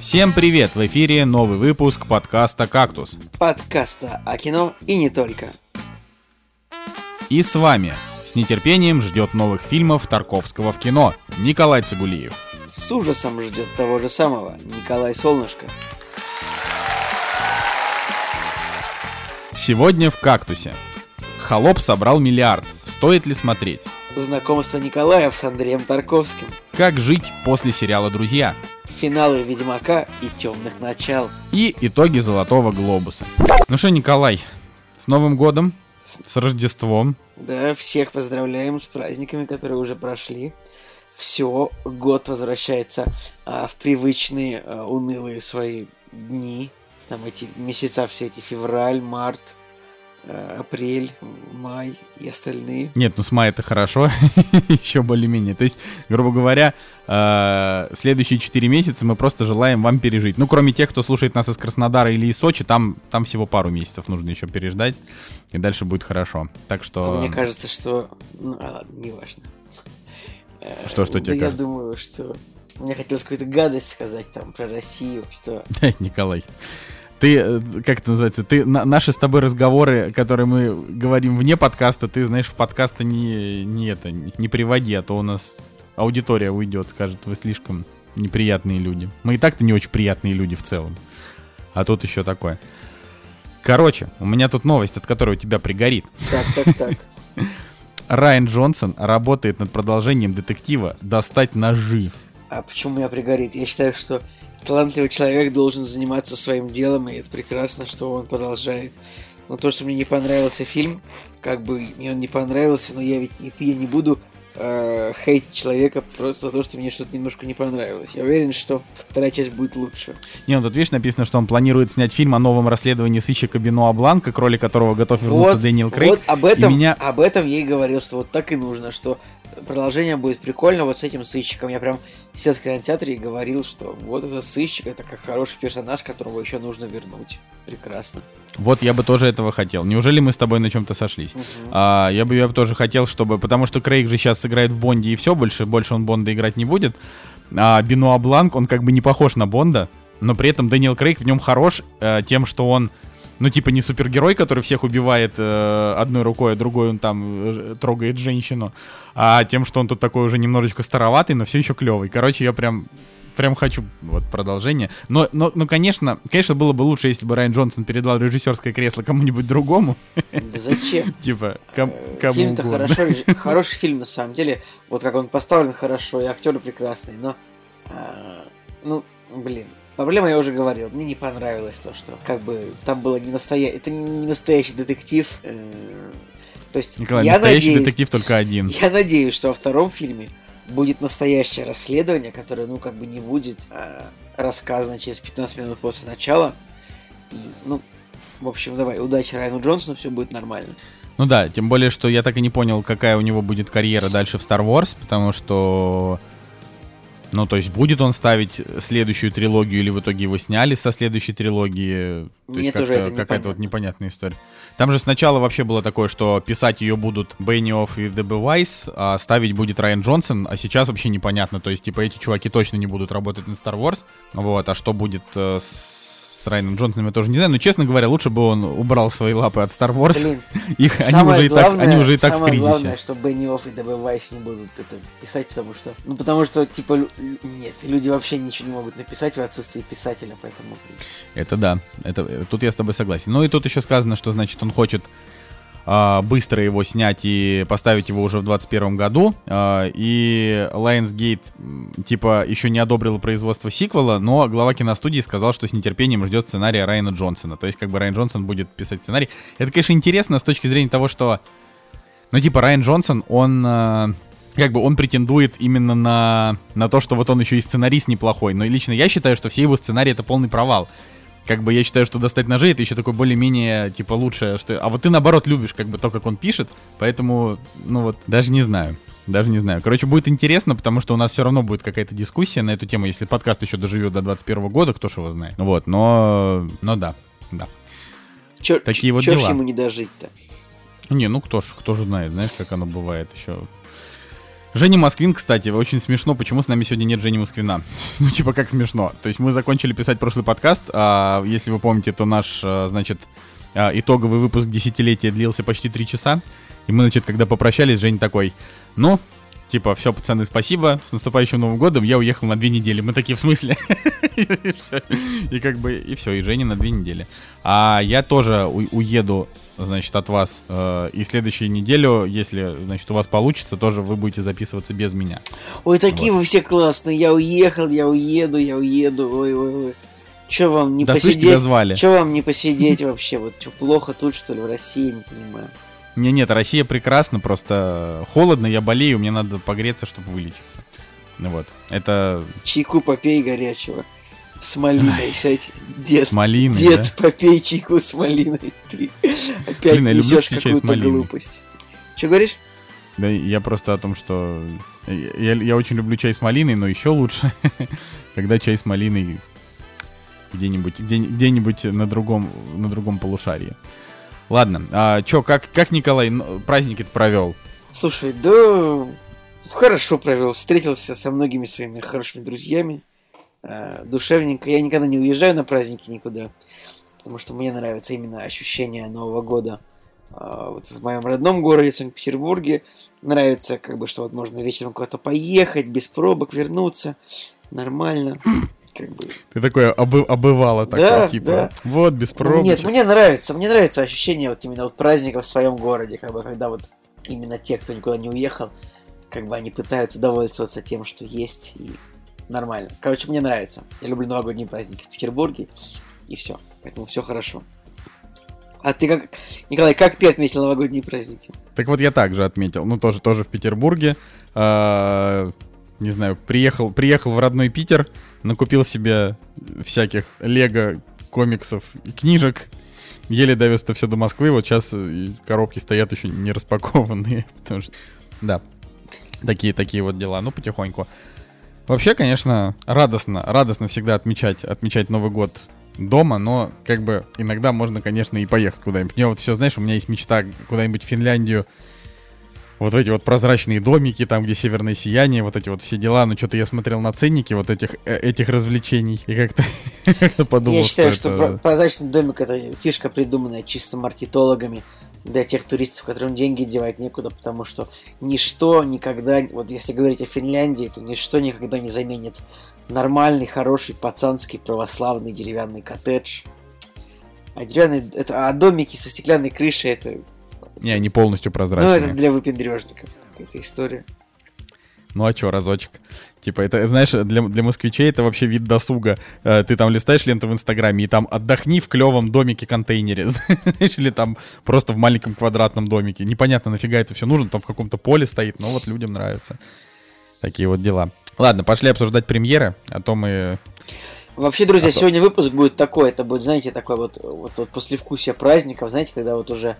Всем привет! В эфире новый выпуск подкаста «Кактус». Подкаста о кино и не только. И с вами с нетерпением ждет новых фильмов Тарковского в кино Николай Цигулиев. С ужасом ждет того же самого Николай Солнышко. Сегодня в «Кактусе». Холоп собрал миллиард. Стоит ли смотреть? Знакомство Николаев с Андреем Тарковским. Как жить после сериала «Друзья»? Финалы Ведьмака и Темных Начал. И итоги Золотого Глобуса. Ну что, Николай, с Новым годом, с Рождеством. Да, всех поздравляем с праздниками, которые уже прошли. Все, год возвращается а, в привычные а, унылые свои дни. Там эти месяца все эти февраль, март, апрель, май и остальные. Нет, ну с мая это хорошо, еще более-менее. То есть, грубо говоря, э, следующие 4 месяца мы просто желаем вам пережить. Ну, кроме тех, кто слушает нас из Краснодара или из Сочи, там, там всего пару месяцев нужно еще переждать, и дальше будет хорошо. Так что... Мне кажется, что... Ну, а ладно, неважно. Что, что тебе да кажется? я думаю, что... Мне хотелось какую-то гадость сказать там про Россию, что... Николай ты, э, как это называется, ты на, наши с тобой разговоры, которые мы говорим вне подкаста, ты, знаешь, в подкаста не, не это, не приводи, а то у нас аудитория уйдет, скажет, вы слишком неприятные люди. Мы и так-то не очень приятные люди в целом. А тут еще такое. Короче, у меня тут новость, от которой у тебя пригорит. Так, так, так. Райан Джонсон работает над продолжением детектива «Достать ножи». А почему меня пригорит? Я считаю, что талантливый человек должен заниматься своим делом, и это прекрасно, что он продолжает. Но то, что мне не понравился фильм, как бы мне он не понравился, но я ведь не ты, я не буду э, хейтить человека просто за то, что мне что-то немножко не понравилось. Я уверен, что вторая часть будет лучше. Не, ну тут видишь, написано, что он планирует снять фильм о новом расследовании сыщика Бенуа Бланка, к роли которого готов вернуться вот, Дэниел Крейг. Вот об этом, и меня... об этом я и говорил, что вот так и нужно, что продолжение будет прикольно вот с этим сыщиком. Я прям сидел в кинотеатре и говорил, что вот этот сыщик, это как хороший персонаж, которого еще нужно вернуть. Прекрасно. Вот я бы тоже этого хотел. Неужели мы с тобой на чем-то сошлись? Мгм. А, я бы я бы тоже хотел, чтобы... Потому что Крейг же сейчас сыграет в Бонде и все, больше, больше он Бонда играть не будет. А Бенуа Бланк, он как бы не похож на Бонда, но при этом Дэниел Крейг в нем хорош э, тем, что он ну, типа, не супергерой, который всех убивает э, одной рукой, а другой он там э, трогает женщину, а тем, что он тут такой уже немножечко староватый, но все еще клевый. Короче, я прям прям хочу вот продолжение. Но, но, но, конечно, конечно, было бы лучше, если бы Райан Джонсон передал режиссерское кресло кому-нибудь другому. Да зачем? Типа, Э, кому Фильм-то хорошо, хороший фильм на самом деле. Вот как он поставлен хорошо, и актеры прекрасные, но... а, ну, блин. Проблема я уже говорил, мне не понравилось то, что как бы там было не настоящий... Это не настоящий детектив. э, То есть Николай, я настоящий надеюсь, детектив только один. Я надеюсь, что во втором фильме будет настоящее расследование, которое, ну, как бы не будет а, рассказано через 15 минут после начала. И, ну, в общем, давай, удачи Райану Джонсону, все будет нормально. Ну да, тем более, что я так и не понял, какая у него будет карьера дальше в Star Wars, потому что... Ну, то есть, будет он ставить следующую трилогию, или в итоге его сняли со следующей трилогии? То Мне есть, тоже это какая-то вот непонятная история. Там же сначала вообще было такое, что писать ее будут Бенниофф и ДБ Вайс, а ставить будет Райан Джонсон, а сейчас вообще непонятно. То есть, типа, эти чуваки точно не будут работать на Star Wars. Вот, а что будет э, с Райаном Джонсоном, я тоже не знаю. Но, честно говоря, лучше бы он убрал свои лапы от Star Wars. Блин, Их, они, уже и так, главное, они уже и так в самое кризисе. главное, что Бенни Офф и ДБ Вайс не будут это писать, потому что... Ну, потому что, типа, нет, люди вообще ничего не могут написать в отсутствии писателя, поэтому... Это да, это, э, тут я с тобой согласен. Ну и тут еще сказано, что, значит, он хочет а, быстро его снять и поставить его уже в 2021 году. А, и Lionsgate, типа, еще не одобрил производство сиквела, но глава киностудии сказал, что с нетерпением ждет сценария Райана Джонсона. То есть, как бы Райан Джонсон будет писать сценарий. Это, конечно, интересно с точки зрения того, что, ну, типа, Райан Джонсон, он... а, как бы он претендует именно на, на то, что вот он еще и сценарист неплохой. Но лично я считаю, что все его сценарии это полный провал. Как бы я считаю, что достать ножи это еще такой более-менее, типа, лучшее, что... А вот ты, наоборот, любишь, как бы, то, как он пишет, поэтому, ну вот, даже не знаю. Даже не знаю. Короче, будет интересно, потому что у нас все равно будет какая-то дискуссия на эту тему, если подкаст еще доживет до 21 года, кто ж его знает. Вот, но... Но да, да. Чё, Такие чё- вот чё дела. ему не дожить-то? Не, ну кто ж, кто же знает, знаешь, как оно бывает еще. Женя Москвин, кстати, очень смешно, почему с нами сегодня нет Жени Москвина. ну, типа, как смешно. То есть мы закончили писать прошлый подкаст, а если вы помните, то наш, а, значит, а, итоговый выпуск десятилетия длился почти три часа. И мы, значит, когда попрощались, Женя такой, ну, типа, все, пацаны, спасибо, с наступающим Новым годом, я уехал на две недели. Мы такие, в смысле? И как бы, и все, и Женя на две недели. А я тоже уеду значит, от вас. Э, и следующую неделю, если, значит, у вас получится, тоже вы будете записываться без меня. Ой, такие вы все классные. Я уехал, я уеду, я уеду. Ой, ой, ой. Че вам не посидеть? тебя звали. Че вам не посидеть вообще? Вот что, плохо тут, что ли, в России, не понимаю. Не, нет, Россия прекрасна, просто холодно, я болею, мне надо погреться, чтобы вылечиться. Ну вот, это... Чайку попей горячего. С малиной, сядь, дед. С малиной, Дед, да? попей чайку с малиной. Ты опять Блин, несешь какую-то глупость. Че говоришь? Да я просто о том, что я, я очень люблю чай с малиной, но еще лучше, когда чай с малиной где-нибудь где, где-нибудь на другом на другом полушарии. Ладно, а чё, как как Николай праздники провел? Слушай, да хорошо провел, встретился со многими своими хорошими друзьями, э, душевненько. Я никогда не уезжаю на праздники никуда, потому что мне нравится именно ощущение Нового года. Э, вот в моем родном городе, Санкт-Петербурге, нравится, как бы, что вот можно вечером куда-то поехать, без пробок вернуться, нормально как бы. Ты такой обы обывала такой, да, типа, да. вот, без пробочек. Нет, мне нравится, мне нравится ощущение вот именно вот праздника в своем городе, как бы, когда вот именно те, кто никуда не уехал, как бы они пытаются довольствоваться тем, что есть, и нормально. Короче, мне нравится. Я люблю новогодние праздники в Петербурге, и все. Поэтому все хорошо. А ты как, Николай, как ты отметил новогодние праздники? Так вот я также отметил, ну тоже тоже в Петербурге. А, не знаю, приехал приехал в родной Питер, накупил себе всяких лего комиксов и книжек. Еле довез это все до Москвы. Вот сейчас э, коробки стоят еще не распакованные. Потому что, да, такие, такие вот дела. Ну, потихоньку. Вообще, конечно, радостно, радостно всегда отмечать, отмечать Новый год дома, но как бы иногда можно, конечно, и поехать куда-нибудь. Мне вот все, знаешь, у меня есть мечта куда-нибудь в Финляндию вот эти вот прозрачные домики, там, где северное сияние, вот эти вот все дела. Ну, что-то я смотрел на ценники вот этих, э, этих развлечений и как-то, как подумал, Я считаю, что, прозрачный домик — это фишка, придуманная чисто маркетологами для тех туристов, которым деньги девать некуда, потому что ничто никогда, вот если говорить о Финляндии, то ничто никогда не заменит нормальный, хороший, пацанский, православный деревянный коттедж. А деревянный, это, а домики со стеклянной крышей, это не, они полностью прозрачные. Ну, это для выпендрежников какая-то история. Ну а чё, разочек? Типа, это, знаешь, для, для москвичей это вообще вид досуга. Э, ты там листаешь ленту в Инстаграме, и там отдохни в клевом домике-контейнере, знаешь, или там просто в маленьком квадратном домике. Непонятно, нафига это все нужно, там в каком-то поле стоит, но вот людям нравится. Такие вот дела. Ладно, пошли обсуждать премьеры, а то мы... Вообще, друзья, а то... сегодня выпуск будет такой, это будет, знаете, такой вот, вот, вот послевкусие праздников, знаете, когда вот уже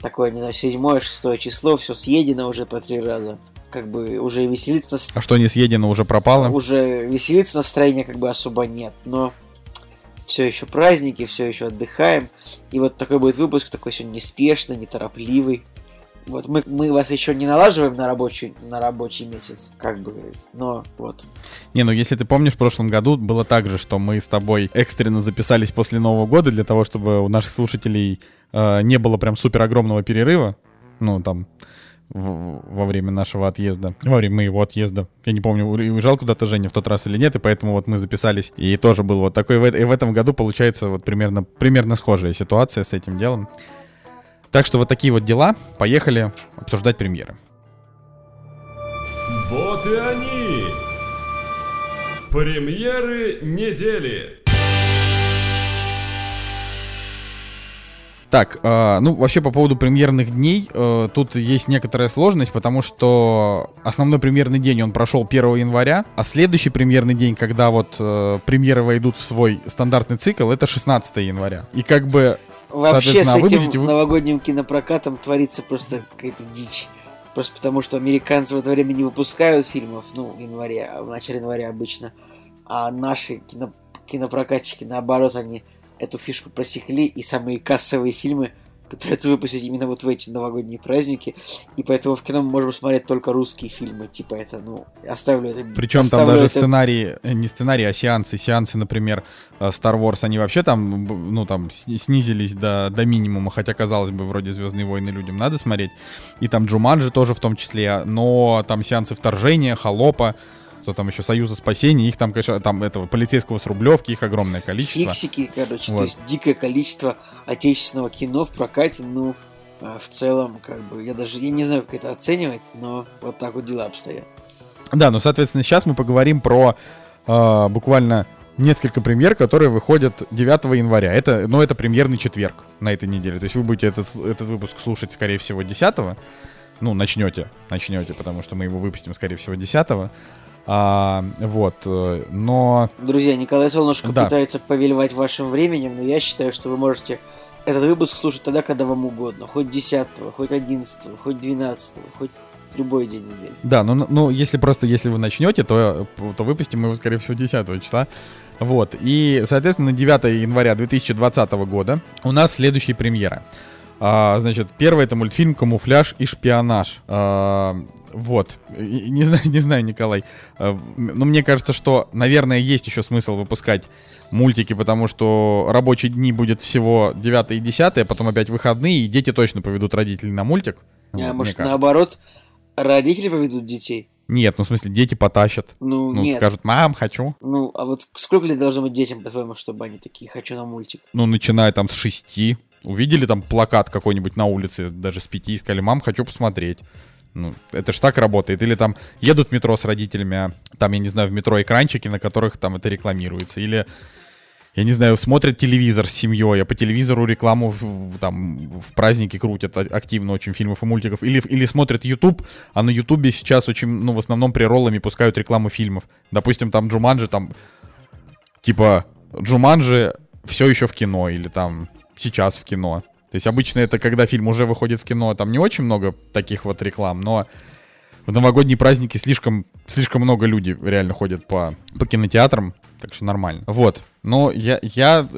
такое, не знаю, седьмое, шестое число, все съедено уже по три раза. Как бы уже веселиться... А что не съедено, уже пропало? Уже веселиться настроения как бы особо нет, но все еще праздники, все еще отдыхаем. И вот такой будет выпуск, такой сегодня неспешный, неторопливый. Вот мы, мы вас еще не налаживаем на рабочий, на рабочий месяц, как бы, но вот. Не, ну если ты помнишь, в прошлом году было так же, что мы с тобой экстренно записались после Нового года для того, чтобы у наших слушателей э, не было прям супер огромного перерыва. Ну, там, в, во время нашего отъезда, во время моего отъезда. Я не помню, уезжал куда-то Женя в тот раз или нет, и поэтому вот мы записались. И тоже был вот такой, и в этом году получается вот примерно, примерно схожая ситуация с этим делом. Так что вот такие вот дела. Поехали обсуждать премьеры. Вот и они! Премьеры недели! Так, э, ну вообще по поводу премьерных дней, э, тут есть некоторая сложность, потому что основной премьерный день он прошел 1 января, а следующий премьерный день, когда вот э, премьеры войдут в свой стандартный цикл, это 16 января. И как бы Вообще с этим будете... новогодним кинопрокатом творится просто какая-то дичь. Просто потому, что американцы в это время не выпускают фильмов, ну, в январе, а в начале января обычно. А наши кино... кинопрокатчики, наоборот, они эту фишку просекли, и самые кассовые фильмы пытаются выпустить именно вот в эти новогодние праздники, и поэтому в кино мы можем смотреть только русские фильмы, типа это, ну, оставлю это... Причем там даже это- сценарии, э, не сценарии, а сеансы. Сеансы, например, э, Star Wars, они вообще там, ну, там, сни- снизились до, до минимума, хотя, казалось бы, вроде Звездные войны людям надо смотреть. И там Джуманджи тоже в том числе, но там сеансы вторжения, Холопа, что там еще Союза спасения, их там, конечно, там этого полицейского с Рублевки, их огромное количество. Фиксики, короче, Вот. то есть дикое количество отечественного кино в прокате, ну, а, в целом, как бы, я даже, я не знаю, как это оценивать, но вот так вот дела обстоят. Да, ну, соответственно, сейчас мы поговорим про э, буквально несколько премьер, которые выходят 9 января. Это, ну, это премьерный четверг на этой неделе. То есть вы будете этот, этот выпуск слушать, скорее всего, 10 Ну, начнете, начнете, потому что мы его выпустим, скорее всего, 10 А, вот, э, но... Друзья, Николай Солнышко Да. пытается повелевать вашим временем, но я считаю, что вы можете этот выпуск слушать тогда, когда вам угодно. Хоть 10 хоть 11 хоть 12 хоть любой день недели. Да, ну, ну, если просто, если вы начнете, то, то выпустим мы его, скорее всего, 10 числа. Вот, и, соответственно, 9 января 2020 года у нас следующие премьеры. А, значит, первый это мультфильм «Камуфляж и шпионаж». А, вот, И- не знаю, не знаю, Николай, м- но мне кажется, что, наверное, есть еще смысл выпускать мультики, потому что рабочие дни будет всего 9 и 10, а потом опять выходные, и дети точно поведут родителей на мультик. Вот, а мне может, наоборот, родители поведут детей? Нет, ну в смысле, дети потащат. Ну, Ну, нет. скажут, мам, хочу. Ну, а вот сколько лет должно быть детям, по-твоему, чтобы они такие «хочу на мультик»? Ну, начиная там с шести. Увидели там плакат какой-нибудь на улице, даже с пяти, и сказали, мам, хочу посмотреть. Ну, это ж так работает. Или там едут в метро с родителями, а там, я не знаю, в метро экранчики, на которых там это рекламируется. Или, я не знаю, смотрят телевизор с семьей, а по телевизору рекламу в- там в праздники крутят а- активно очень фильмов и мультиков. Или, или смотрят YouTube, а на YouTube сейчас очень, ну, в основном прироллами пускают рекламу фильмов. Допустим, там Джуманджи, там, типа, Джуманджи все еще в кино, или там сейчас в кино. То есть обычно это когда фильм уже выходит в кино, там не очень много таких вот реклам, но в новогодние праздники слишком, слишком много людей реально ходят по, по кинотеатрам, так что нормально. Вот. Но я, я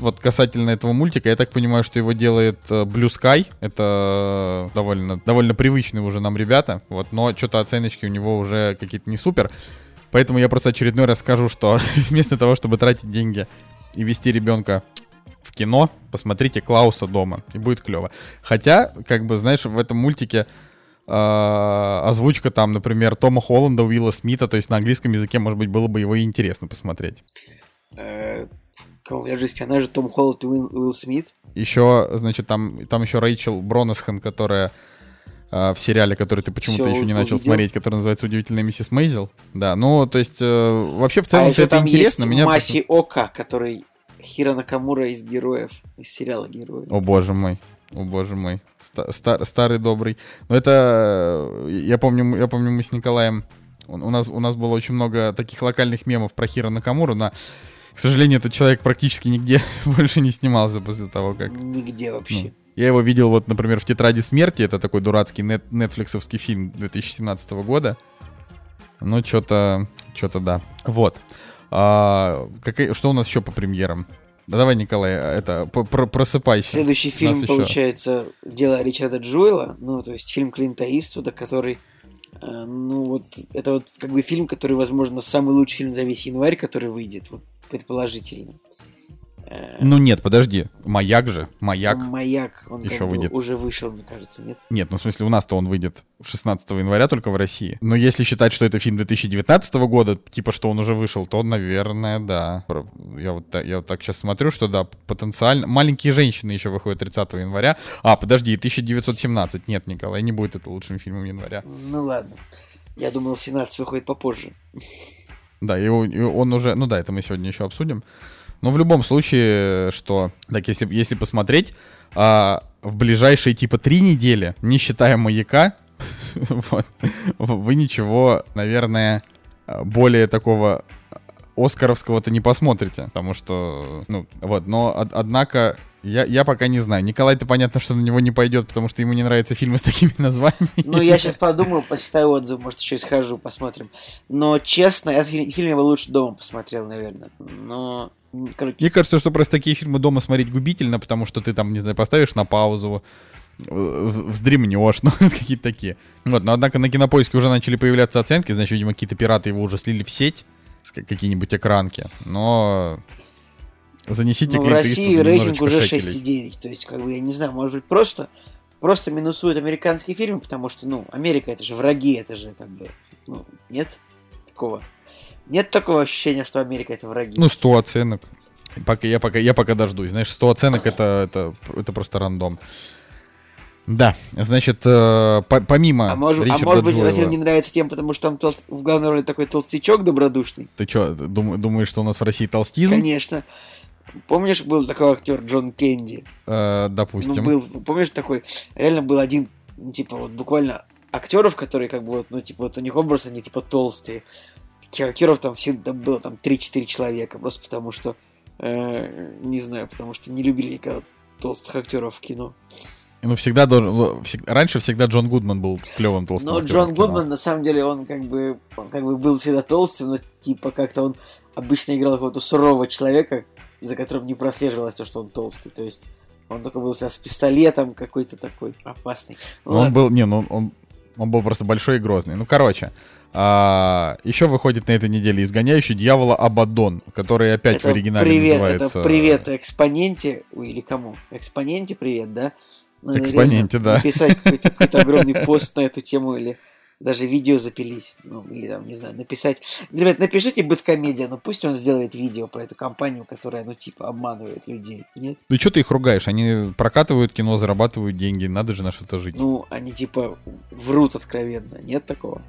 вот касательно этого мультика, я так понимаю, что его делает э, Blue Sky. Это довольно, довольно привычные уже нам ребята. Вот, но что-то оценочки у него уже какие-то не супер. Поэтому я просто очередной раз скажу, что вместо того, чтобы тратить деньги и вести ребенка в кино, посмотрите Клауса дома, и будет клево. Хотя, как бы, знаешь, в этом мультике э, озвучка там, например, Тома Холланда, Уилла Смита, то есть на английском языке, может быть, было бы его и интересно посмотреть. Э, Камуфляжи шпионажа Том Холланд и Уилл, Уилл Смит. Еще, значит, там, там еще Рэйчел Бронесхан, которая э, в сериале, который ты почему-то еще не начал увидел. смотреть, который называется «Удивительная миссис Мейзел». Да, ну, то есть, э, вообще, в целом а это там интересно. есть Меня Маси Ока, который Хиро Накамура из героев, из сериала Герои. О боже мой. О боже мой. Ста- ста- старый добрый. Но это... э, Я помню, я помню, мы с Николаем... У нас, у нас было очень много таких локальных мемов про Хиро Накамуру, но, к сожалению, этот человек практически нигде больше не снимался после того, как... Нигде вообще. Ну, Я его видел, вот, например, в «Тетради смерти». Это такой дурацкий нет, нетфликсовский фильм 2017 года. Ну, что-то... Что-то да. Вот. А, какая- что у нас еще по премьерам? Да давай, Николай, это, п- пр- просыпайся. Следующий фильм, еще- получается, дело Ричарда Джуэла, ну, то есть фильм Клинта Иствуда, который, э, ну, вот, это вот как бы фильм, который, возможно, самый лучший фильм за весь январь, который выйдет, вот, предположительно. Ну нет, подожди. Маяк же. Маяк. Маяк, он еще выйдет. уже вышел, мне кажется, нет? Нет, ну в смысле у нас-то он выйдет 16 января только в России. Но если считать, что это фильм 2019 года, типа что он уже вышел, то, наверное, да. Я вот, я вот так сейчас смотрю, что да, потенциально... Маленькие женщины еще выходят 30 января. А, подожди, 1917. Нет, Николай, не будет это лучшим фильмом января. Ну, ладно. Я думал, 17 выходит попозже. Да, и он уже... Ну да, это мы сегодня еще обсудим. Но в любом случае, что... Так, если, если посмотреть, а, в ближайшие типа три недели, не считая маяка, вот, вы ничего, наверное, более такого Оскаровского-то не посмотрите, потому что, ну, вот, но, од- однако, я, я пока не знаю. Николай-то понятно, что на него не пойдет, потому что ему не нравятся фильмы с такими названиями. Ну, я сейчас подумаю, почитаю отзыв, может, еще и схожу, посмотрим. Но, честно, этот фи- фильм я бы лучше дома посмотрел, наверное. Но короче, Мне кажется, что просто такие фильмы дома смотреть губительно, потому что ты там, не знаю, поставишь на паузу, вздремнешь, ну, какие-то такие. Вот, но однако на кинопоиске уже начали появляться оценки, значит, видимо, какие-то пираты его уже слили в сеть, какие-нибудь экранки, но занесите ну, в России рейтинг уже шекелей. 6,9. То есть, как бы, я не знаю, может быть, просто, просто минусуют американские фильмы, потому что, ну, Америка это же враги, это же, как бы, ну, нет такого. Нет такого ощущения, что Америка это враги. Ну, 100 оценок. Пока, я, пока, я пока дождусь. Знаешь, 100 оценок это, это, это просто рандом. Да, значит, э, по- помимо а может, а может быть, этот фильм не нравится тем, потому что там толст- в главной роли такой толстячок добродушный? Ты что, думаешь, что у нас в России толстизм? Конечно. Помнишь, был такой актер Джон Кенди? Э, допустим. Ну, был, помнишь, такой, реально был один, типа, вот буквально актеров, которые, как бы, вот, ну, типа, вот у них образ, они, типа, толстые. Таких актеров там всегда было, там, 3-4 человека, просто потому что, э, не знаю, потому что не любили никогда толстых актеров в кино. Ну, всегда должен... ну, всег- Раньше всегда Джон Гудман был клевым толстым актером Джон. Гудман, на самом деле, он, как бы, он, как бы, был всегда толстым, но, типа, как-то он обычно играл какого-то сурового человека, за которым не прослеживалось то, что он толстый, то есть... Он только был всегда с пистолетом какой-то такой опасный. Ну, Ну, он ладно. был... Не, ну, он, он был просто большой и грозный. Ну, короче. Еще выходит на этой неделе «Изгоняющий дьявола Абаддон», который опять в Это оригинале привет, называется... Это привет экспоненте, или кому? Экспоненте привет, да? Надо Экспоненте, реально да. Написать какой-то, какой-то огромный пост на эту тему или даже видео запилить. Ну, или там, не знаю, написать. Ребят, напишите Бэткомедиа, но пусть он сделает видео про эту компанию, которая, ну, типа, обманывает людей. Нет? Ну, что ты их ругаешь? Они прокатывают кино, зарабатывают деньги, надо же на что-то жить. Ну, они, типа, врут откровенно. Нет такого?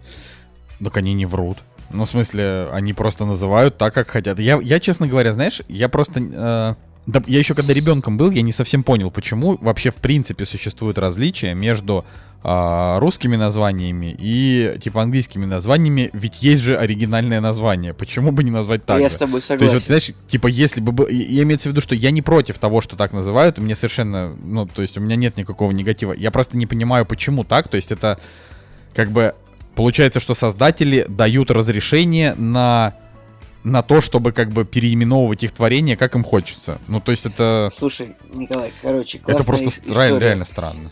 Так они не врут. Ну, в смысле, они просто называют так, как хотят. Я, я честно говоря, знаешь, я просто... э, да, я еще когда ребенком был, я не совсем понял, почему вообще в принципе существует различие между а, русскими названиями и типа английскими названиями, ведь есть же оригинальное название. Почему бы не назвать так? Я же? с тобой То согласен. есть, вот, знаешь, типа, если бы... был- Я имеется в виду, что я не против того, что так называют, мне совершенно... Ну, то есть у меня нет никакого негатива. Я просто не понимаю, почему так. То есть это как бы... Получается, что создатели дают разрешение на на то, чтобы как бы переименовывать их творение, как им хочется. Ну, то есть это... Слушай, Николай, короче, Это просто история. реально странно.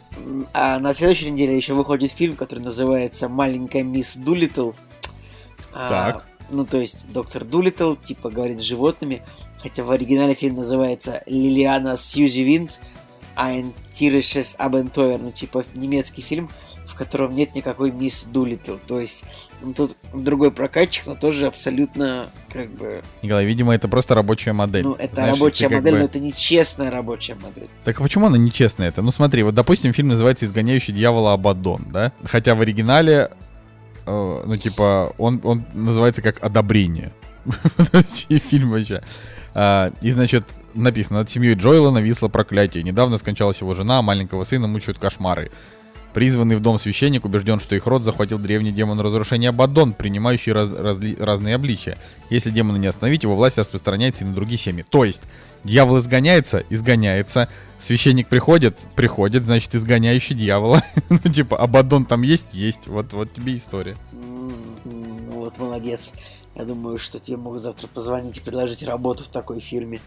А на следующей неделе еще выходит фильм, который называется «Маленькая мисс Дулиттл». А, Так. ну, то есть доктор Дулиттл, типа, говорит с животными, хотя в оригинале фильм называется «Лилиана Сьюзи Винт», ein tierisches Abenteuer, ну, типа, немецкий фильм, в котором нет никакой мисс Дулиттл. То есть, ну, тут другой прокатчик, но тоже абсолютно, как бы, Николай, видимо, это просто рабочая модель. ну, это Знаешь, рабочая модель, бы- но это нечестная рабочая модель. Так а почему она нечестная это? Ну смотри, вот допустим фильм называется «Изгоняющий дьявола Абаддон», да? Хотя в оригинале, э, ну типа, он, он называется как «Одобрение». Фильм вообще. А, И, значит, написано, над семьей Джоэла нависло проклятие. Недавно скончалась его жена, маленького сына мучают кошмары. Призванный в дом священник убежден, что их род захватил древний демон разрушения Абаддон, принимающий раз- разли- разные обличия. Если демона не остановить, его власть распространяется и на другие семьи. То есть, дьявол изгоняется, изгоняется, священник приходит, приходит, значит, изгоняющий дьявола. Ну, типа, Абаддон там есть, есть, вот, вот тебе история. Ну вот, молодец. Я думаю, что тебе могут завтра позвонить и предложить работу в такой фирме,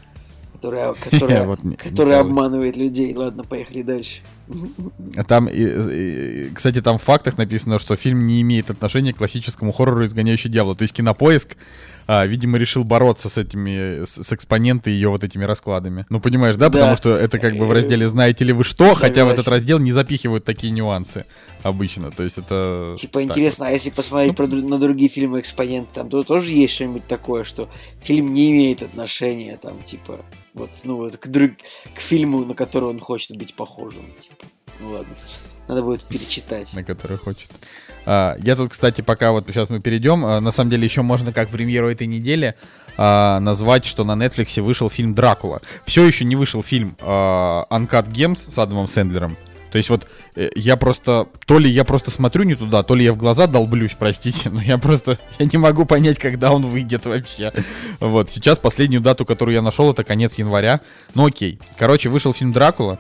которая, которая, Вот не- которая Николай. обманывает людей. Ладно, поехали дальше. Там, и- и- кстати, там в фактах написано, что фильм не имеет отношения к классическому хоррору «Изгоняющий дьявола». То есть Кинопоиск, а, видимо, решил бороться с этими, с, с экспонентой ее вот этими раскладами. Ну, понимаешь, да? Да. Потому что это как бы в разделе «Знаете ли вы что?», хотя в этот Согласен. раздел не запихивают такие нюансы обычно. То есть это... Типа так интересно, а если посмотреть про на другие фильмы экспоненты, там то тоже есть что-нибудь такое, что фильм не имеет отношения, там, типа, вот, ну вот к, друг- к фильму, на который он хочет быть похожим. Типа. Ну ладно. Надо будет перечитать. на который хочет. А, я тут, кстати, пока вот сейчас мы перейдем, а, на самом деле еще можно как премьеру этой недели а, назвать, что на Netflix вышел фильм «Дракула». Все еще не вышел фильм а, «Uncut Gems» с Адамом Сэндлером. То есть вот э, я просто, то ли я просто смотрю не туда, то ли я в глаза долблюсь, простите, но я просто, я не могу понять, когда он выйдет вообще. Вот, сейчас последнюю дату, которую я нашел, это конец января. Ну окей. Короче, вышел фильм «Дракула»,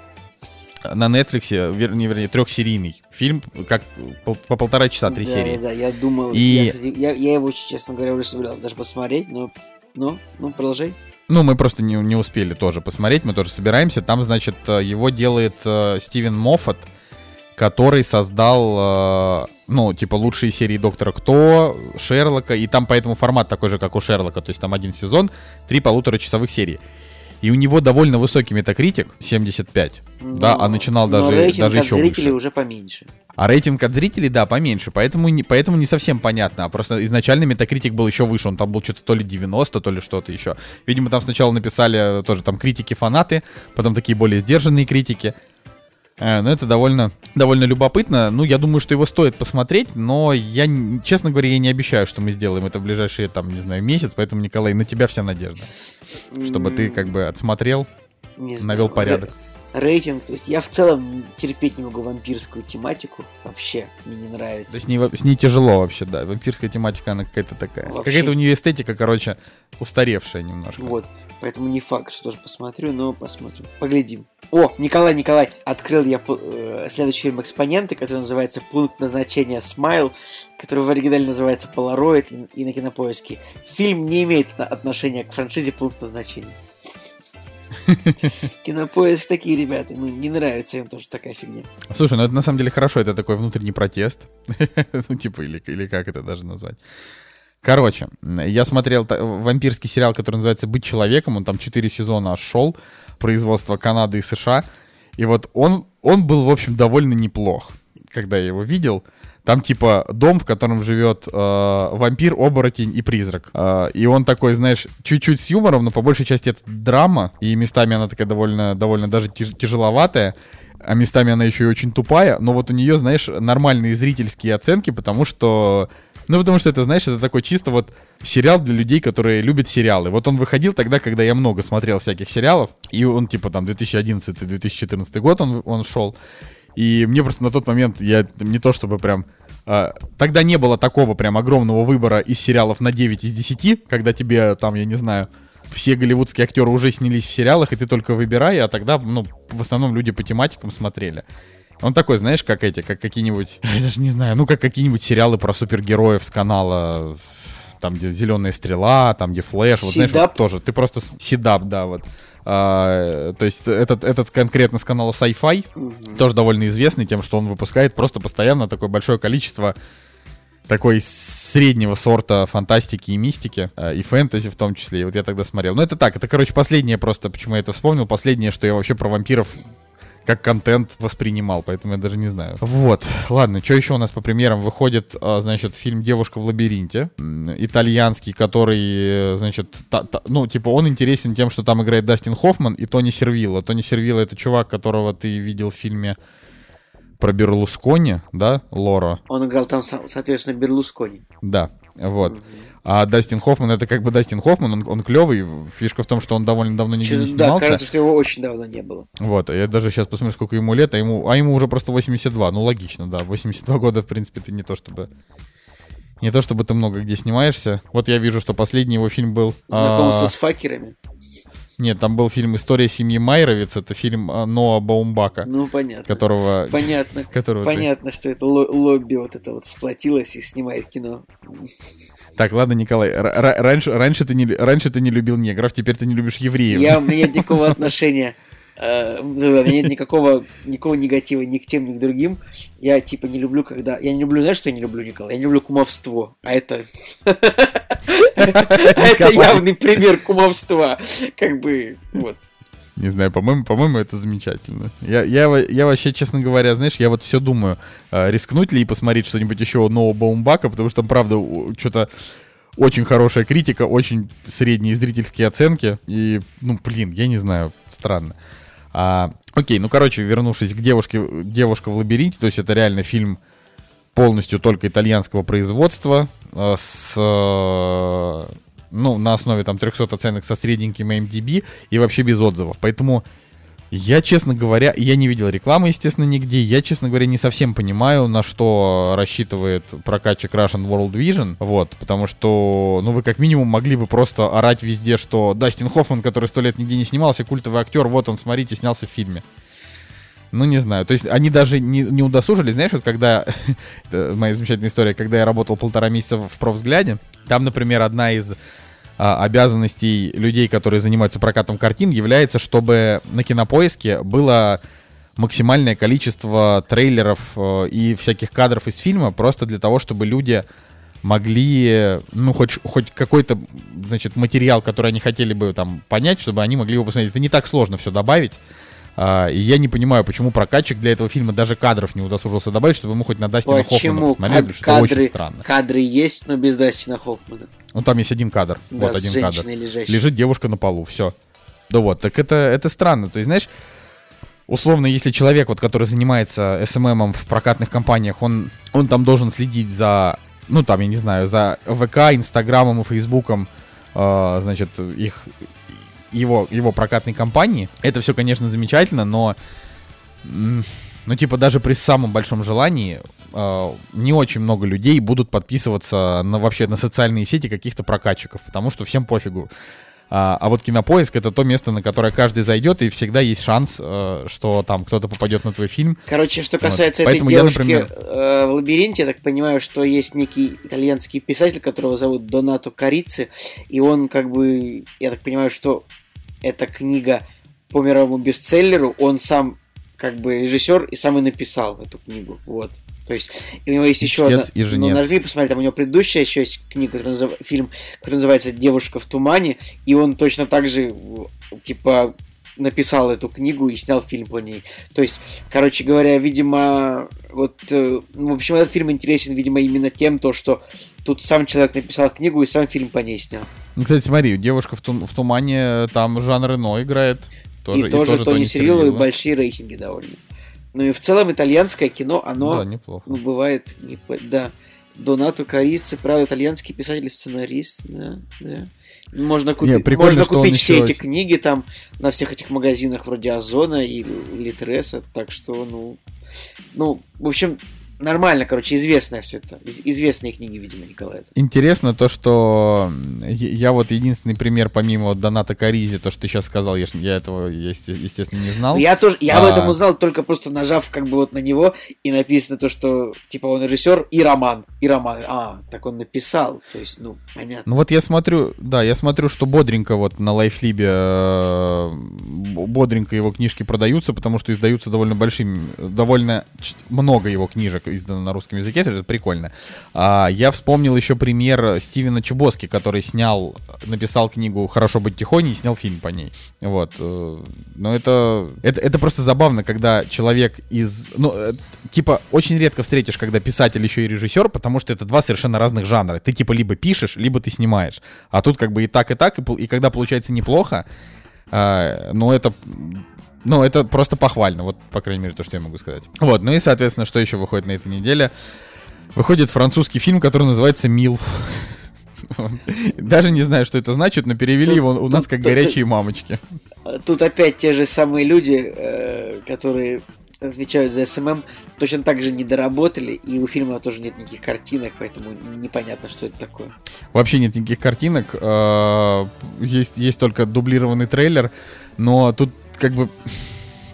на Netflix, вернее, вернее, трехсерийный фильм, как по полтора часа, три да, серии. Да, да, я думал, И- я, кстати, я, я его, честно говоря, уже собирался даже посмотреть, но, но, ну, продолжай. Ну, мы просто не, не успели тоже посмотреть, мы тоже собираемся. Там, значит, э, его делает э, Стивен Моффат, который создал, э, ну, типа, лучшие серии Доктора Кто, Шерлока, и там поэтому формат такой же, как у Шерлока, то есть там один сезон, три полуторачасовых серии. И у него довольно высокий метакритик, 75, да, а начинал но даже, рейтинг даже от еще зрителей выше. уже поменьше. А рейтинг от зрителей, да, поменьше, поэтому не, поэтому не совсем понятно. А просто изначально метакритик был еще выше, он там был что-то то ли 90, то ли что-то еще. Видимо, там сначала написали тоже там критики-фанаты, потом такие более сдержанные критики. Э, Ну, это довольно, довольно любопытно. Ну, я думаю, что его стоит посмотреть, но я, честно говоря, я не обещаю, что мы сделаем это в ближайшие, там, не знаю, месяц, поэтому, Николай, на тебя вся надежда. Чтобы ты как бы отсмотрел, Не знаю. навел порядок. Ре- Рейтинг, то есть я в целом терпеть не могу вампирскую тематику. Вообще, мне не нравится. Да с ней, с ней тяжело вообще, да. Вампирская тематика, она какая-то такая. Вообще. Какая-то у нее эстетика, короче, устаревшая немножко. Вот, поэтому не факт, что тоже посмотрю, но посмотрим. Поглядим. О, Николай, Николай, открыл я э, следующий фильм «Экспоненты», который называется «Пункт назначения Смайл», который в оригинале называется «Полароид» и, и на кинопоиске. Фильм не имеет отношения к франшизе «Пункт назначения». Кинопоиск такие ребята, ну не нравится им тоже такая фигня. Слушай, ну это на самом деле хорошо, это такой внутренний протест. ну, типа, или, или как это даже назвать. Короче, я смотрел вампирский сериал, который называется «Быть человеком», он там 4 сезона шел, производство Канады и США. И вот он, он был, в общем, довольно неплох, когда я его видел. Там типа дом, в котором живет э, вампир, оборотень и призрак. Э, и он такой, знаешь, чуть-чуть с юмором, но по большей части это драма. И местами она такая довольно, довольно даже тяж- тяжеловатая. А местами она еще и очень тупая. Но вот у нее, знаешь, нормальные зрительские оценки, потому что... Ну, потому что это, знаешь, это такой чисто вот сериал для людей, которые любят сериалы. Вот он выходил тогда, когда я много смотрел всяких сериалов. И он, типа, там, 2011-2014 год он, он шел. И мне просто на тот момент, я не то чтобы прям... а, тогда не было такого прям огромного выбора из сериалов на 9 из 10, когда тебе там, я не знаю, все голливудские актеры уже снялись в сериалах, и ты только выбирай, а тогда, ну, в основном люди по тематикам смотрели. Он такой, знаешь, как эти, как какие-нибудь, я даже не знаю, ну, как какие-нибудь сериалы про супергероев с канала, там, где «Зеленая стрела», там, где «Флэш», вот, знаешь, вот тоже, ты просто... Седап, да, вот. А, то есть этот, этот конкретно с канала Sci-Fi, тоже довольно известный тем, что он выпускает просто постоянно такое большое количество такой среднего сорта фантастики и мистики, э, и фэнтези в том числе. И вот я тогда смотрел. Ну, это так, это, короче, последнее просто, почему я это вспомнил, последнее, что я вообще про вампиров как контент воспринимал, поэтому я даже не знаю. Вот, ладно, что еще у нас по премьерам выходит, а, значит, фильм «Девушка в лабиринте», итальянский, который, э, значит, та- та- ну, типа, он интересен тем, что там играет Дастин Хоффман и Тони Сервилла. Тони Сервилла — это чувак, которого ты видел в фильме про Берлускони, да, Лора? Он играл там, со- соответственно, Берлускони. Да, вот. А Дастин Хоффман это как бы Дастин Хоффман, он, он клевый. Фишка в том, что он довольно давно нигде Чё- не да, снимался. кажется, что его очень давно не было. Вот, а я даже сейчас посмотрю, сколько ему лет, а ему, а ему уже просто 82. Ну, логично, да. 82 года, в принципе, ты не то чтобы... Не то чтобы ты много где снимаешься. Вот я вижу, что последний его фильм был... Знакомство а, с факерами. Нет, там был фильм «История семьи Майровиц». Это фильм а, Ноа Баумбака, Ну, понятно. которого... Понятно. которого ты- Понятно, что это ло- лобби вот это вот сплотилось и снимает кино. Так, ладно, Николай, раньше, раньше, ты не, раньше ты не любил негров, теперь ты не любишь евреев. Я, у меня нет никакого отношения, э, ну, у меня нет никакого, никакого негатива ни к тем, ни к другим. Я, типа, не люблю, когда... Я не люблю, знаешь, что я не люблю, Николай? Я не люблю кумовство. А это... Это явный пример кумовства. Как бы, вот. Не знаю, по-моему, по-моему, это замечательно. Я, я, я вообще, честно говоря, знаешь, я вот все думаю, а, рискнуть ли и посмотреть что-нибудь еще нового Баумбака, потому что там, правда, что-то очень хорошая критика, очень средние зрительские оценки. И, ну, блин, я не знаю, странно. А, окей, ну, короче, вернувшись к девушке, девушка в лабиринте, то есть это реально фильм полностью только итальянского производства, э, с, э, ну, на основе там 300 оценок со средненьким MDB и вообще без отзывов. Поэтому я, честно говоря, я не видел рекламы, естественно, нигде. Я, честно говоря, не совсем понимаю, на что рассчитывает прокатчик Russian World Vision. Вот, потому что, ну, вы как минимум могли бы просто орать везде, что Дастин Хоффман, который сто лет нигде не снимался, культовый актер, вот он, смотрите, снялся в фильме. Ну, не знаю. То есть они даже не, не удосужились, знаешь, вот когда... это моя замечательная история, когда я работал полтора месяца в профвзгляде, там, например, одна из а, обязанностей людей, которые занимаются прокатом картин, является, чтобы на кинопоиске было максимальное количество трейлеров э, и всяких кадров из фильма, просто для того, чтобы люди могли, ну, хоть, хоть какой-то, значит, материал, который они хотели бы там понять, чтобы они могли его посмотреть. Это не так сложно все добавить. А, и я не понимаю, почему прокатчик для этого фильма даже кадров не удосужился добавить, чтобы мы хоть на Дастина Хоффмана посмотрели, что кадры, очень странно. Кадры есть, но без Дастина Хоффмана. Ну там есть один кадр. Да, вот один кадр. лежащей. Лежит девушка на полу, все. Да вот, так это, это странно. То есть, знаешь, условно, если человек, вот, который занимается СММом в прокатных компаниях, он, он там должен следить за, ну там, я не знаю, за ВК, Инстаграмом и Фейсбуком, э, значит, их его, его прокатной компании. Это все, конечно, замечательно, но ну, типа, даже при самом большом желании э, не очень много людей будут подписываться на вообще на социальные сети каких-то прокатчиков, потому что всем пофигу. А, а вот кинопоиск это то место, на которое каждый зайдет, и всегда есть шанс, э, что там кто-то попадет на твой фильм. Короче, что Вот. касается этой Поэтому я, девушки например- э, в лабиринте, я так понимаю, что есть некий итальянский писатель, которого зовут Донато Карици, и он как бы, я так понимаю, что эта книга по мировому бестселлеру, он сам как бы режиссер и сам и написал эту книгу, вот. То есть, и у него есть еще одна... И Ну, нажми, посмотри, там у него предыдущая еще есть книга, которая назыв- фильм, который называется «Девушка в тумане», и он точно так же, типа, написал эту книгу и снял фильм по ней. То есть, короче говоря, видимо, вот, э, ну, в общем, этот фильм интересен, видимо, именно тем, то, что тут сам человек написал книгу и сам фильм по ней снял. Ну, Кстати, смотри, девушка в, тум- в тумане, там Жан Рено играет. Тоже, и, тоже Тони Сирило, и большие рейтинги довольно. Ну и в целом итальянское кино, оно, Да, неплохо. ну, бывает, непло- да. Донато Корицы, правда, итальянский писатель-сценарист, да, да. Можно купить, прикольно, можно купить все еще- эти книги там на всех этих магазинах вроде Озона и Литреса, так что, ну, ну, в общем, нормально, короче, известное все это, Из- известные книги, видимо, Николая. Интересно то, что я вот единственный пример, помимо Доната Каризи, то, что ты сейчас сказал, я, я этого, есте- естественно, не знал. Я тоже, я об А. этом узнал только просто нажав как бы вот на него и написано то, что типа он режиссер и роман, и роман. А, так он написал, то есть, ну, понятно. Ну вот я смотрю, да, я смотрю, что бодренько вот на Лайфлибе э, бодренько его книжки продаются, потому что издаются довольно большими, довольно много его книжек издано на русском языке, это прикольно. А, я вспомнил еще пример Стивена Чубоски, который снял, написал книгу «Хорошо быть тихоней» и снял фильм по ней. Вот. э, Но это, это, это просто забавно, когда человек из... Ну, э, типа, очень редко встретишь, когда писатель еще и режиссер, потому что это два совершенно разных жанра. Ты типа либо пишешь, либо ты снимаешь. А тут как бы и так, и так, и, и когда получается неплохо, а, ну это... Ну, это просто похвально, вот, по крайней мере, то, что я могу сказать. Вот, ну и, соответственно, что еще выходит на этой неделе? Выходит французский фильм, который называется «MILF». Даже не знаю, что это значит, но перевели Тут- его у нас тут- как тут- горячие мамочки. Тут опять те же самые люди, э, которые отвечают за СММ, точно так же не доработали, и у фильма тоже нет никаких картинок, поэтому непонятно, что это такое. Вообще нет никаких картинок. э, Есть, есть только дублированный трейлер. Но тут как бы...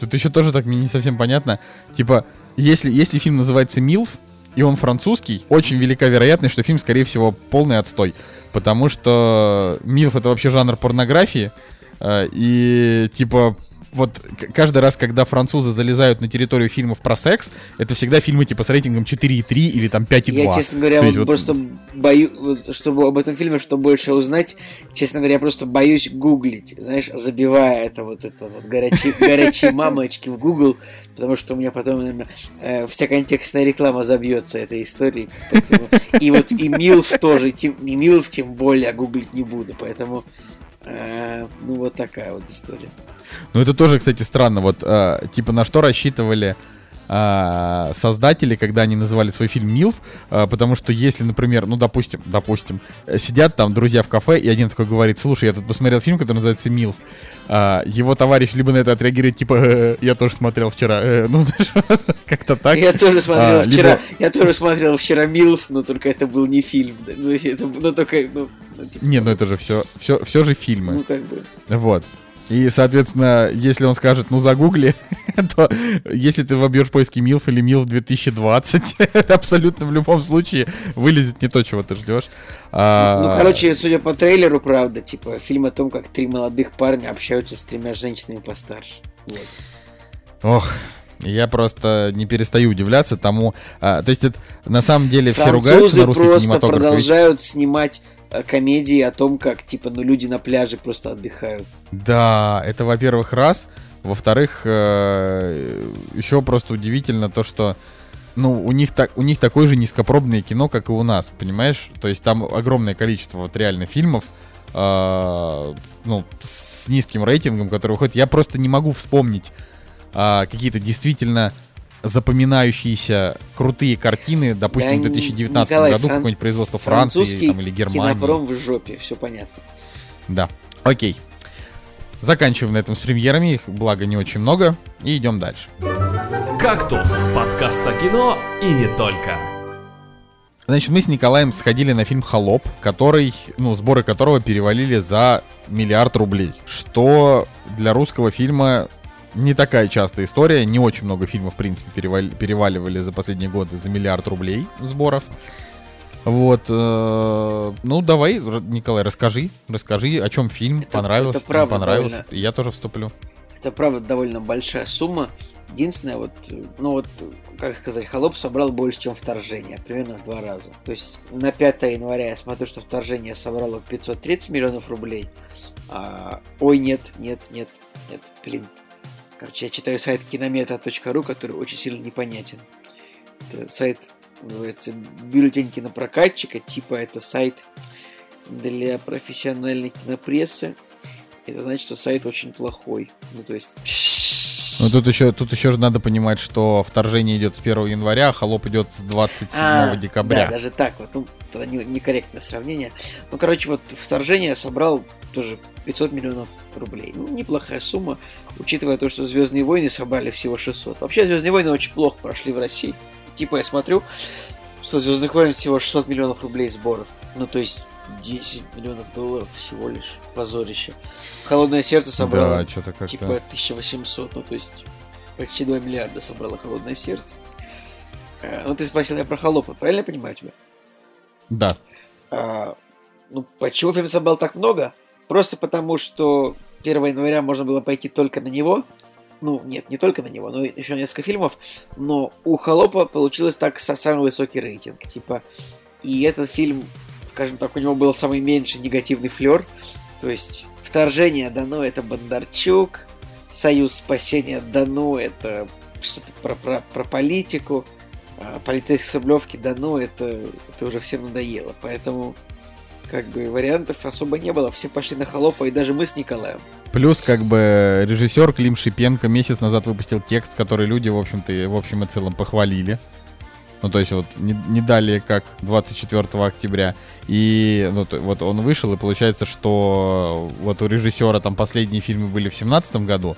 Тут еще тоже так мне не совсем понятно. Типа, если, если фильм называется «Милф», и он французский, очень велика вероятность, что фильм, скорее всего, полный отстой. Потому что «Милф» — это вообще жанр порнографии. э, И, типа, вот каждый раз, когда французы залезают на территорию фильмов про секс, это всегда фильмы типа с рейтингом 4,3 или там 5,2. Я, честно говоря, вот вот- просто боюсь, чтобы об этом фильме что больше узнать, честно говоря, я просто боюсь гуглить, знаешь, забивая это вот это вот горячие, горячие мамочки в Google, потому что у меня потом, наверное, э, вся контекстная реклама забьется этой историей. поэтому- И вот и Милф тоже, тем, и Милф тем более гуглить не буду, поэтому э, ну вот такая вот история. Ну, это тоже, кстати, странно. Вот, э, типа, на что рассчитывали э, создатели, когда они называли свой фильм «Милф», э, потому что если, например, ну, допустим, допустим, э, сидят там друзья в кафе, и один такой говорит, слушай, я тут посмотрел фильм, который называется «Милф», э, его товарищ либо на это отреагирует, типа, «Э, я тоже смотрел вчера, э, ну, знаешь, как-то так. Я тоже смотрел А, вчера, либо- я тоже смотрел вчера Милф, но только это был не фильм, ну, это, ну только, ну, ну, типа, Не, ну это же все, все, все же фильмы. ну как бы. Вот. И, соответственно, если он скажет, ну, загугли, то если ты вобьешь поиски МИЛФ или МИЛФ 2020, это абсолютно в любом случае вылезет не то, чего ты ждешь. А... Ну, короче, судя по трейлеру, правда, типа, фильм о том, как три молодых парня общаются с тремя женщинами постарше. Вот. Ох, я просто не перестаю удивляться тому. А, то есть, это, на самом деле, все ругаются на русский просто продолжают снимать комедии о том, как, типа, ну, люди на пляже просто отдыхают. Да, это, во-первых, раз. Во-вторых, э, еще просто удивительно то, что ну, у них, так, у них такое же низкопробное кино, как и у нас, понимаешь? То есть там огромное количество вот реально фильмов, э, ну, с низким рейтингом, которые выходят. Я просто не могу вспомнить э, какие-то действительно запоминающиеся крутые картины, допустим, да, в 2019 Николай, году фран... какое-нибудь производство Франции там, или Германии. Кинопром в жопе, все понятно. Да, окей. Заканчиваем на этом с премьерами, их, благо, не очень много, и идем дальше. «Кактус» — подкаст о кино и не только. Значит, мы с Николаем сходили на фильм «Холоп», который, ну, сборы которого перевалили за миллиард рублей, что для русского фильма не такая частая история. Не очень много фильмов, в принципе, перевали, переваливали за последние годы за миллиард рублей сборов. Вот, э, ну давай, Николай, расскажи, расскажи, о чем фильм это, понравился, это правда понравился, довольно, я тоже вступлю. Это правда довольно большая сумма. Единственное, вот, ну вот, как сказать, Холоп собрал больше, чем Вторжение, примерно в два раза. То есть на 5 января я смотрю, что Вторжение собрало 530 миллионов рублей. А, ой, нет, нет, нет, нет, блин, Короче, я читаю сайт киномета.ру, который очень сильно непонятен. Это сайт называется бюллетень кинопрокатчика, типа это сайт для профессиональной кинопрессы. Это значит, что сайт очень плохой. Ну, то есть... Ну, тут еще, тут еще же надо понимать, что вторжение идет с 1 января, а холоп идет с 27 а, декабря. Да, даже так вот. Ну, тогда не, некорректное сравнение. Ну, короче, вот вторжение собрал тоже 500 миллионов рублей. Ну, неплохая сумма, учитывая то, что Звездные войны собрали всего 600. Вообще, Звездные войны очень плохо прошли в России. Типа, я смотрю, что Звездных войн всего 600 миллионов рублей сборов. Ну, то есть 10 миллионов долларов всего лишь. Позорище. Холодное сердце собрало да, типа 1800, ну то есть почти 2 миллиарда собрало холодное сердце. Э, ну ты спросил я про холопа, правильно я понимаю тебя? Да. А, ну почему фильм собрал так много? Просто потому, что 1 января можно было пойти только на него. Ну, нет, не только на него, но еще несколько фильмов. Но у Холопа получилось так самый высокий рейтинг. Типа, и этот фильм, скажем так, у него был самый меньший негативный флер. То есть, вторжение дано это Бондарчук, Союз спасения дано это что-то про, про, про политику, а полицейские с дано это, это уже всем надоело. Поэтому как бы вариантов особо не было. Все пошли на холопа, и даже мы с Николаем. Плюс, как бы, режиссер Клим Шипенко месяц назад выпустил текст, который люди, в общем-то, в общем и целом похвалили. Ну, то есть вот не, не далее, как 24 октября. И ну, то, вот он вышел, и получается, что вот у режиссера там последние фильмы были в 17 году,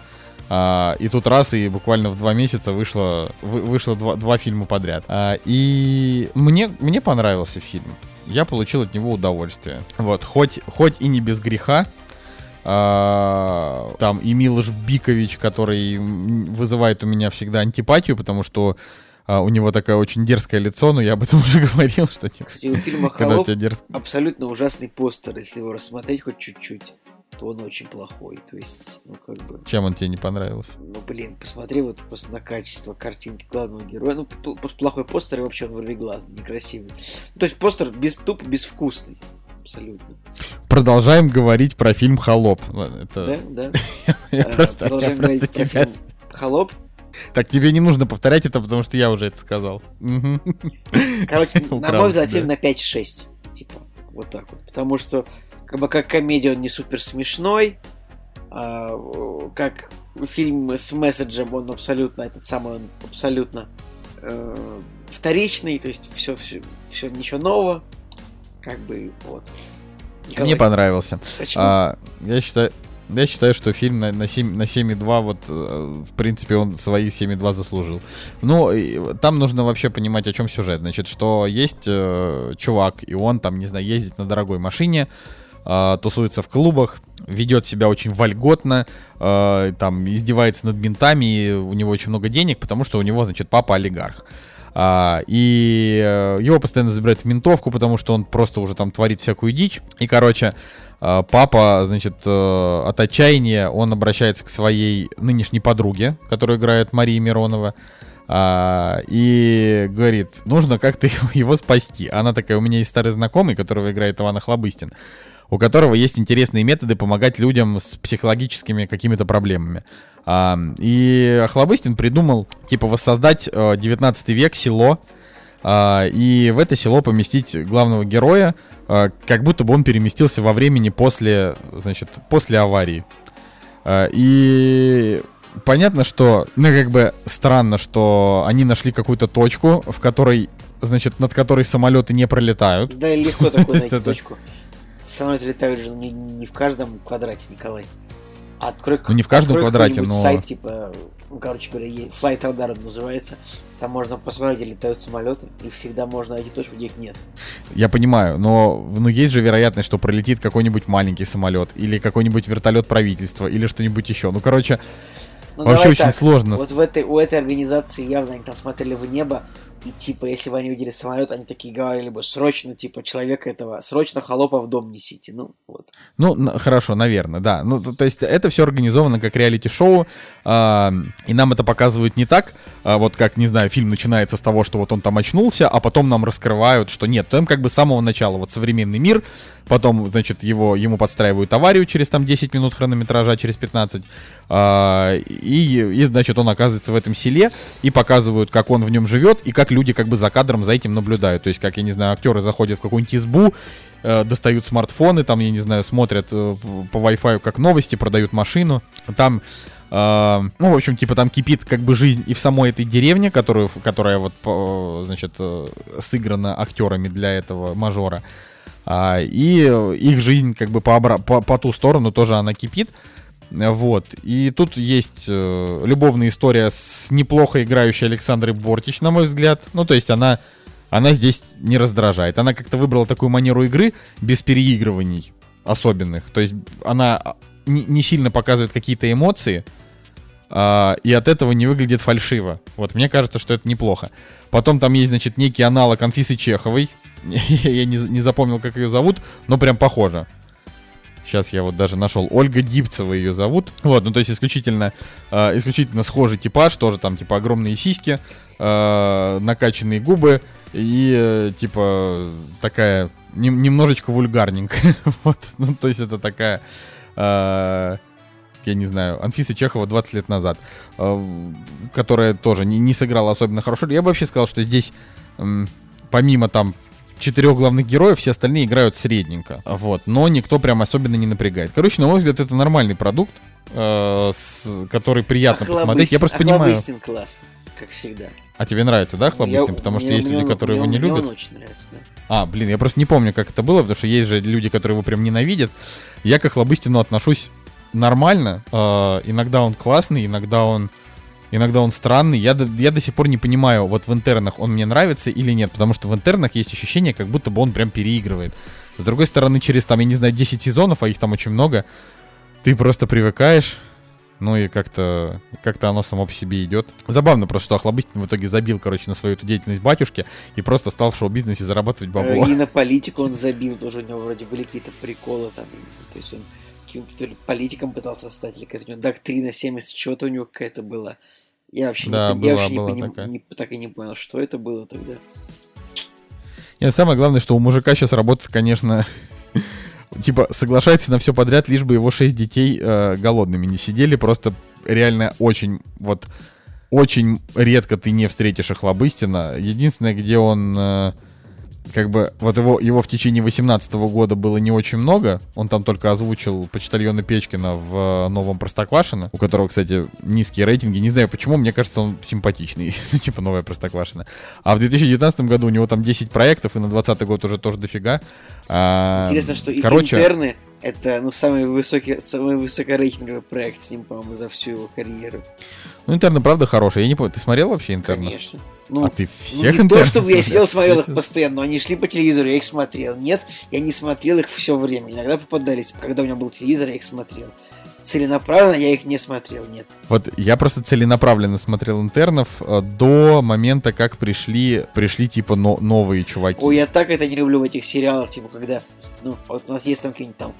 а, и тут раз, и буквально в два месяца вышло, вы, вышло два, два фильма подряд. А, и мне, мне понравился фильм я получил от него удовольствие. Вот, хоть, хоть и не без греха, а, там и Милош Бикович, который вызывает у меня всегда антипатию, потому что а, у него такое очень дерзкое лицо, но я об этом уже говорил, что... Кстати, у фильма «Холоп» дерз... абсолютно ужасный постер, если его рассмотреть хоть чуть-чуть то он очень плохой. То есть, ну как бы... Чем он тебе не понравился? Ну блин, посмотри вот просто на качество картинки главного героя. Ну, плохой постер и вообще он вырвиглазный, некрасивый. Ну, то есть постер без, тупо безвкусный. Абсолютно. Продолжаем говорить про фильм «Холоп». Это... Да, да. Я а, просто тебя... «Холоп»? Так, тебе не нужно повторять это, потому что я уже это сказал. Короче, на мой взгляд, фильм на 5-6. Типа, вот так вот. Потому что как бы как комедия он не супер смешной, а, как фильм с месседжем он абсолютно этот самый он абсолютно э, вторичный, то есть все, все, все ничего нового, как бы вот. Николай. Мне понравился. Почему? А, я считаю, я считаю, что фильм на, на, 7, на 7,2, вот, э, в принципе, он свои 7,2 заслужил. Ну, там нужно вообще понимать, о чем сюжет. Значит, что есть э, чувак, и он там, не знаю, ездит на дорогой машине, э, тусуется в клубах, ведет себя очень вольготно, э, там издевается над ментами, и у него очень много денег, потому что у него, значит, папа олигарх. А, и э, его постоянно забирают в ментовку, потому что он просто уже там творит всякую дичь. И, короче, папа, значит, э, от отчаяния он обращается к своей нынешней подруге, которую играет Мария Миронова. А, и говорит, нужно как-то его спасти. Она такая, у меня есть старый знакомый, которого играет Иван Охлобыстин у которого есть интересные методы помогать людям с психологическими какими-то проблемами. А, и Охлобыстин придумал, типа, воссоздать 19 э, век село, а, и в это село поместить главного героя, а, как будто бы он переместился во времени после, значит, после аварии. А, и понятно, что, ну, как бы странно, что они нашли какую-то точку, в которой, значит, над которой самолеты не пролетают. Да, легко такую найти точку. Самолеты летают же не, не в каждом квадрате, Николай. Открой, ну не в каждом квадрате, но... сайт, типа, ну, короче говоря, Flight Radar называется. Там можно посмотреть, где летают самолеты, и всегда можно найти точку, где их нет. Я понимаю, но ну, есть же вероятность, что пролетит какой-нибудь маленький самолет, или какой-нибудь вертолет правительства, или что-нибудь еще. Ну, короче, ну, вообще очень так. сложно. Вот в этой, у этой организации явно они там смотрели в небо, и типа, если бы они видели самолет, они такие говорили бы, срочно, типа, человека этого, срочно холопа в дом несите. Ну, вот. Ну, хорошо, наверное, да. Ну, то, то есть это все организовано как реалити-шоу, э, и нам это показывают не так, э, вот как, не знаю, фильм начинается с того, что вот он там очнулся, а потом нам раскрывают, что нет, то им как бы с самого начала, вот современный мир, потом, значит, его, ему подстраивают аварию через там 10 минут хронометража, через 15, э, и, и, значит, он оказывается в этом селе, и показывают, как он в нем живет, и как люди как бы за кадром за этим наблюдают. То есть, как, я не знаю, актеры заходят в какую-нибудь избу, э, достают смартфоны, там, я не знаю, смотрят э, по Wi-Fi как новости, продают машину. Там Uh, ну, в общем, типа там кипит как бы жизнь и в самой этой деревне, которую, которая вот, значит, э, сыграна актерами для этого мажора. Uh, и их жизнь как бы по, по, по ту сторону тоже она кипит. Вот. И тут есть э, любовная история с неплохо играющей Александрой Бортич, на мой взгляд. Ну, то есть она, она здесь не раздражает. Она как-то выбрала такую манеру игры без переигрываний особенных. То есть она а, не, не сильно показывает какие-то эмоции, э, и от этого не выглядит фальшиво. Вот, мне кажется, что это неплохо. Потом там есть, значит, некий аналог Анфисы Чеховой. Я не, не запомнил, как ее зовут, но прям похоже. Сейчас я вот даже нашел. Ольга Дипцева ее зовут. Вот, ну то есть исключительно, э, исключительно схожий типаж, тоже там типа огромные сиськи, э, накачанные губы и э, типа такая не, немножечко вульгарненькая. вот, ну то есть это такая... я не знаю, Анфиса Чехова 20 лет назад, э, которая тоже не, не сыграла особенно хорошо. Я бы вообще сказал, что здесь, помимо там четырех главных героев, все остальные играют средненько. Вот. Но никто прям особенно не напрягает. Короче, на мой взгляд, это нормальный продукт, э, с, который приятно Охлобыстин, посмотреть. Я просто понимаю. классно, как всегда. А тебе нравится, да, Хлобыстин? Потому что мне, есть мне люди, которые мне, его не любят. Мне он очень нравится, да. А, блин, я просто не помню, как это было, потому что есть же люди, которые его прям ненавидят. Я к Хлобыстину отношусь нормально. Э, иногда он классный, иногда он Иногда он странный. Я я до сих пор не понимаю, вот в интернах он мне нравится или нет, потому что в интернах есть ощущение, как будто бы он прям переигрывает. С другой стороны, через там, я не знаю, 10 сезонов, а их там очень много, ты просто привыкаешь, ну и как-то как оно само по себе идет. Забавно просто, что Охлобыстин в итоге забил, короче, на свою эту деятельность батюшки и просто стал в шоу-бизнесе зарабатывать бабло. И на политику он забил, тоже у него вроде были какие-то приколы там. То есть он каким-то то ли политиком пытался стать, или какая-то у него доктрина 70, чего-то у него какая-то была. Я вообще, да, не, была, я вообще была не, поним, не, так и не понял, что это было тогда. Нет, самое главное, что у мужика сейчас работает, конечно, типа соглашается на все подряд, лишь бы его шесть детей э, голодными не сидели. Просто реально очень вот очень редко ты не встретишь Охлобыстина. Единственное, где он э, как бы вот его, его в течение 18 года было не очень много. Он там только озвучил почтальона Печкина в э, новом Простоквашино, у которого, кстати, низкие рейтинги. Не знаю почему, мне кажется, он симпатичный. ну, типа новая Простоквашино. А в 2019 году у него там 10 проектов, и на 20 год уже тоже дофига. А, Интересно, что короче... интерны это ну, самый, высокий, самый высокорейтинговый проект с ним, по-моему, за всю его карьеру. Ну, интерны, правда, хорошие. Я не помню, ты смотрел вообще интерны? Конечно. Ну, а ты ну, всех не то, чтобы я сидел смотрел их постоянно, но они шли по телевизору, я их смотрел. Нет, я не смотрел их все время. Иногда попадались, когда у меня был телевизор, я их смотрел. Целенаправленно я их не смотрел, нет. Вот я просто целенаправленно смотрел интернов э, до момента, как пришли, пришли типа но- новые чуваки. Ой, я так это не люблю в этих сериалах, типа, когда, ну, вот у нас есть там какие-нибудь там,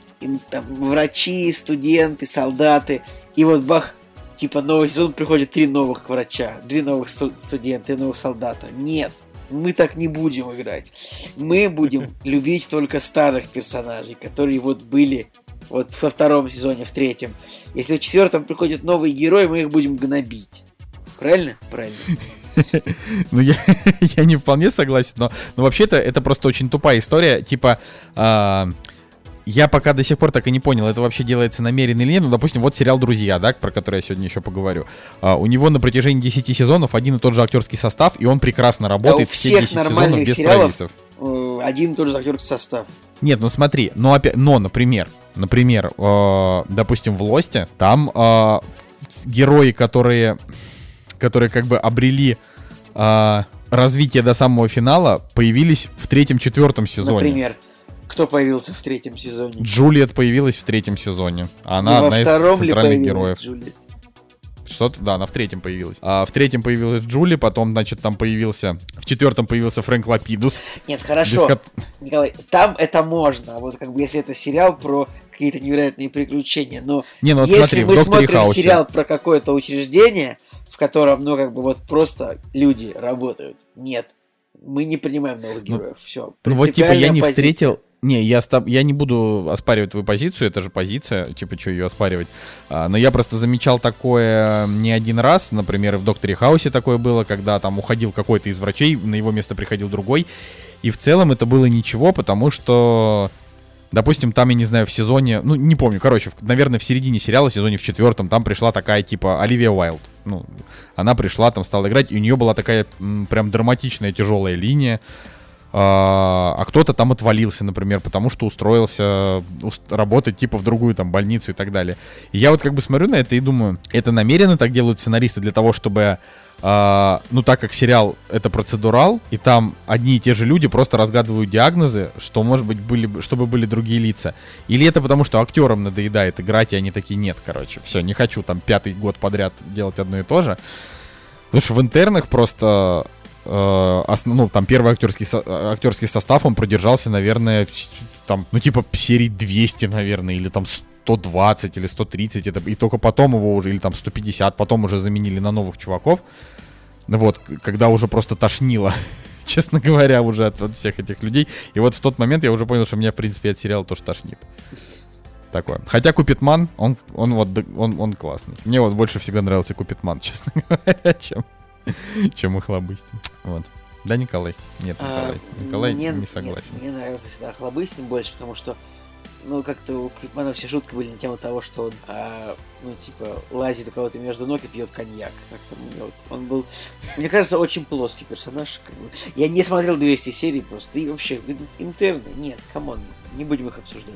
там врачи, студенты, солдаты, и вот бах, типа, новый сезон приходит три новых врача, три новых сту- студента, три новых солдата. Нет, мы так не будем играть. Мы будем любить только старых персонажей, которые вот были вот во втором сезоне, в третьем. Если в четвертом приходят новые герои, мы их будем гнобить. Правильно? Правильно. Ну, я, я не вполне согласен, но, но вообще-то это просто очень тупая история. Типа, а, я пока до сих пор так и не понял, это вообще делается намеренно или нет. Ну, допустим, вот сериал «Друзья», да, про который я сегодня еще поговорю. А, у него на протяжении 10 сезонов один и тот же актерский состав, и он прекрасно работает у все всех 10 сезонов нормальных без сериалов провисов. Э, Один и тот же актерский состав. Нет, ну смотри, но, опять, но например, например, э, допустим, в Лосте, там э, герои, которые, которые как бы обрели э, развитие до самого финала, появились в третьем-четвертом сезоне. Например, кто появился в третьем сезоне? Джулиет появилась в третьем сезоне. Она И во одна из втором ли центральных появилась героев. Джули? Что-то, да, она в третьем появилась. А в третьем появилась Джули, потом, значит, там появился... В четвертом появился Фрэнк Лапидус. Нет, хорошо, кот- Николай, там это можно. Вот как бы если это сериал про какие-то невероятные приключения. Но Не, ну вот если смотри, мы «Докторе смотрим Хаусе». сериал про какое-то учреждение, в котором, ну, как бы вот просто люди работают. Нет. Мы не принимаем новых Ну, героев. Все. Ну вот типа я не встретил... Не, я, с тоб- я не буду оспаривать твою позицию, это же позиция, типа, что ее оспаривать. А, но я просто замечал такое не один раз, например, в Докторе Хаусе такое было, когда там уходил какой-то из врачей, на его место приходил другой. И в целом это было ничего, потому что, допустим, там, я не знаю, в сезоне, ну, не помню, короче, в- наверное, в середине сериала, сезоне в четвертом, там пришла такая, типа, Оливия Уайлд. Ну, она пришла, там стала играть, и у нее была такая м, прям драматичная, тяжелая линия. А, а кто-то там отвалился, например, потому что устроился уст- работать типа в другую там больницу и так далее. И я вот как бы смотрю на это и думаю, это намеренно так делают сценаристы для того, чтобы, а, ну так как сериал это процедурал, и там одни и те же люди просто разгадывают диагнозы, что может быть были, бы- чтобы были другие лица. Или это потому, что актерам надоедает играть, и они такие, нет, короче, все, не хочу там пятый год подряд делать одно и то же. Потому что в интернах просто э, осн- ну, там первый актерский, со- э, актерский состав, он продержался, наверное, там, ну, типа, серий 200, наверное, или там 120 или 130, это, и только потом его уже, или там 150, потом уже заменили на новых чуваков, Ну вот, когда уже просто тошнило, честно говоря, уже от, от всех этих людей, и вот в тот момент я уже понял, что меня, в принципе, от сериала тоже тошнит. Такое. Хотя Купитман, он, он вот, он, он классный. Мне вот больше всегда нравился Купитман, честно говоря, чем, чем Охлобыстин. Вот. Да, Николай? Нет, А, Николай. Николай мне- не нет, согласен. мне нравился всегда Хлобыстин больше, потому что ну, как-то у Крикмана все шутки были на тему того, что он, а, ну, типа, лазит у кого-то между ног и пьет коньяк. Как-то мне вот, он был, мне кажется, очень плоский персонаж. Как бы. Я не смотрел 200 серий просто. И вообще, ин- интерны, нет, come on, не будем их обсуждать.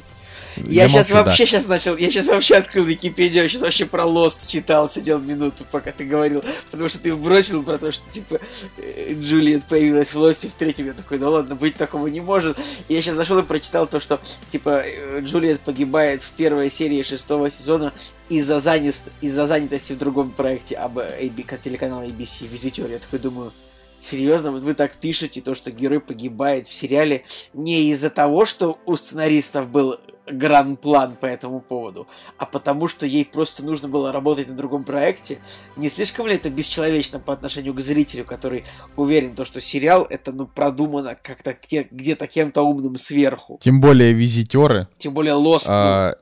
Я, сейчас молчу, да. вообще сейчас начал, я сейчас вообще открыл Википедию, я сейчас вообще про Lost читал, сидел минуту, пока ты говорил, потому что ты бросил про то, что типа э, Джулиет появилась в Lost е в третьем, я такой, да ладно, быть такого не может. И я сейчас зашел и прочитал то, что типа э, Джулиет погибает в первой серии шестого сезона из-за занят, из-за занятости в другом проекте об AB, телеканала ABC Визитер. Я такой думаю, Серьезно, вот вы так пишете то, что герой погибает в сериале не из-за того, что у сценаристов был гран-план по этому поводу, а потому что ей просто нужно было работать на другом проекте. Не слишком ли это бесчеловечно по отношению к зрителю, который уверен, то, что сериал это ну продумано как-то где- где-то кем-то умным сверху. Тем более визитеры. Тем более ну, а,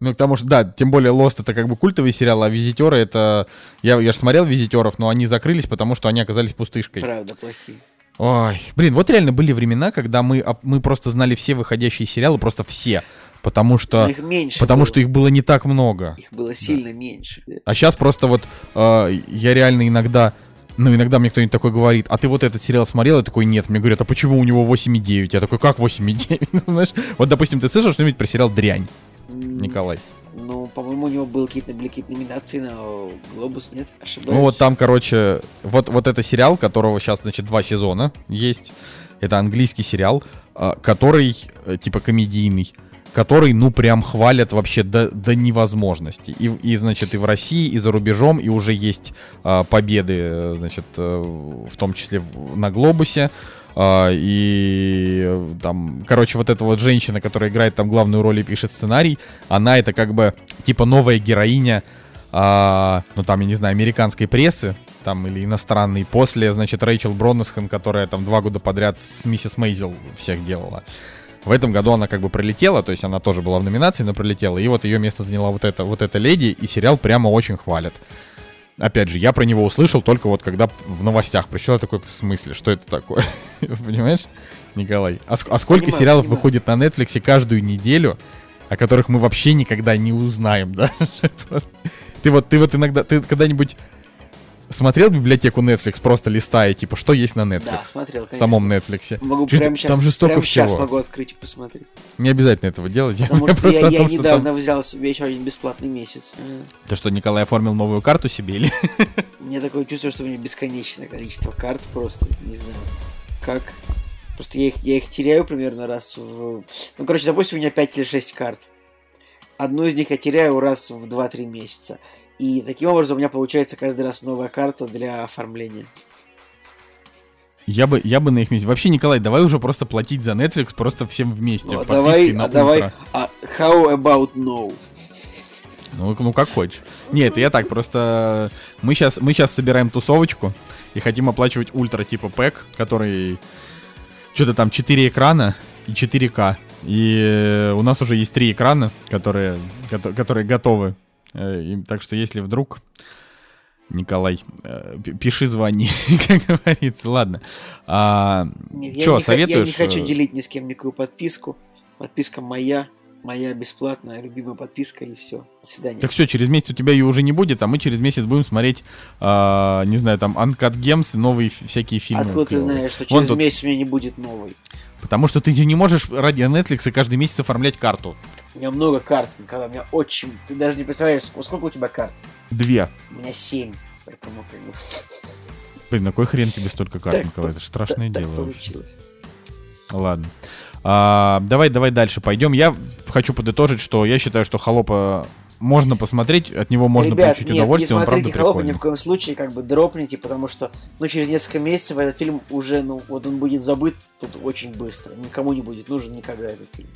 ну, потому что, да, тем более Lost это как бы культовый сериал, а визитеры это... Я, я же смотрел визитеров, но они закрылись, потому что они оказались пустышкой. правда, плохие. Ой, блин, вот реально были времена, когда мы, мы просто знали все выходящие сериалы, просто все. Потому что, Но их меньше потому было. что их было не так много. Их было сильно меньше. А сейчас просто вот э, я реально иногда, ну иногда мне кто-нибудь такой говорит, а ты вот этот сериал смотрел? Я такой, нет. Мне говорят, а почему у него 8,9? Я такой, как 8,9? Ну, Знаешь, вот, допустим, ты слышал что-нибудь про сериал «Дрянь», Николай? Ну, по-моему, у него был какие-то, были какие-то номинации на Глобус, нет? Ошибаюсь? Ну вот там, короче, вот, вот это сериал, которого сейчас, значит, два сезона есть. Это английский сериал, а, который, э, типа, комедийный который, ну, прям хвалят вообще до, до невозможности. И, и, значит, и в России, и за рубежом, и уже есть а, победы, э, значит, э, в том числе в, на Глобусе. А, и там, короче, вот эта вот женщина, которая играет там главную роль и пишет сценарий, она это как бы типа новая героиня, а, ну там, я не знаю, американской прессы, там, или иностранной, после, значит, Рэйчел Броннесхан, которая там два года подряд с миссис Мейзел всех делала. В этом году она как бы пролетела, то есть она тоже была в номинации, но пролетела. И вот ее место заняла вот эта, вот эта леди, и сериал прямо очень хвалят. Опять же, я про него услышал только вот когда в новостях я такой, в смысле, что это такое? Понимаешь, Николай? А, а сколько понимаю, сериалов понимаю. выходит на Netflix каждую неделю, о которых мы вообще никогда не узнаем, да? Ты вот, ты вот иногда, ты когда-нибудь смотрел библиотеку Netflix, просто листая, типа, что есть на Netflix? Да, смотрел, конечно. В самом Netflix. Могу Чуть, прямо сейчас, там же столько прямо всего. сейчас могу открыть и посмотреть. Не обязательно этого делать. Потому я, что я, я том, недавно там... взял себе еще один бесплатный месяц. Ты что, Николай оформил новую карту себе или? У меня такое чувство, что у меня бесконечное количество карт просто, не знаю, как. Просто я их, я их теряю примерно раз в... Ну, короче, допустим, у меня 5 или 6 карт. Одну из них я теряю раз в 2-3 месяца. И таким образом у меня получается каждый раз новая карта для оформления. Я бы, я бы на их месте. Вообще, Николай, давай уже просто платить за Netflix просто всем вместе. Ну, а давай, на а давай. А how about no? Ну, ну как хочешь. Нет, я так, просто мы сейчас, мы сейчас собираем тусовочку и хотим оплачивать ультра типа пэк, который что-то там 4 экрана и 4К. И у нас уже есть 3 экрана, которые, которые готовы и, так что если вдруг, Николай, э, пиши, звони, как говорится. Ладно. А, Нет, что, советуешь? Я не хочу делить ни с кем никакую подписку. Подписка моя, моя бесплатная, любимая подписка, и все. До свидания. Так все, через месяц у тебя ее уже не будет, а мы через месяц будем смотреть, э, не знаю, там, Uncut Gems, новые всякие фильмы. Откуда клевые. ты знаешь, что через Вон месяц тут... у меня не будет новой? Потому что ты не можешь ради Netflix каждый месяц оформлять карту. У меня много карт, Николай, у меня очень... Ты даже не представляешь, сколько у тебя карт? Две. У меня семь, поэтому как бы... Блин, на кой хрен тебе столько карт, так, Николай? Это же страшное так, дело. Так получилось. Ладно. А, давай, давай дальше пойдем. Я хочу подытожить, что я считаю, что Холопа можно посмотреть, от него можно Ребят, получить нет, удовольствие, не он правда Холопа прикольный. ни в коем случае как бы дропните, потому что, ну, через несколько месяцев этот фильм уже, ну, вот он будет забыт тут очень быстро. Никому не будет нужен никогда этот фильм.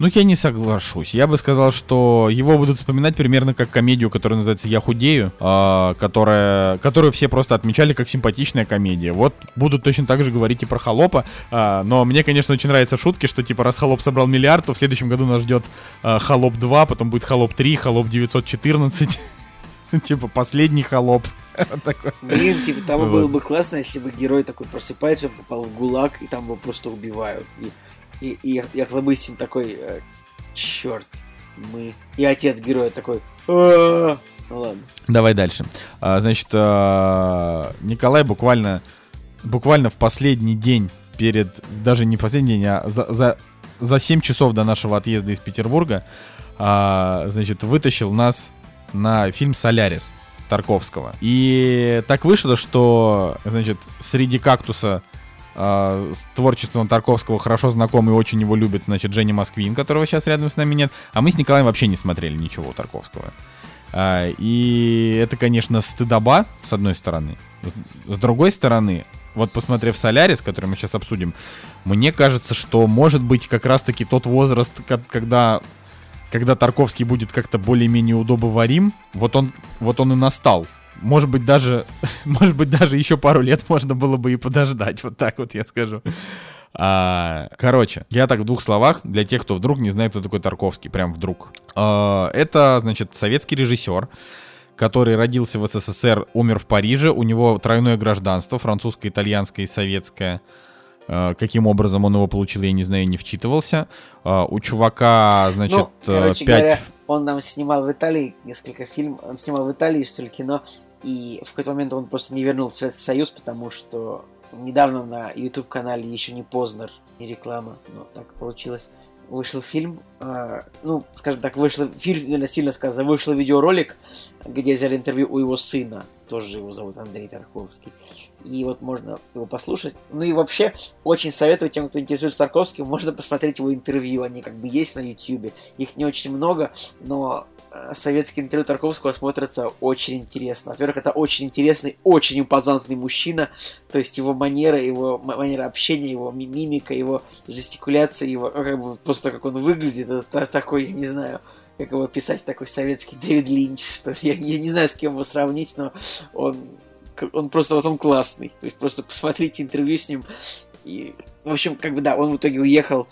Ну, я не соглашусь. Я бы сказал, что его будут вспоминать примерно как комедию, которая называется «Я худею», э, которая, которую все просто отмечали как симпатичная комедия. Вот будут точно так же говорить и про «Холопа». Э, но мне, конечно, очень нравятся шутки, что, типа, раз «Холоп» собрал миллиард, то в следующем году нас ждет э, «Холоп 2», потом будет «Холоп 3», «Холоп 914». Типа, последний холоп. Блин, типа, там было бы классно, если бы герой такой просыпается, попал в ГУЛАГ, и там его просто убивают. И и, и, Охлобыстин такой, э, черт, мы... И отец героя такой, ну ладно. Давай дальше. А, значит, а, Николай буквально, буквально в последний день перед, даже не последний день, а за, за, за 7 часов до нашего отъезда из Петербурга, а, значит, вытащил нас на фильм «Солярис» Тарковского. И так вышло, что, значит, среди кактуса э, с творчеством Тарковского хорошо знаком и очень его любит, значит, Женя Москвин, которого сейчас рядом с нами нет. А мы с Николаем вообще не смотрели ничего у Тарковского. Э, и это, конечно, стыдоба, с одной стороны. С другой стороны, вот посмотрев «Солярис», который мы сейчас обсудим, мне кажется, что может быть как раз-таки тот возраст, когда когда Тарковский будет как-то более-менее удобоварим, вот он, вот он и настал может быть, даже, может быть, даже еще пару лет можно было бы и подождать. Вот так вот я скажу. А, короче, я так в двух словах, для тех, кто вдруг не знает, кто такой Тарковский, прям вдруг. А, это, значит, советский режиссер, который родился в СССР, умер в Париже. У него тройное гражданство, французское, итальянское и советское. А, каким образом он его получил, я не знаю, не вчитывался. А, у чувака, значит, ну, короче 5... говоря, он нам снимал в Италии несколько фильмов. Он снимал в Италии, что ли, кино. И в какой-то момент он просто не вернул Советский Союз, потому что недавно на YouTube-канале еще не Познер, не реклама, но так получилось. вышел фильм, э, ну, скажем так, вышел фильм, наверное, сильно сказано, вышел видеоролик, где взяли интервью у его сына, тоже его зовут Андрей Тарковский. И вот можно его послушать. Ну и вообще, очень советую тем, кто интересуется Тарковским, можно посмотреть его интервью, они как бы есть на YouTube. Их не очень много, но советские интервью Тарковского смотрятся очень интересно. Во-первых, это очень интересный, очень импозантный мужчина, то есть его манера, его манера общения, его мимика, его жестикуляция, его, ну, как бы, просто как он выглядит, это такой, я не знаю, как его писать, такой советский Дэвид Линч, что я, я не знаю, с кем его сравнить, но он, он просто, вот он классный. То есть просто посмотрите интервью с ним, и, в общем, как бы, да, он в итоге уехал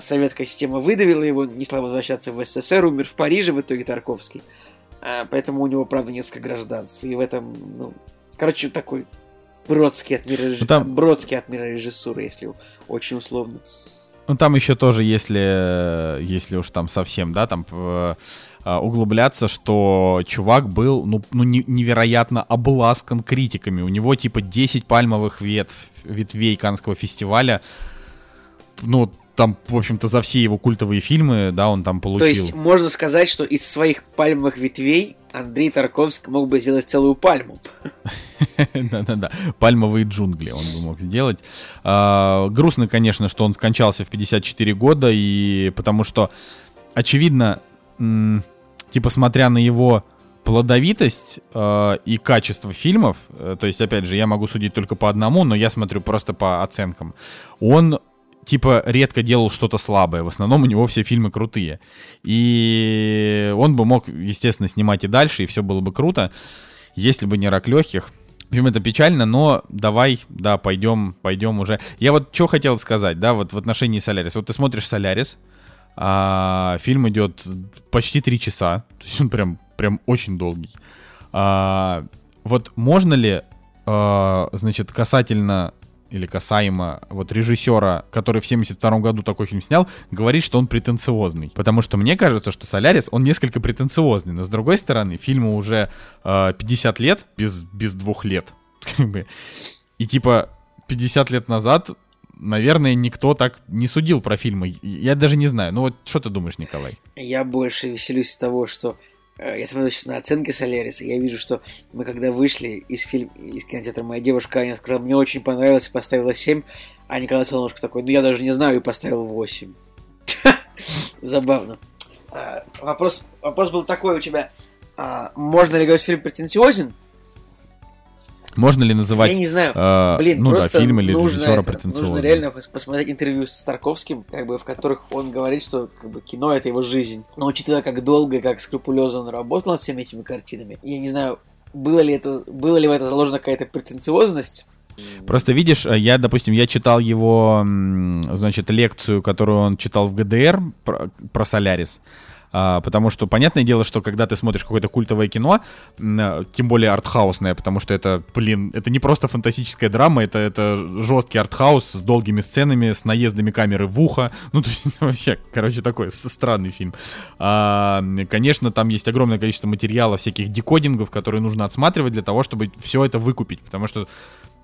советская система выдавила его, не стал возвращаться в СССР, умер в Париже в итоге Тарковский. А, поэтому у него, правда, несколько гражданств. И в этом, ну, короче, такой Бродский от мира, реж... ну, там... Бродский от мира режиссуры, если очень условно. Ну там еще тоже, если, если уж там совсем, да, там э, углубляться, что чувак был, ну, ну невероятно обласкан критиками. У него типа 10 пальмовых ветв, ветвей Канского фестиваля. Ну, там, в общем-то, за все его культовые фильмы, да, он там получил. То есть можно сказать, что из своих пальмовых ветвей Андрей Тарковский мог бы сделать целую пальму. Да-да-да, пальмовые джунгли он бы мог сделать. А, грустно, конечно, что он скончался в 54 года, и потому что, очевидно, типа, смотря на его плодовитость э, и качество фильмов, э, то есть, опять же, я могу судить только по одному, но я смотрю просто по оценкам. Он типа редко делал что-то слабое. В основном у него все фильмы крутые. И он бы мог, естественно, снимать и дальше, и все было бы круто, если бы не рак легких. Общем, это печально, но давай, да, пойдем, пойдем уже. Я вот что хотел сказать, да, вот в отношении Солярис. Вот ты смотришь Солярис, а, фильм идет почти три часа, то есть он прям, прям очень долгий. А, вот можно ли, а, значит, касательно или касаемо вот режиссера, который в 72 году такой фильм снял, говорит, что он претенциозный. Потому что мне кажется, что Солярис, он несколько претенциозный. Но с другой стороны, фильму уже э, 50 лет, без, без двух лет. И типа 50 лет назад, наверное, никто так не судил про фильмы. Я даже не знаю. Ну вот что ты думаешь, Николай? Я больше веселюсь от того, что я смотрю сейчас на оценки Соляриса, я вижу, что мы когда вышли из фильма, из кинотеатра, моя девушка Аня сказала, мне очень понравилось и поставила 7, а Николай Солнышко такой, ну я даже не знаю, и поставил 8. Забавно. А, вопрос, вопрос был такой у тебя, а, можно ли говорить, фильм претенциозен? Можно ли называть, я не знаю, э, блин, ну да, фильм или режиссера претенциозным? Нужно реально посмотреть интервью с Тарковским, как бы, в которых он говорит, что как бы, кино это его жизнь. Но учитывая, как долго и как скрупулезно он работал над всеми этими картинами, я не знаю, было ли это, было ли в это заложена какая-то претенциозность, Просто видишь, э, я, допустим, я читал его, значит, лекцию, которую он читал в ГДР про, про Солярис. А, потому что, понятное дело, что когда ты смотришь какое-то культовое кино, а, тем более артхаусное, потому что это, блин, это не просто фантастическая драма, это, это жесткий артхаус с долгими сценами, с наездами камеры в ухо. Ну, то есть, вообще, короче, такой странный фильм. А, конечно, там есть огромное количество материала, всяких декодингов, которые нужно отсматривать для того, чтобы все это выкупить, потому что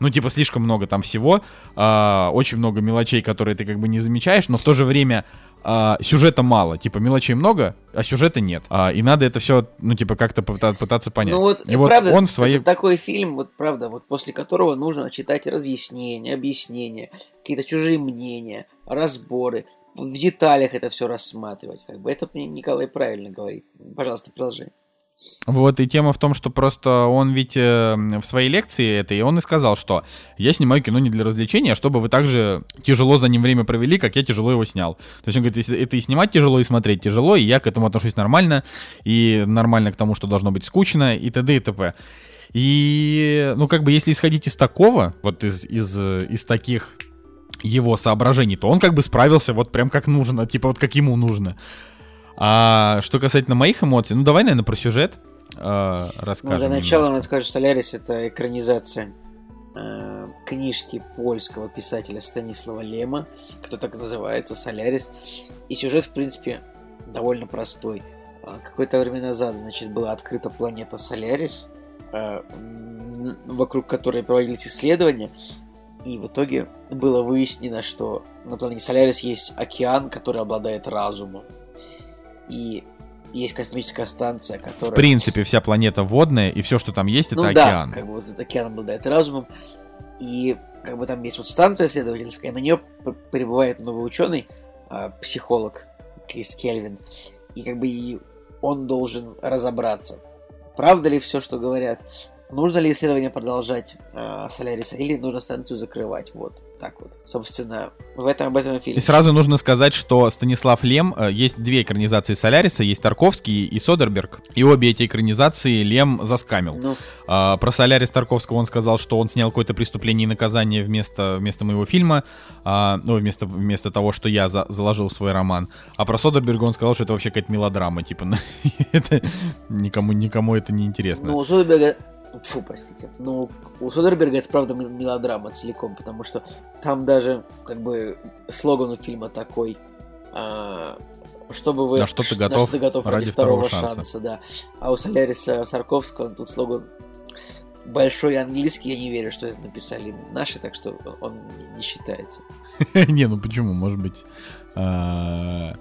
ну, типа, слишком много там всего, э, очень много мелочей, которые ты как бы не замечаешь, но в то же время э, сюжета мало. Типа, мелочей много, а сюжета нет. Э, и надо это все, ну, типа, как-то пытаться понять. Ну, вот, и вот правда, он в своей... это такой фильм, вот, правда, вот после которого нужно читать разъяснения, объяснения, какие-то чужие мнения, разборы, в деталях это все рассматривать. Как бы это мне Николай правильно говорит. Пожалуйста, продолжи. Вот, и тема в том, что просто он ведь э, в своей лекции этой, он и сказал, что я снимаю кино не для развлечения, а чтобы вы также тяжело за ним время провели, как я тяжело его снял. То есть он говорит, это и снимать тяжело, и смотреть тяжело, и я к этому отношусь нормально, и нормально к тому, что должно быть скучно, и т.д. и т.п. И, ну, как бы, если исходить из такого, вот из, из, из таких его соображений, то он как бы справился вот прям как нужно, типа вот как ему нужно. А что касательно моих эмоций, ну давай, наверное, про сюжет э, расскажем. Ну, для начала надо сказать, что Солярис это экранизация э, книжки польского писателя Станислава Лема, кто так называется, Солярис. И сюжет, в принципе, довольно простой. А, какое-то время назад, значит, была открыта планета Солярис, э, вокруг которой проводились исследования, И в итоге было выяснено, что на планете Солярис есть океан, который обладает разумом. И есть космическая станция, которая... В принципе, вся планета водная, и все, что там есть, это ну, океан. Да, как бы вот этот океан обладает разумом. И как бы там есть вот станция исследовательская, на нее прибывает новый ученый, а, психолог Крис Кельвин. И как бы и он должен разобраться, правда ли все, что говорят, нужно ли исследование продолжать э, Соляриса или нужно станцию закрывать. Вот так вот. Собственно, в этом об этом фильме. И сразу нужно сказать, что Станислав Лем, э, есть две экранизации Соляриса, есть Тарковский и Содерберг. И обе эти экранизации Лем заскамил. Ну. А, про Солярис Тарковского он сказал, что он снял какое-то преступление и наказание вместо, вместо моего фильма, а, ну, вместо, вместо того, что я за, заложил свой роман. А про Содерберга он сказал, что это вообще какая-то мелодрама, типа, это никому, никому это не интересно. Ну, у Содерберга Фу, простите. Ну, у Содерберга это, правда, мелодрама целиком, потому что там даже, как бы, слоган у фильма такой, а, чтобы вы... На что ты готов, что ты готов ради, ради второго, второго шанса. шанса. да. А у Соляриса Сарковского тут слоган большой английский, я не верю, что это написали наши, так что он не считается. Не, ну почему, может быть... А,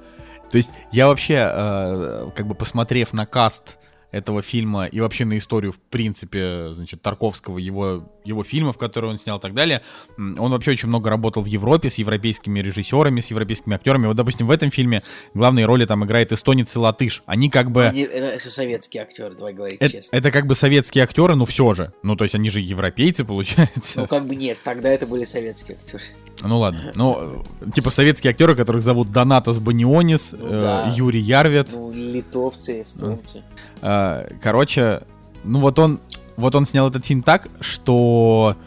то есть я вообще, а, как бы посмотрев на каст этого фильма и вообще на историю, в принципе, значит, Тарковского, его, его фильмов, которые он снял и так далее. Он вообще очень много работал в Европе с европейскими режиссерами, с европейскими актерами. Вот, допустим, в этом фильме главные роли там играет эстонец и латыш. Они как бы... Они, это все советские актеры, давай говорить это, честно. Это как бы советские актеры, но все же. Ну, то есть они же европейцы, получается. Ну, как бы нет, тогда это были советские актеры. Ну ладно. Ну, типа советские актеры, которых зовут Донатас Банионис, ну, э, да. Юрий Ярвет. Ну, литовцы, эстонцы. Э, короче, ну вот он, вот он снял этот фильм так, что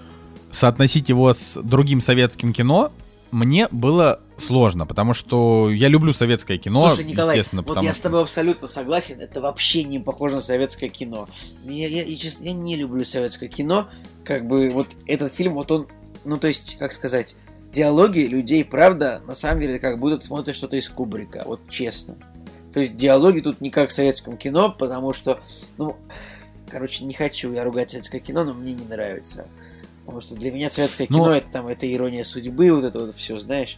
соотносить его с другим советским кино мне было сложно, потому что я люблю советское кино, Слушай, Николай, естественно. Вот я с тобой абсолютно согласен, это вообще не похоже на советское кино. Я, я, я, честно, я не люблю советское кино. Как бы вот этот фильм, вот он, ну то есть, как сказать, диалоги людей, правда, на самом деле, как будто смотришь что-то из Кубрика, вот честно. То есть диалоги тут не как в советском кино, потому что, ну, короче, не хочу я ругать советское кино, но мне не нравится. Потому что для меня советское кино ну, это там это ирония судьбы, вот это вот все, знаешь.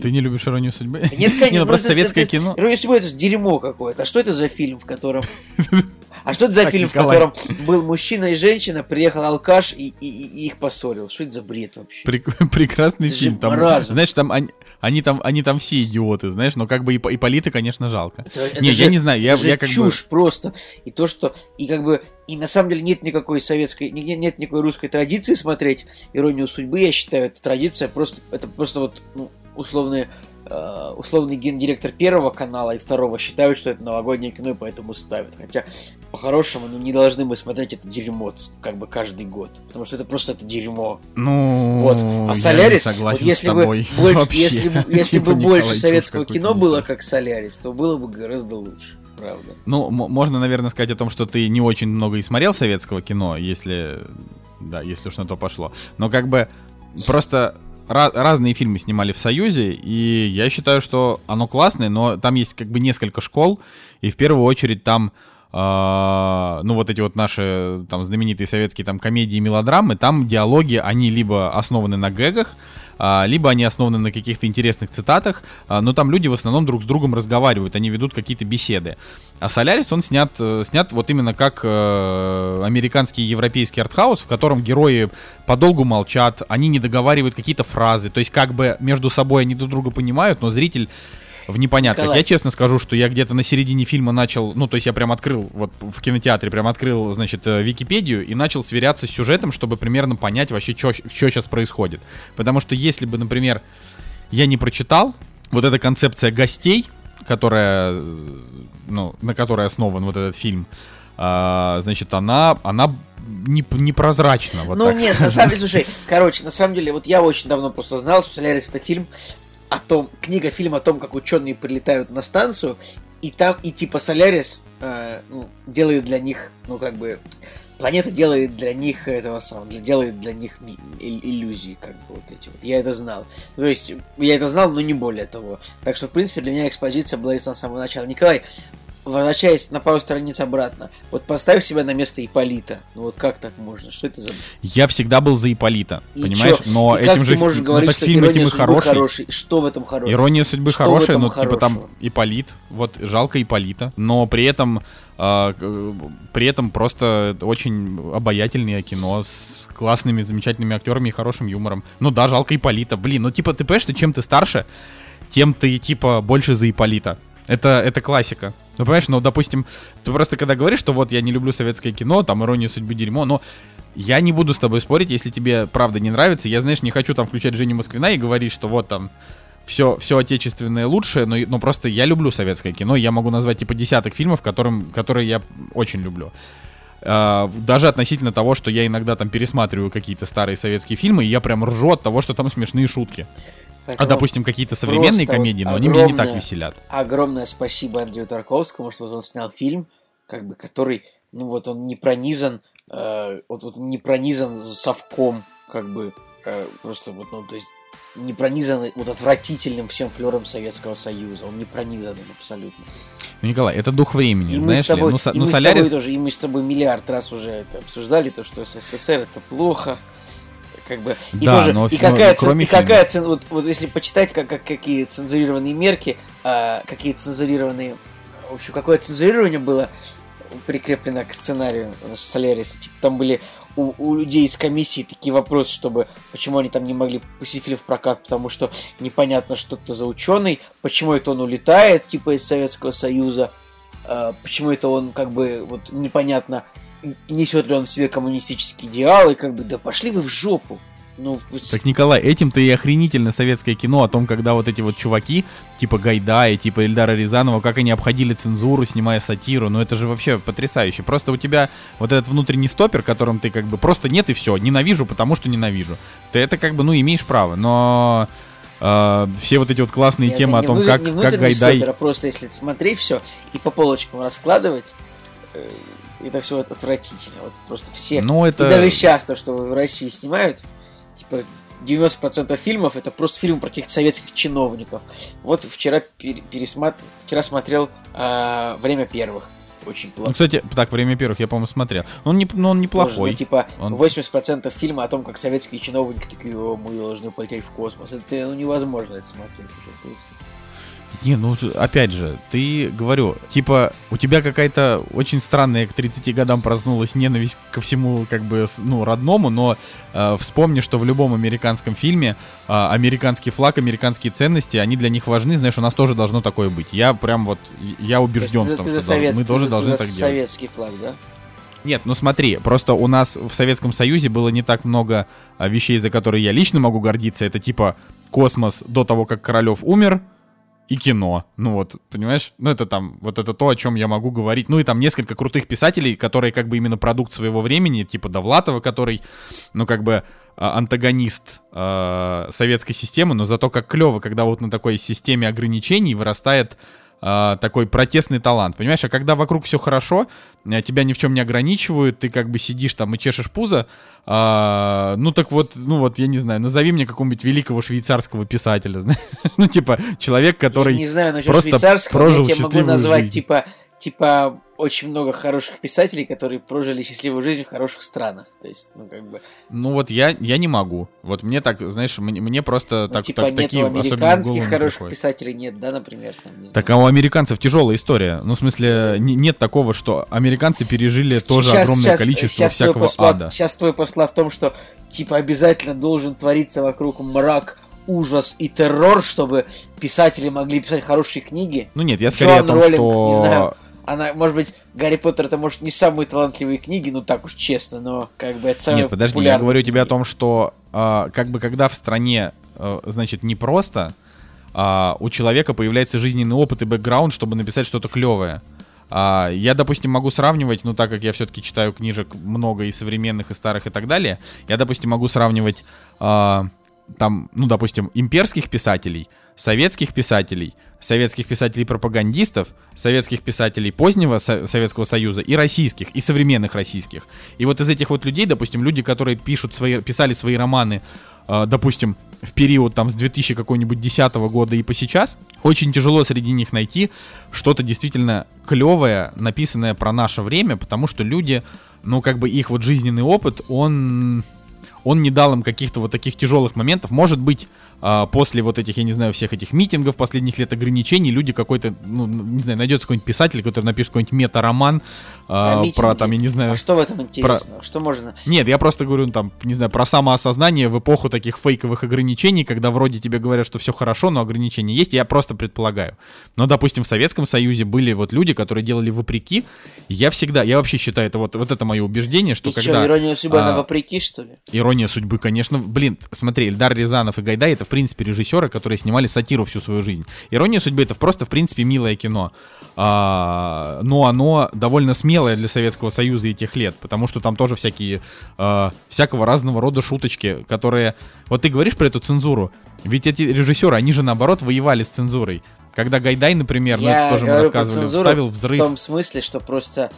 Ты не любишь иронию судьбы? Нет, конечно, ну, просто советское кино. Ирония судьбы это дерьмо какое-то. А что это за фильм, в котором А что это за так, фильм, Николай. в котором был мужчина и женщина, приехал алкаш и, и, и их поссорил? Что это за бред вообще? Прек- прекрасный это фильм. Там, знаешь, там они, они там они там все идиоты, знаешь, но как бы и, и Полита, конечно, жалко. Это, не, же, я не знаю, я, это я как чушь бы... просто. И то, что и как бы и на самом деле нет никакой советской, нет, никакой русской традиции смотреть иронию судьбы. Я считаю, это традиция просто, это просто вот ну, условные Э, условный гендиректор первого канала и второго считают, что это новогоднее кино, и поэтому ставят. Хотя, по-хорошему, ну, не должны мы смотреть это дерьмо как бы каждый год. Потому что это просто это дерьмо. Ну, вот. А Солярис, вот если бы, больше, если, если бы больше советского кино было, как Солярис, то было бы гораздо лучше. Правда. Ну, можно, наверное, сказать о том, что ты не очень много и смотрел советского кино, если, да, если уж на то пошло. Но как бы просто разные фильмы снимали в Союзе, и я считаю, что оно классное, но там есть как бы несколько школ, и в первую очередь там Uh, ну, вот эти вот наши там знаменитые советские там комедии и мелодрамы, там диалоги, они либо основаны на гэгах, либо они основаны на каких-то интересных цитатах, uh, но там люди в основном друг с другом разговаривают, они ведут какие-то беседы. А Солярис, он снят, э, снят вот именно как э, американский и европейский артхаус, в котором герои подолгу молчат, они не договаривают какие-то фразы, то есть как бы между собой они друг друга понимают, но зритель в непонятках. Николай. Я честно скажу, что я где-то на середине фильма начал, ну, то есть я прям открыл, вот в кинотеатре прям открыл, значит, э, Википедию и начал сверяться с сюжетом, чтобы примерно понять вообще, что сейчас происходит. Потому что если бы, например, я не прочитал, вот эта концепция гостей, которая, ну, на которой основан вот этот фильм, а, значит, она, она не, непрозрачна. Вот ну нет, сказать. на самом деле, слушай, короче, на самом деле, вот я очень давно просто знал, что «Солярис» это фильм о том, книга, фильм о том, как ученые прилетают на станцию, и там, и типа Солярис э, ну, делает для них, ну как бы, планета делает для них этого самого, делает для них иллюзии, как бы вот эти вот. Я это знал. То есть, я это знал, но не более того. Так что, в принципе, для меня экспозиция была с самого начала. Николай, возвращаясь на пару страниц обратно, вот поставь себя на место Иполита. Ну вот как так можно? Что это за... Я всегда был за Иполита, И понимаешь? чё? Но И как этим ты же можешь ну, говорить, так что фильм этим ирония и хороший. хороший? Что в этом хорошего? Ирония судьбы Что хорошая, но типа там хорошего? Иполит, вот жалко Иполита, но при этом к- при этом просто очень обаятельное кино с классными, замечательными актерами и хорошим юмором. Ну да, жалко Иполита. Блин, ну типа ты понимаешь, что чем ты старше, тем ты типа больше за Иполита. Это, это классика. Ну, понимаешь, ну, допустим, ты просто когда говоришь, что вот я не люблю советское кино, там ирония судьбы дерьмо, но я не буду с тобой спорить, если тебе правда не нравится. Я, знаешь, не хочу там включать Женю Москвина и говорить, что вот там все, все отечественное лучшее, но, но просто я люблю советское кино. Я могу назвать типа десяток фильмов, которым, которые я очень люблю. А, даже относительно того, что я иногда там пересматриваю какие-то старые советские фильмы, и я прям ржу от того, что там смешные шутки. А, Поэтому допустим, какие-то современные вот комедии, но они меня не так веселят. Огромное спасибо Андрею Тарковскому, что вот он снял фильм, как бы, который, ну вот он не пронизан, э, вот, вот не пронизан совком, как бы, э, просто вот, ну, то есть не пронизан вот отвратительным всем флером Советского Союза. Он не пронизан им абсолютно. Ну, Николай, это дух времени, И мы знаешь с тобой, ли? Ну, и ну, мы с Солярис... тобой тоже, и мы с тобой миллиард раз уже это обсуждали, то, что СССР это плохо, как бы, и Да, тоже, но и но какая, цен- кроме и какая цен- вот, вот если почитать, как, как, какие цензурированные мерки, а, какие цензурированные, в общем, какое цензурирование было прикреплено к сценарию Соляриса, типа, там были у, у людей из комиссии такие вопросы, чтобы почему они там не могли пустить фильм в прокат, потому что непонятно, что это за ученый, почему это он улетает, типа, из Советского Союза, а, почему это он, как бы, вот, непонятно, несет ли он в себе коммунистический идеал, и как бы, да пошли вы в жопу. Ну, Так, Николай, этим-то и охренительно советское кино о том, когда вот эти вот чуваки, типа Гайдая, типа Эльдара Рязанова, как они обходили цензуру, снимая сатиру, ну это же вообще потрясающе. Просто у тебя вот этот внутренний стопер, которым ты как бы просто нет и все, ненавижу, потому что ненавижу. Ты это как бы, ну, имеешь право, но э, все вот эти вот классные не- темы не о том, внутр- как, не как Гайдай... стопер, а просто если смотреть все и по полочкам раскладывать, э, это все отвратительно. Вот просто все. Ну, это... И даже сейчас то, что в России снимают, типа 90% фильмов это просто фильмы про каких-то советских чиновников. Вот вчера пер- пересмат... вчера смотрел а, Время первых. Очень Ну, плохо. кстати, так, время первых я, по-моему, смотрел. Он, не, ну, он неплохой. ну, типа, Он- 80% фильма о том, как советские чиновники такие, «О, мы должны полететь в космос. Это ну, невозможно это смотреть уже. Не, ну опять же, ты говорю, типа, у тебя какая-то очень странная к 30 годам проснулась ненависть ко всему, как бы, ну, родному, но э, вспомни, что в любом американском фильме э, американский флаг, американские ценности, они для них важны, знаешь, у нас тоже должно такое быть. Я прям вот, я убежден То в том, ты что советский- мы тоже ты должны за так делать. советский флаг, да? Нет, ну смотри, просто у нас в Советском Союзе было не так много а, вещей, за которые я лично могу гордиться. Это типа космос до того, как Королев умер, и кино. Ну вот, понимаешь? Ну это там, вот это то, о чем я могу говорить. Ну и там несколько крутых писателей, которые как бы именно продукт своего времени, типа Довлатова, который, ну как бы а, антагонист а, советской системы, но зато как клево, когда вот на такой системе ограничений вырастает а, такой протестный талант, понимаешь? А когда вокруг все хорошо, а, тебя ни в чем не ограничивают, ты как бы сидишь там и чешешь пузо, а, ну так вот, ну вот, я не знаю, назови мне какого-нибудь великого швейцарского писателя, знаешь? ну типа человек, который... Я не знаю просто швейцарского, прожил я тебе могу назвать, жизнь. типа, типа, очень много хороших писателей, которые прожили счастливую жизнь в хороших странах. То есть, ну, как бы, Ну вот я, я не могу. Вот мне так, знаешь, мне, мне просто ну, так, типа, так, такие американских хороших приходят. писателей, нет, да, например, там, не Так знаю. а у американцев тяжелая история. Ну, в смысле, не- нет такого, что американцы пережили тоже Щас- огромное щас- количество твой всякого посла- ада. Сейчас твой посла в том, что, типа, обязательно должен твориться вокруг мрак, ужас и террор, чтобы писатели могли писать хорошие книги. Ну нет, я скорее о Джоан том, Роллинг, что... не знаю, она, может быть, Гарри Поттер это может не самые талантливые книги, ну так уж честно, но как бы это самые Нет, подожди, я говорю тебе о том, что а, как бы когда в стране, а, значит, не просто а, у человека появляется жизненный опыт и бэкграунд, чтобы написать что-то клевое. А, я, допустим, могу сравнивать, ну так как я все-таки читаю книжек много и современных, и старых, и так далее, я, допустим, могу сравнивать а, там, ну, допустим, имперских писателей, советских писателей, советских писателей-пропагандистов, советских писателей позднего Со- Советского Союза и российских, и современных российских. И вот из этих вот людей, допустим, люди, которые пишут свои, писали свои романы, э, допустим, в период там с 2000 какого-нибудь 10 года и по сейчас, очень тяжело среди них найти что-то действительно клевое, написанное про наше время, потому что люди, ну, как бы их вот жизненный опыт, он он не дал им каких-то вот таких тяжелых моментов. Может быть, а, после вот этих, я не знаю, всех этих митингов последних лет ограничений, люди какой-то, ну, не знаю, найдется какой-нибудь писатель, который напишет какой-нибудь мета-роман а, Про про, там, я не знаю... А что в этом интересного? Что можно... Нет, я просто говорю, ну, там, не знаю, про самоосознание в эпоху таких фейковых ограничений, когда вроде тебе говорят, что все хорошо, но ограничения есть, я просто предполагаю. Но, допустим, в Советском Союзе были вот люди, которые делали вопреки. Я всегда, я вообще считаю, это вот, вот это мое убеждение, что И когда... что, ирония судьбы, а, она вопреки, что ли? Ирония судьбы, конечно. Блин, смотри, Эльдар Рязанов и Гайдай это, в принципе, режиссеры, которые снимали сатиру всю свою жизнь. Ирония судьбы это просто, в принципе, милое кино. А, но оно довольно смелое для Советского Союза и тех лет, потому что там тоже всякие, а, всякого разного рода шуточки, которые... Вот ты говоришь про эту цензуру, ведь эти режиссеры, они же, наоборот, воевали с цензурой. Когда Гайдай, например, ну это тоже мы рассказывали, вставил В взрыв. том смысле, что просто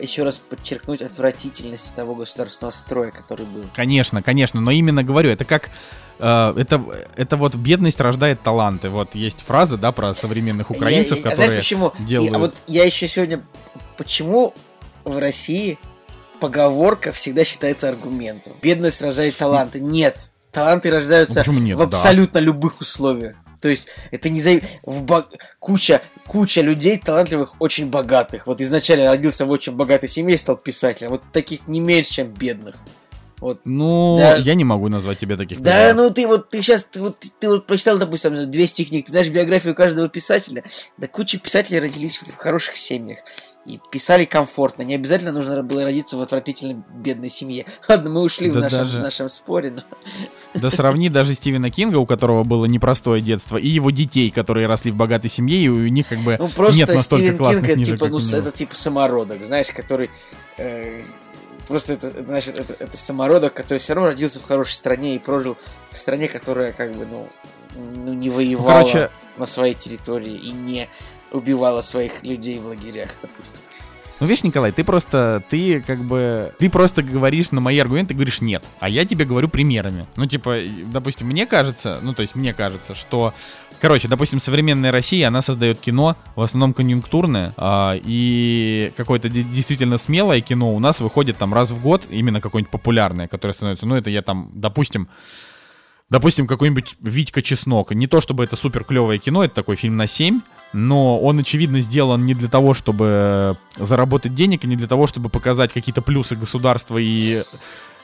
еще раз подчеркнуть отвратительность того государственного строя, который был. Конечно, конечно, но именно говорю, это как э, это, это вот бедность рождает таланты. Вот есть фраза, да, про современных украинцев, Я- я- а которые знаешь почему? И- делают. а вот я еще сегодня... Почему в России поговорка всегда считается аргументом? Бедность рождает таланты. Нет. Таланты рождаются Ну, нет? в Да. абсолютно любых условиях. То есть это не за... в бо- куча куча людей талантливых очень богатых. Вот изначально родился в очень богатой семье и стал писателем. Вот таких не меньше, чем бедных. Вот Ну, Да. я не могу назвать тебе таких да, примеров. ну ты вот, ты сейчас, ты вот, ты вот прочитал, допустим, там, 200 книг, ты знаешь биографию каждого писателя, да куча писателей родились в хороших семьях и писали комфортно, не обязательно нужно было родиться в отвратительно бедной семье. Ладно, мы ушли в, Да нашем, даже- в нашем споре, но... Да сравни даже Стивена Кинга, у которого было непростое детство, и его детей, которые росли в богатой семье, и у них как бы Ну просто нет настолько Стивен классных Кинг это книжек, типа, ну, это типа самородок, знаешь, который... э, просто это, значит, это, это самородок, который все равно родился в хорошей стране и прожил в стране, которая как бы, ну, ну не воевала короче- на своей территории и не убивала своих людей в лагерях, допустим. Ну, видишь, Николай, ты просто, ты как бы, ты просто говоришь на мои аргументы, говоришь нет, а я тебе говорю примерами. Ну, типа, допустим, мне кажется, ну, то есть мне кажется, что, короче, допустим, современная Россия, она создает кино, в основном конъюнктурное, а, и какое-то де- действительно смелое кино у нас выходит там раз в год, именно какое-нибудь популярное, которое становится, ну, это я там, допустим, Допустим, какой-нибудь Витька Чеснок. Не то чтобы это супер клевое кино, это такой фильм на 7, но он, очевидно, сделан не для того, чтобы заработать денег, и не для того, чтобы показать какие-то плюсы государства и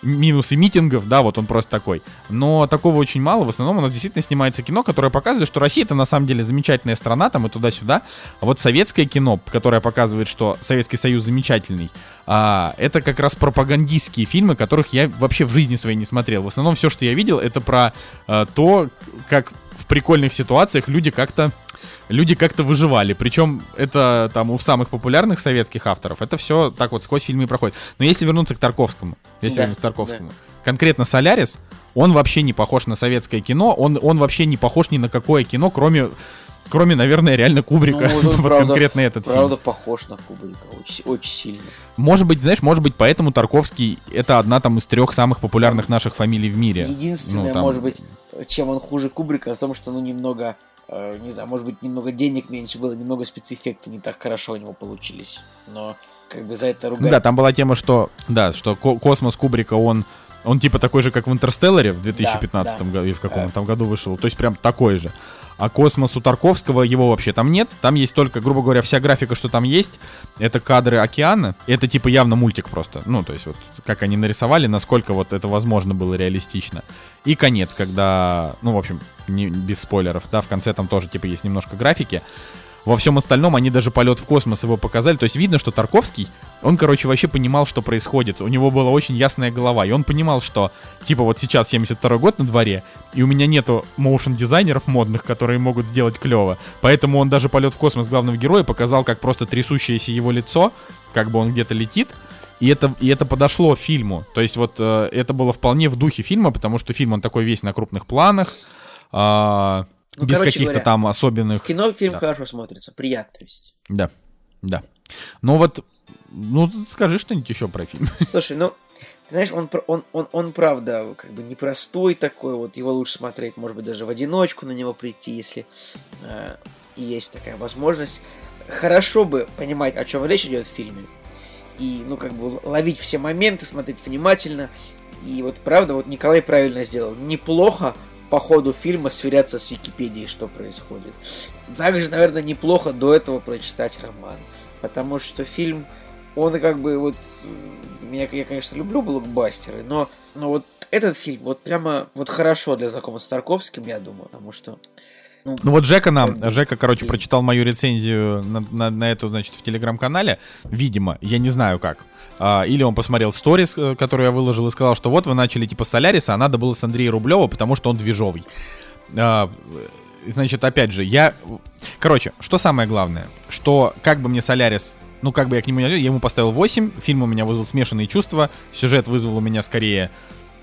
минусы митингов, да, вот он просто такой. Но такого очень мало, в основном у нас действительно снимается кино, которое показывает, что Россия это на самом деле замечательная страна, там и туда-сюда. А вот советское кино, которое показывает, что Советский Союз замечательный, а, это как раз пропагандистские фильмы, которых я вообще в жизни своей не смотрел. В основном все, что я видел, это про а, то, как в прикольных ситуациях люди как-то люди как-то выживали. Причем это там у самых популярных советских авторов. Это все так вот сквозь фильмы проходит. Но если вернуться к Тарковскому, если Да, вернуться к Тарковскому, конкретно Солярис, он вообще не похож на советское кино, он, он вообще не похож ни на какое кино, кроме, кроме наверное, реально Кубрика. Ну, он, Вот правда, конкретно этот Правда, фильм. похож на Кубрика, очень, очень сильно. Может быть, знаешь, может быть, поэтому Тарковский это одна там из трех самых популярных наших фамилий в мире. Единственное, Ну, там- может быть, чем он хуже Кубрика, в том, что, ну, немного, не знаю, может быть, немного денег меньше было, немного спецэффекты не так хорошо у него получились. Но, как бы, за это Ну ругать... да, там была тема, что, да, что ко- космос Кубрика, он, он типа такой же, как в Интерстелларе в 2015 да. году, или в каком Да. там году вышел, то есть прям такой же. А космос у Тарковского его вообще там нет, там есть только, грубо говоря, вся графика, что там есть, это кадры океана, это типа явно мультик просто, ну, то есть вот как они нарисовали, насколько вот это возможно было реалистично. И конец, когда, ну, в общем, не, без спойлеров, да, в конце там тоже типа есть немножко графики, во всем остальном они даже полет в космос его показали. То есть видно, что Тарковский, он, короче, вообще понимал, что происходит. У него была очень ясная голова. И он понимал, что, типа, вот сейчас 72 год на дворе, и у меня нету моушен-дизайнеров модных, которые могут сделать клево. Поэтому он даже полет в космос главного героя показал, как просто трясущееся его лицо, как бы он где-то летит, И это, и это подошло фильму. То есть вот э, это было вполне в духе фильма, потому что фильм, он такой весь на крупных планах, э, Ну, без каких-то там особенных... В кино фильм Да. хорошо смотрится, приятно. То есть. Да, да. Но вот, ну, скажи что-нибудь еще про фильм. Слушай, ну, ты знаешь, он, он, он, он правда как бы непростой такой, вот его лучше смотреть, может быть, даже в одиночку на него прийти, если э, есть такая возможность. Хорошо бы понимать, о чем речь идет в фильме, и, ну, как бы ловить все моменты, смотреть внимательно, и вот правда, вот Николай правильно сделал. Неплохо по ходу фильма сверяться с Википедией, что происходит. Также, наверное, неплохо до этого прочитать роман. Потому что фильм, он как бы вот... Я, я конечно, люблю блокбастеры, но, но вот этот фильм вот прямо вот хорошо для знакомых с Тарковским, я думаю, потому что... Ну вот Жека нам, бы, Жека, короче, прочитал мою рецензию на, на- на эту, значит, в телеграм-канале. Видимо, я не знаю как. А, или он посмотрел сторис, э, которую я выложил, и сказал, что вот вы начали типа с Соляриса, а надо было с Андрея Рублева, потому что он движовый. А, э, значит, опять же, я... Короче, что самое главное? Что как бы мне Солярис... Ну, как бы я к нему не... Я ему поставил 8, фильм у меня вызвал смешанные чувства, сюжет вызвал у меня скорее...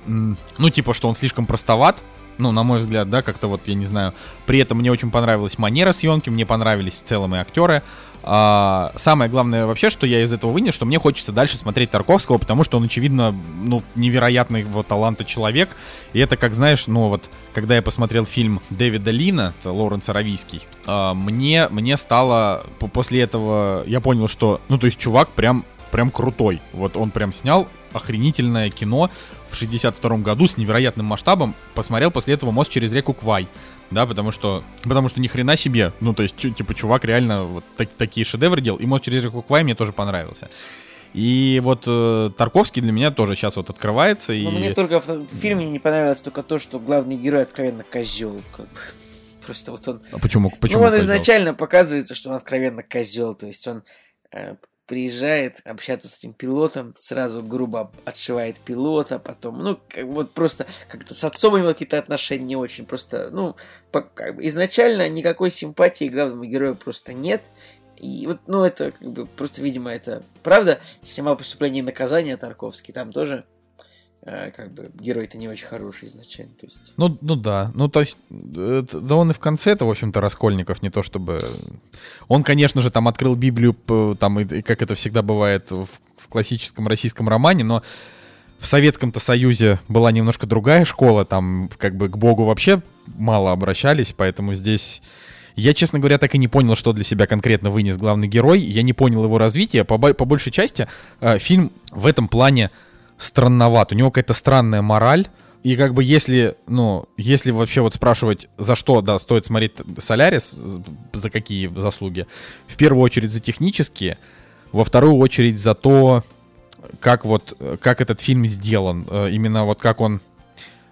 Ну, типа, что он слишком простоват, ну, на мой взгляд, да, как-то вот, я не знаю. При этом мне очень понравилась манера съемки, мне понравились в целом и актеры. А, самое главное вообще, что я из этого вынес, что мне хочется дальше смотреть Тарковского, потому что он, очевидно, ну, невероятного таланта человек. И это, как знаешь, ну вот, когда я посмотрел фильм Дэвида Лина, это Лоренс Аравийский, а, мне, мне стало, по- после этого, я понял, что, ну, то есть чувак прям, прям крутой. Вот он прям снял охренительное кино в 62 году с невероятным масштабом. Посмотрел после этого «Мост через реку Квай». Да, потому что, потому что ни хрена себе, ну, то есть, типа, чувак реально вот так- такие шедевры делал. И «Мост через реку Квай» мне тоже понравился. И вот э, Тарковский для меня тоже сейчас вот открывается. И... Ну, мне только в, в фильме не понравилось только то, что главный герой откровенно козел. Как бы. Просто вот он А почему? Почему? ну, он козел? изначально показывается, что он откровенно козел. То есть он э, приезжает общаться с этим пилотом, сразу грубо отшивает пилота, потом, ну, как, вот просто как-то с отцом у него какие-то отношения не очень. Просто, ну, по- как бы изначально никакой симпатии к главному герою просто нет. И вот, ну, это как бы просто, видимо, это правда. Снимал преступление и наказание Тарковский, там тоже как бы герой-то не очень хороший изначально. То есть. Ну, ну да. Ну, то есть, э, да он и в конце это, в общем-то, Раскольников, не то чтобы... Он, конечно же, там открыл Библию, там, и, и как это всегда бывает в, в классическом российском романе, но в Советском-то Союзе была немножко другая школа, там как бы к Богу вообще мало обращались, поэтому здесь... Я, честно говоря, так и не понял, что для себя конкретно вынес главный герой. Я не понял его развития. По, по большей части э, фильм в этом плане странноват. У него какая-то странная мораль. И как бы если, ну, если вообще вот спрашивать, за что, да, стоит смотреть Солярис, за какие заслуги, в первую очередь за технические, во вторую очередь за то, как вот, как этот фильм сделан, э, именно вот как он,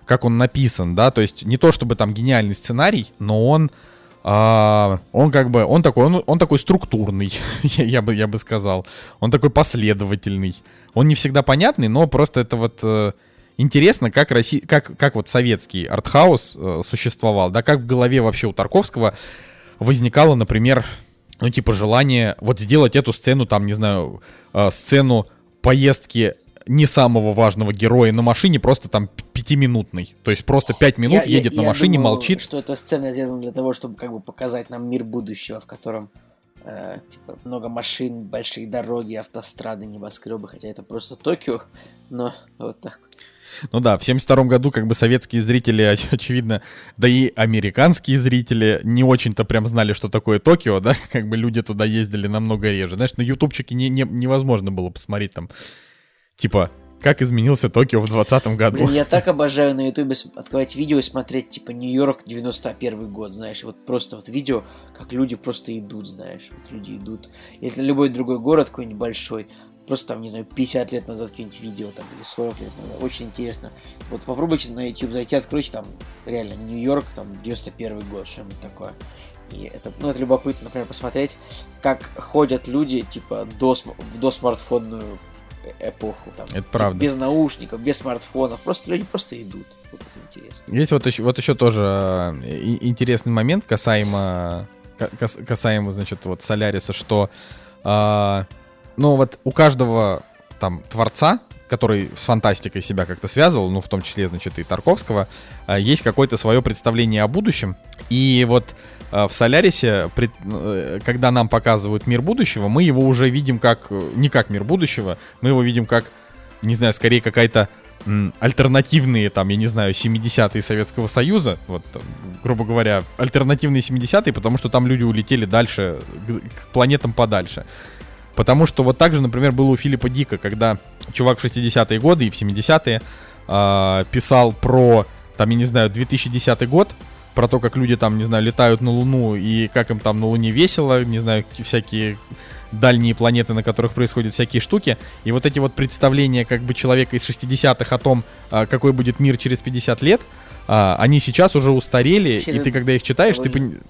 как он написан, да, то есть не то чтобы там гениальный сценарий, но он, а, он как бы, он такой, он, он такой структурный, я, я бы, я бы сказал, он такой последовательный, он не всегда понятный, но просто это вот э, интересно, как, Росси... как, как вот советский артхаус э, существовал, да, как в голове вообще у Тарковского возникало, например, ну, типа, желание вот сделать эту сцену, там, не знаю, э, сцену поездки не самого важного героя на машине, просто там пятиминутный. То есть просто пять минут Я- я- едет на я машине, думаю, молчит. что эта сцена сделана для того, чтобы как бы показать нам мир будущего, в котором э, типа много машин, большие дороги, автострады, небоскребы, хотя это просто Токио, но вот так. Ну да, в 72 году как бы советские зрители, оч- очевидно, да и американские зрители не очень-то прям знали, что такое Токио, да, как бы люди туда ездили намного реже. Знаешь, на ютубчике не, не- невозможно было посмотреть там, типа, как изменился Токио в 20 году. Блин, я так обожаю на ютубе открывать видео и смотреть, типа, Нью-Йорк 91 год, знаешь, вот просто вот видео, как люди просто идут, знаешь, вот люди идут. Если любой другой город какой-нибудь большой, просто там, не знаю, 50 лет назад какие-нибудь видео там, или 40 лет назад, очень интересно. Вот попробуйте на YouTube зайти, откройте там, реально, Нью-Йорк, там, 91 год, что-нибудь такое. И это, ну, это любопытно, например, посмотреть, как ходят люди, типа, до, в досмартфонную эпоху. Там, Это правда. без наушников, без смартфонов. Просто люди просто идут. Вот это интересно. Есть вот еще, вот еще тоже э, интересный момент касаемо, ка- кас- касаемо, значит, вот Соляриса, что, а, ну вот у каждого там творца, который с фантастикой себя как-то связывал, ну, в том числе, значит, и Тарковского, э, есть какое-то свое представление о будущем. И вот э, в Солярисе, э, когда нам показывают мир будущего, мы его уже видим как, не как мир будущего, мы его видим как, не знаю, скорее какая-то альтернативные, там, я не знаю, 70-е Советского Союза, вот, грубо говоря, альтернативные 70-е, потому что там люди улетели дальше, к планетам подальше. Потому что вот так же, например, было у Филиппа Дика, когда чувак в 60-е годы и в 70-е э, писал про, там, я не знаю, 2010 год, про то, как люди там, не знаю, летают на Луну и как им там на Луне весело, не знаю, всякие дальние планеты, на которых происходят всякие штуки. И вот эти вот представления как бы человека из 60-х о том, а, какой будет мир через 50 лет, а, они сейчас уже устарели, Вообще, и ты когда их читаешь, довольно... ты...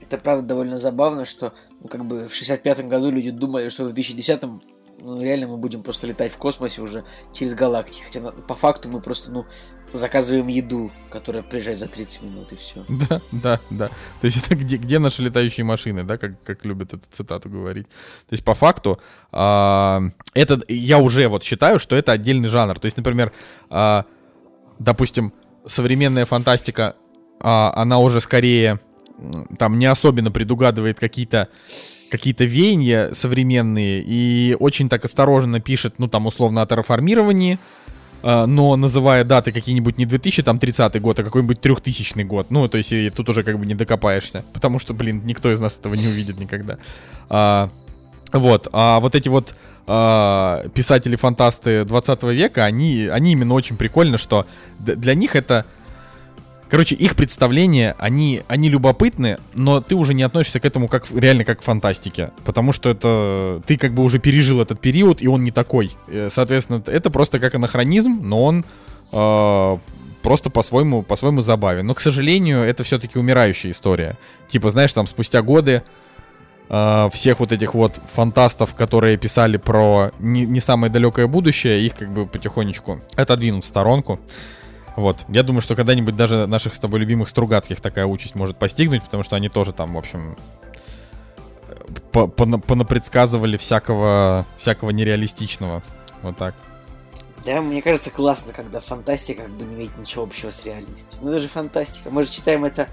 Это правда довольно забавно, что ну, как бы в 65-м году люди думали, что в 2010-м ну, реально мы будем просто летать в космосе уже через галактики. Хотя по факту мы просто, ну, заказываем еду, которая приезжает за 30 минут, и все. Да, да, да. То есть это где, где наши летающие машины, да, как, как любят эту цитату говорить. То есть по факту а, это, я уже вот считаю, что это отдельный жанр. То есть, например, а, допустим, современная фантастика, а, она уже скорее там не особенно предугадывает какие-то какие-то веяния современные и очень так осторожно пишет, ну там условно о терраформировании, но называя даты какие-нибудь не 2030 год, а какой-нибудь 3000 год. Ну, то есть и тут уже как бы не докопаешься, потому что, блин, никто из нас этого не увидит никогда. А, вот, а вот эти вот а, писатели-фантасты 20 века, они, они именно очень прикольно, что для них это Короче, их представления, они, они любопытны, но ты уже не относишься к этому как реально как к фантастике. Потому что это ты как бы уже пережил этот период, и он не такой. Э, соответственно, это просто как анахронизм, но он э, просто по-своему, по-своему забавен. Но, к сожалению, это все-таки умирающая история. Типа, знаешь, там спустя годы э, всех вот этих вот фантастов, которые писали про не, не самое далекое будущее, их как бы потихонечку отодвинут в сторонку. Вот. Я думаю, что когда-нибудь даже наших с тобой любимых Стругацких такая участь может постигнуть, потому что они тоже там, в общем, понапредсказывали всякого, всякого нереалистичного. Вот так. Да, мне кажется, классно, когда фантастика как бы не имеет ничего общего с реальностью. Ну, это же фантастика. Мы же читаем это,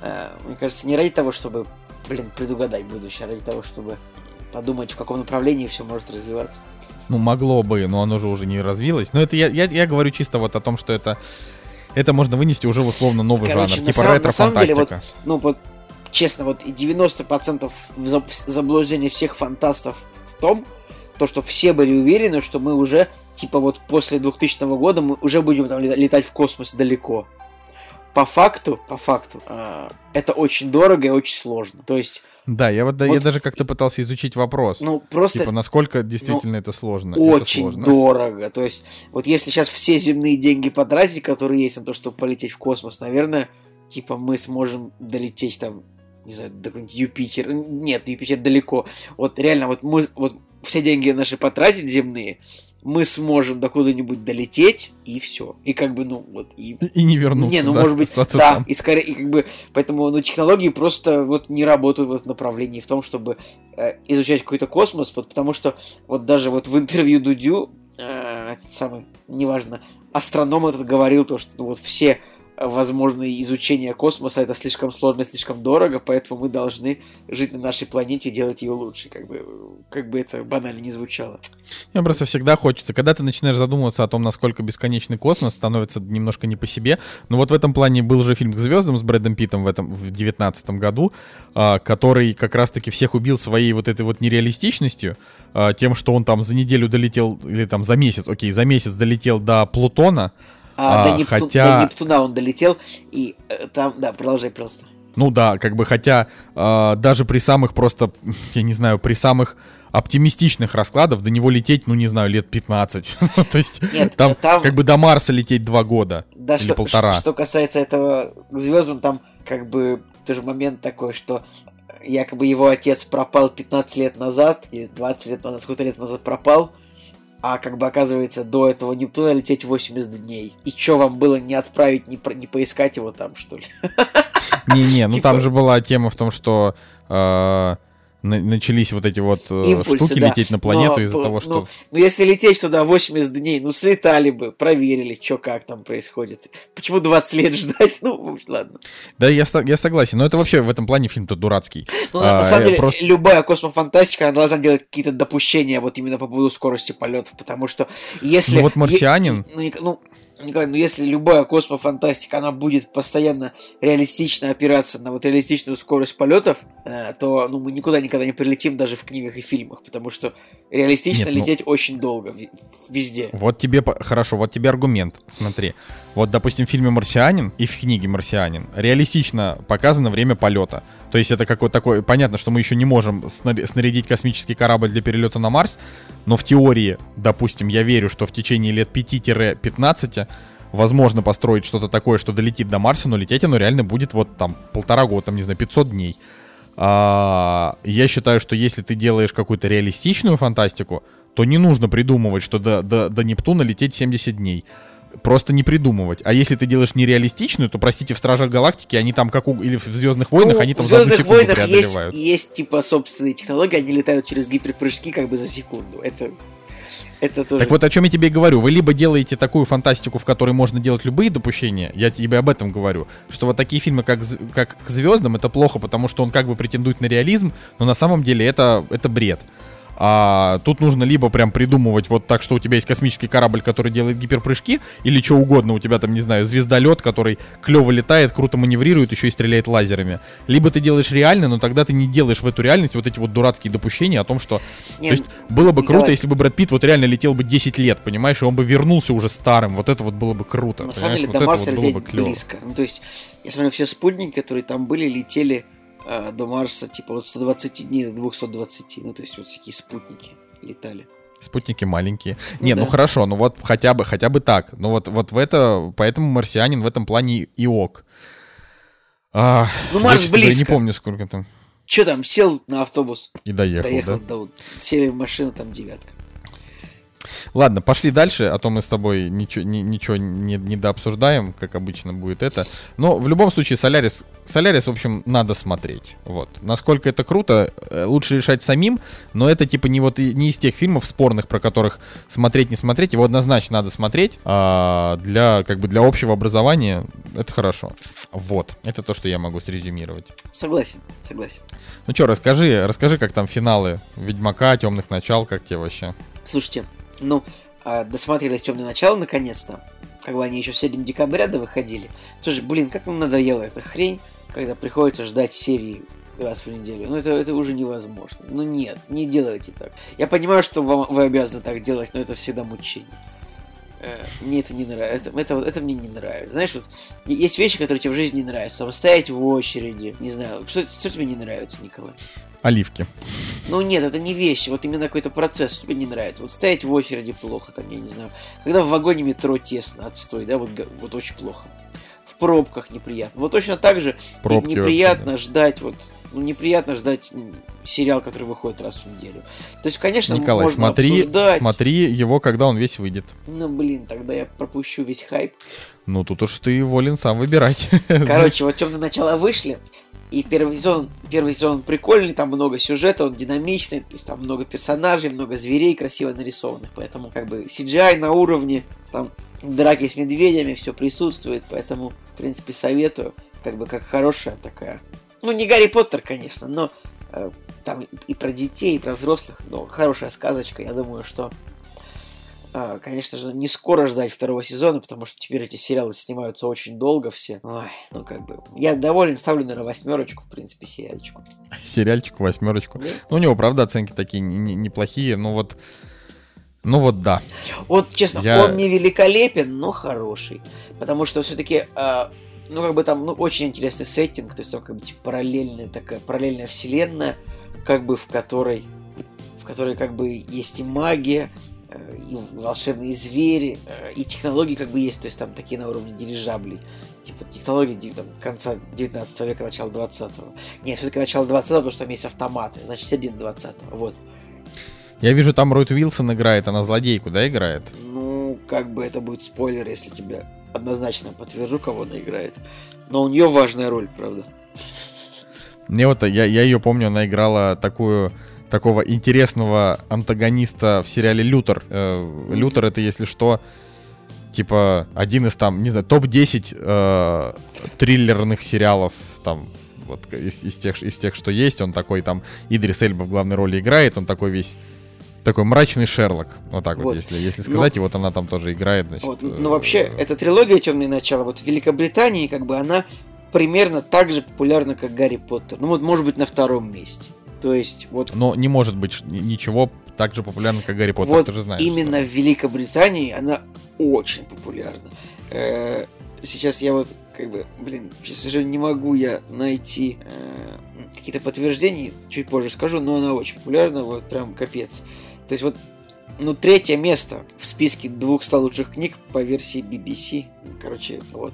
э, мне кажется, не ради того, чтобы, блин, предугадать будущее, а ради того, чтобы подумать, в каком направлении все может развиваться. Ну, могло бы, но оно же уже не развилось. Но это я, я, я говорю чисто вот о том, что это, это можно вынести уже в условно новый Короче, жанр, типа ретро-фантастика. Вот, ну, вот, честно, вот 90% заблуждения всех фантастов в том, то, что все были уверены, что мы уже, типа, вот после 2000 года мы уже будем там летать в космос далеко. По факту, по факту, э, это очень дорого и очень сложно. То есть да, я вот, вот я даже как-то пытался изучить вопрос. Ну, просто... Типа, насколько действительно ну, это сложно. Очень это сложно. дорого. То есть, вот если сейчас все земные деньги потратить, которые есть на то, чтобы полететь в космос, наверное, типа, мы сможем долететь там, не знаю, до Юпитера. Нет, Юпитер далеко. Вот реально, вот мы, вот все деньги наши потратить земные, мы сможем до куда-нибудь долететь, и все. И как бы, ну, вот, и... И не вернуться, Не, ну, да, может быть, да, там. и скорее, и как бы, поэтому, ну, технологии просто вот не работают в этом направлении, в том, чтобы э, изучать какой-то космос, потому что вот даже вот в интервью Дудю, э, этот самый, неважно, астроном этот говорил то, что ну, вот все возможно, изучение космоса это слишком сложно, слишком дорого, поэтому мы должны жить на нашей планете и делать ее лучше, как бы, как бы это банально не звучало. Мне просто всегда хочется, когда ты начинаешь задумываться о том, насколько бесконечный космос, становится немножко не по себе. Но вот в этом плане был же фильм «К звездам» с Брэдом Питтом в этом в девятнадцатом году, а, который как раз-таки всех убил своей вот этой вот нереалистичностью, а, тем, что он там за неделю долетел, или там за месяц, окей, за месяц долетел до Плутона, а, а, до, Непту... хотя... до Нептуна он долетел, и э, там, да, продолжай просто. Ну да, как бы, хотя э, даже при самых просто, я не знаю, при самых оптимистичных раскладов до него лететь, ну не знаю, лет 15. То есть Нет, там, там как бы до Марса лететь два года да, или что, полтора. Что, что касается этого к звездам, там как бы тоже момент такой, что якобы его отец пропал 15 лет назад, или 20 лет назад, сколько лет назад пропал, а как бы оказывается до этого Нептуна лететь 80 дней. И что вам было не отправить, не, про, не поискать его там, что ли? Не-не, ну типа... там же была тема в том, что э, начались вот эти вот э, Импульсы, штуки да. лететь на планету Но, из-за ну, того, что... Ну, ну, если лететь туда 80 дней, ну, слетали бы, проверили, что как там происходит. Почему 20 лет ждать? Ну, ладно. Да, я, я согласен, но это вообще в этом плане фильм-то дурацкий. Ну, на- на А, самом деле, просто- любая космофантастика, она должна делать какие-то допущения вот именно по поводу скорости полетов, потому что если... Ну, вот «Марсианин». е- ну, ну, Николай, ну если любая космофантастика, она будет постоянно реалистично опираться на вот реалистичную скорость полетов, э, то ну, мы никуда никогда не прилетим даже в книгах и фильмах, потому что реалистично Нет, ну- лететь очень долго везде. Вот тебе, хорошо, вот тебе аргумент, смотри. Вот, допустим, в фильме «Марсианин» и в книге «Марсианин» реалистично показано время полета. То есть это какой-то такой... Понятно, что мы еще не можем сна- снарядить космический корабль для перелета на Марс, но в теории, допустим, я верю, что в течение лет 5-15 возможно построить что-то такое, что долетит до Марса, но лететь оно реально будет вот там полтора года, там, не знаю, 500 дней. А, я считаю, что если ты делаешь какую-то реалистичную фантастику, то не нужно придумывать, что до, до, до Нептуна лететь 70 дней. Просто не придумывать. А если ты делаешь нереалистичную, то, простите, в Стражах Галактики они там, как у... или в Звездных войнах, Ну, они там в за одну Звездных секунду войнах есть, преодолевают. есть типа собственные технологии, они летают через гиперпрыжки как бы за секунду. Это, это тоже. Так вот о чем я тебе и говорю. Вы либо делаете такую фантастику, в которой можно делать любые допущения, я тебе об этом говорю, что вот такие фильмы, как, «З- как к звездам, это плохо, потому что он как бы претендует на реализм, но на самом деле это, это бред. А тут нужно либо прям придумывать вот так, что у тебя есть космический корабль, который делает гиперпрыжки, или что угодно, у тебя там, не знаю, звездолет, который клево летает, круто маневрирует, еще и стреляет лазерами. Либо ты делаешь реально, но тогда ты не делаешь в эту реальность вот эти вот дурацкие допущения о том, что Не, то есть было бы круто, если бы Брэд Питт вот реально летел бы 10 лет, понимаешь, и он бы вернулся уже старым. Вот это вот было бы круто. На самом деле вот до Марса вот было бы клево. близко. Ну, то есть, я смотрю, все спутники, которые там были, летели э, до Марса, типа, от 120 дней до 220. Ну, то есть, вот такие спутники летали. Спутники маленькие. Ну Не, ну да. хорошо, ну вот хотя бы, хотя бы так. Ну вот, вот в это, поэтому марсианин в этом плане и ок. А, Ну, Марс близко. не помню, сколько там. Че там, сел на автобус, И доехал, доехал да? до... вот, Сели в машину, там девятка. Ладно, пошли дальше, а то мы с тобой ничего, ни- ничего не, не дообсуждаем, как обычно будет это. Но в любом случае, Солярис, Солярис, в общем, надо смотреть. Вот. Насколько это круто, э, лучше решать самим, но это типа не вот не из тех фильмов спорных, про которых смотреть, не смотреть. Его однозначно надо смотреть. А для, как бы для общего образования это хорошо. Вот. Это то, что я могу срезюмировать. Согласен, согласен. Ну что, расскажи, расскажи, как там финалы Ведьмака, Темных начал, как тебе вообще? Слушайте, ну, а, досмотрелись темное начало наконец-то. Бы они еще в середине декабря да выходили. Слушай, блин, как нам надоела эта хрень, когда приходится ждать серии раз в неделю. Ну, это, это уже невозможно. Ну, нет, не делайте так. Я понимаю, что вам, вы обязаны так делать, но это всегда мучение. Э, Мне это не нравится. Это, это, это мне не нравится. Знаешь, вот есть вещи, которые тебе в жизни не нравятся. Там стоять в очереди. Не знаю, что, что тебе не нравится, Николай? Оливки. Ну нет, это не вещи, вот именно какой-то процесс тебе не нравится. Вот стоять в очереди плохо, там, я не знаю. Когда в вагоне метро тесно, отстой, да, вот, вот очень плохо. В пробках неприятно. Вот точно так же Пробки неприятно ждать, вот, неприятно ждать сериал, который выходит раз в неделю. То есть, конечно, Николай, можно смотри, обсуждать. смотри его, когда он весь выйдет. Ну, блин, тогда я пропущу весь хайп. Ну, тут уж ты волен сам выбирать. Короче, вот темные начала вышли, и первый сезон, первый сезон прикольный, там много сюжета, он динамичный, то есть там много персонажей, много зверей красиво нарисованных, поэтому как бы CGI на уровне, там драки с медведями, все присутствует, поэтому, в принципе, советую, как бы как хорошая такая, ну не Гарри Поттер, конечно, но э, там и про детей, и про взрослых, но хорошая сказочка, я думаю, что а, Конечно же, не скоро ждать второго сезона, потому что теперь эти сериалы снимаются очень долго все. Ой, ну как бы. Я доволен, ставлю, наверное, восьмерочку, в принципе, сериальчику. Сериальчику, восьмерочку. Да. Ну, у него, правда, оценки такие не- не- неплохие, ну вот... Ну вот да. Вот, честно, Я- он не великолепен, но хороший. Потому что все-таки, ну, как бы там, ну, очень интересный сеттинг, то есть там как бы типа параллельная такая, параллельная вселенная, как бы в которой, в которой как бы есть и магия, э, и волшебные звери, э, и технологии как бы есть, то есть там такие на уровне дирижаблей. Типа технологии там, конца 19 века, начала 20-го. Нет, все-таки начало 20-го, потому что там есть автоматы, значит, середина 20-го, вот. Я вижу, там Ройт Уилсон играет, она злодейку, да, играет? Ну, как бы это будет спойлер, если тебе однозначно подтвержу, кого она играет. Но у нее важная роль, правда. Мне вот, я, я ее помню, она играла такую такого интересного антагониста в сериале Лютер. Э, Лютер это, если что, типа один из там, не знаю, топ-10 э, триллерных сериалов там вот из, из, тех, из тех, что есть. Он такой там, Идрис Эльба в главной роли играет, он такой весь такой мрачный Шерлок. Вот так вот, вот если, если ну, сказать, ну, и вот она там тоже играет, значит. Вот, ну, вообще, э, эта трилогия Темные начала, вот в Великобритании, как бы она примерно так же популярна, как Гарри Поттер. Ну, вот, может быть, на втором месте. То есть, вот... Но не может быть ничего так же популярно, как Гарри Поттер, вот ты же знаешь. именно что... в Великобритании она очень популярна. Э, сейчас я вот как бы, блин, сейчас уже не могу я найти э, какие-то подтверждения, чуть позже скажу, но она очень популярна, вот прям капец. То есть вот, ну, третье место в списке 200 лучших книг по версии BBC. Короче, вот.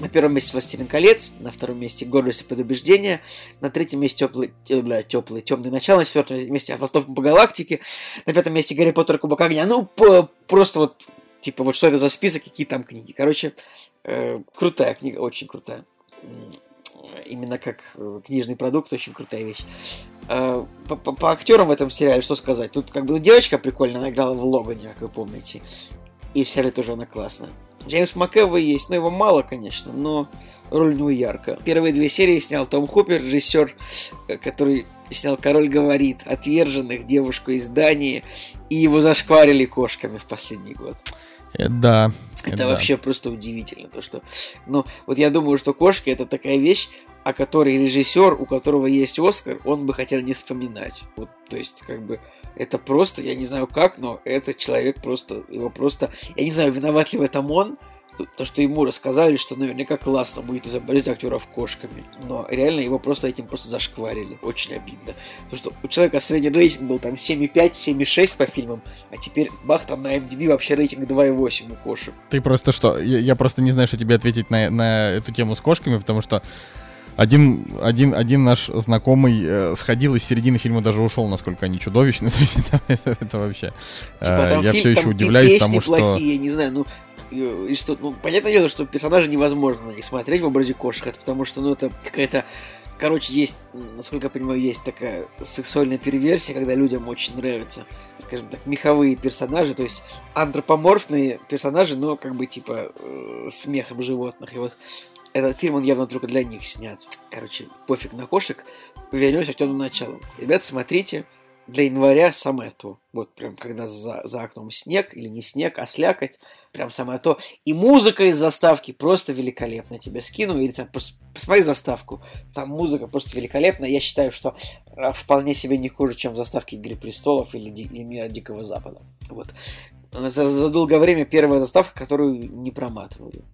На первом месте «Властелин колец», на втором месте «Гордость и предубеждение», на третьем месте «Теплый, бля, теплый темный начало», на четвертом месте «Автостоп по галактике», на пятом месте «Гарри Поттер Кубок огня». Ну, по, просто вот, типа, вот что это за список, какие там книги. Короче, э, крутая книга, очень крутая. Именно как э, книжный продукт, очень крутая вещь. Э, по, по, по актерам в этом сериале что сказать? Тут как бы ну, девочка прикольно, она играла в Логане, как вы помните. И в сериале тоже она классная. Джеймс МакЭвой есть, но его мало, конечно, но роль у него яркая. Первые две серии снял Том Хупер, режиссер, э, который снял «Король говорит», «Отверженных», «Девушку из Дании», и его зашкварили кошками в последний год. Это да. Это, это вообще да. просто удивительно, то что, ну, вот я думаю, что кошки это такая вещь, о которой режиссер, у которого есть Оскар, он бы хотел не вспоминать. Вот, то есть, как бы, это просто, я не знаю как, но этот человек просто, его просто, я не знаю, виноват ли в этом он, то, что ему рассказали, что наверняка классно будет изобразить актеров кошками. Но реально его просто этим просто зашкварили. Очень обидно. Потому что у человека средний рейтинг был там 7,5, 7,6 по фильмам, а теперь бах, там на MDB вообще рейтинг 2,8 у кошек. Ты просто что? Я, я просто не знаю, что тебе ответить на, на эту тему с кошками, потому что один, один, один наш знакомый э, сходил из середины фильма даже ушел, насколько они чудовищны. То есть это, это, это вообще. Типа, э, я фильм, все еще удивляюсь тому, что. плохие, я не знаю, ну. И что, ну, понятное дело, что персонажи невозможно на них смотреть в образе кошек, это потому что, ну, это какая-то Короче, есть, насколько я понимаю, есть такая сексуальная перверсия, когда людям очень нравятся, скажем так, меховые персонажи, то есть антропоморфные персонажи, но как бы типа э, смехом животных. И вот этот фильм, он явно только для них снят. Короче, пофиг на кошек. Вернемся к темному началу. Ребят, смотрите, для января самое то. Вот прям когда за, за окном снег или не снег, а слякоть, прям самое то. И музыка из заставки просто великолепная. Тебя скину или там посмотри заставку. Там музыка просто великолепная. Я считаю, что а, вполне себе не хуже, чем в заставке Игры престолов или, или Мира Дикого Запада. Вот. За, за долгое время первая заставка, которую не проматывали.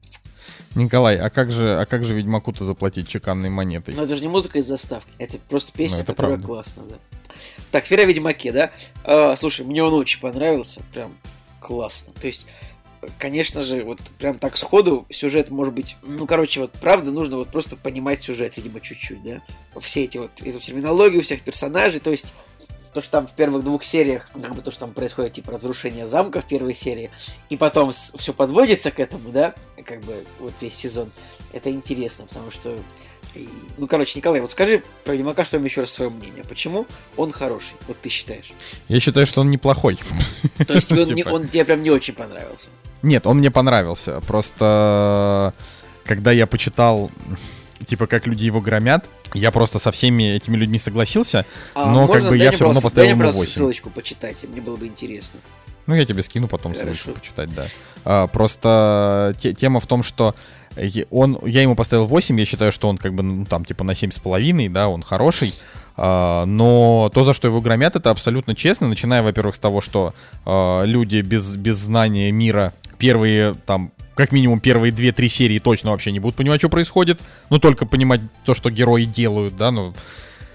Николай, а как же, а как же Ведьмаку-то заплатить чеканной монетой? Ну это же не музыка из заставки, это просто песня, ну, это которая правда. классная, да. Так, теперь о Ведьмаке, да? А, слушай, мне он очень понравился, прям классно. То есть, конечно же, вот прям так сходу сюжет может быть, ну, короче, вот правда нужно вот просто понимать сюжет, видимо, чуть-чуть, да? Все эти вот, эту терминологию всех персонажей, то есть то, что там в первых двух сериях, как бы то, что там происходит, типа, разрушение замка в первой серии, и потом все подводится к этому, да, как бы вот весь сезон, это интересно, потому что ну, короче, Николай, вот скажи про Ведьмака, что еще раз свое мнение. Почему он хороший? Вот ты считаешь. Я считаю, что он неплохой. То есть он, типа... он тебе прям не очень понравился? Нет, он мне понравился. Просто когда я почитал типа, как люди его громят. Я просто со всеми этими людьми согласился, а, но как бы я все равно поставил ему 8. ссылочку почитать, мне было бы интересно. Ну, я тебе скину потом Хорошо. ссылочку почитать, да. А, просто те, тема в том, что он, я ему поставил 8, я считаю, что он как бы, ну, там, типа на 7,5, да, он хороший. Uh, но то, за что его громят, это абсолютно честно, начиная, во-первых, с того, что uh, люди без, без знания мира первые там как минимум первые две-три серии точно вообще не будут понимать, что происходит, но только понимать то, что герои делают, да, ну,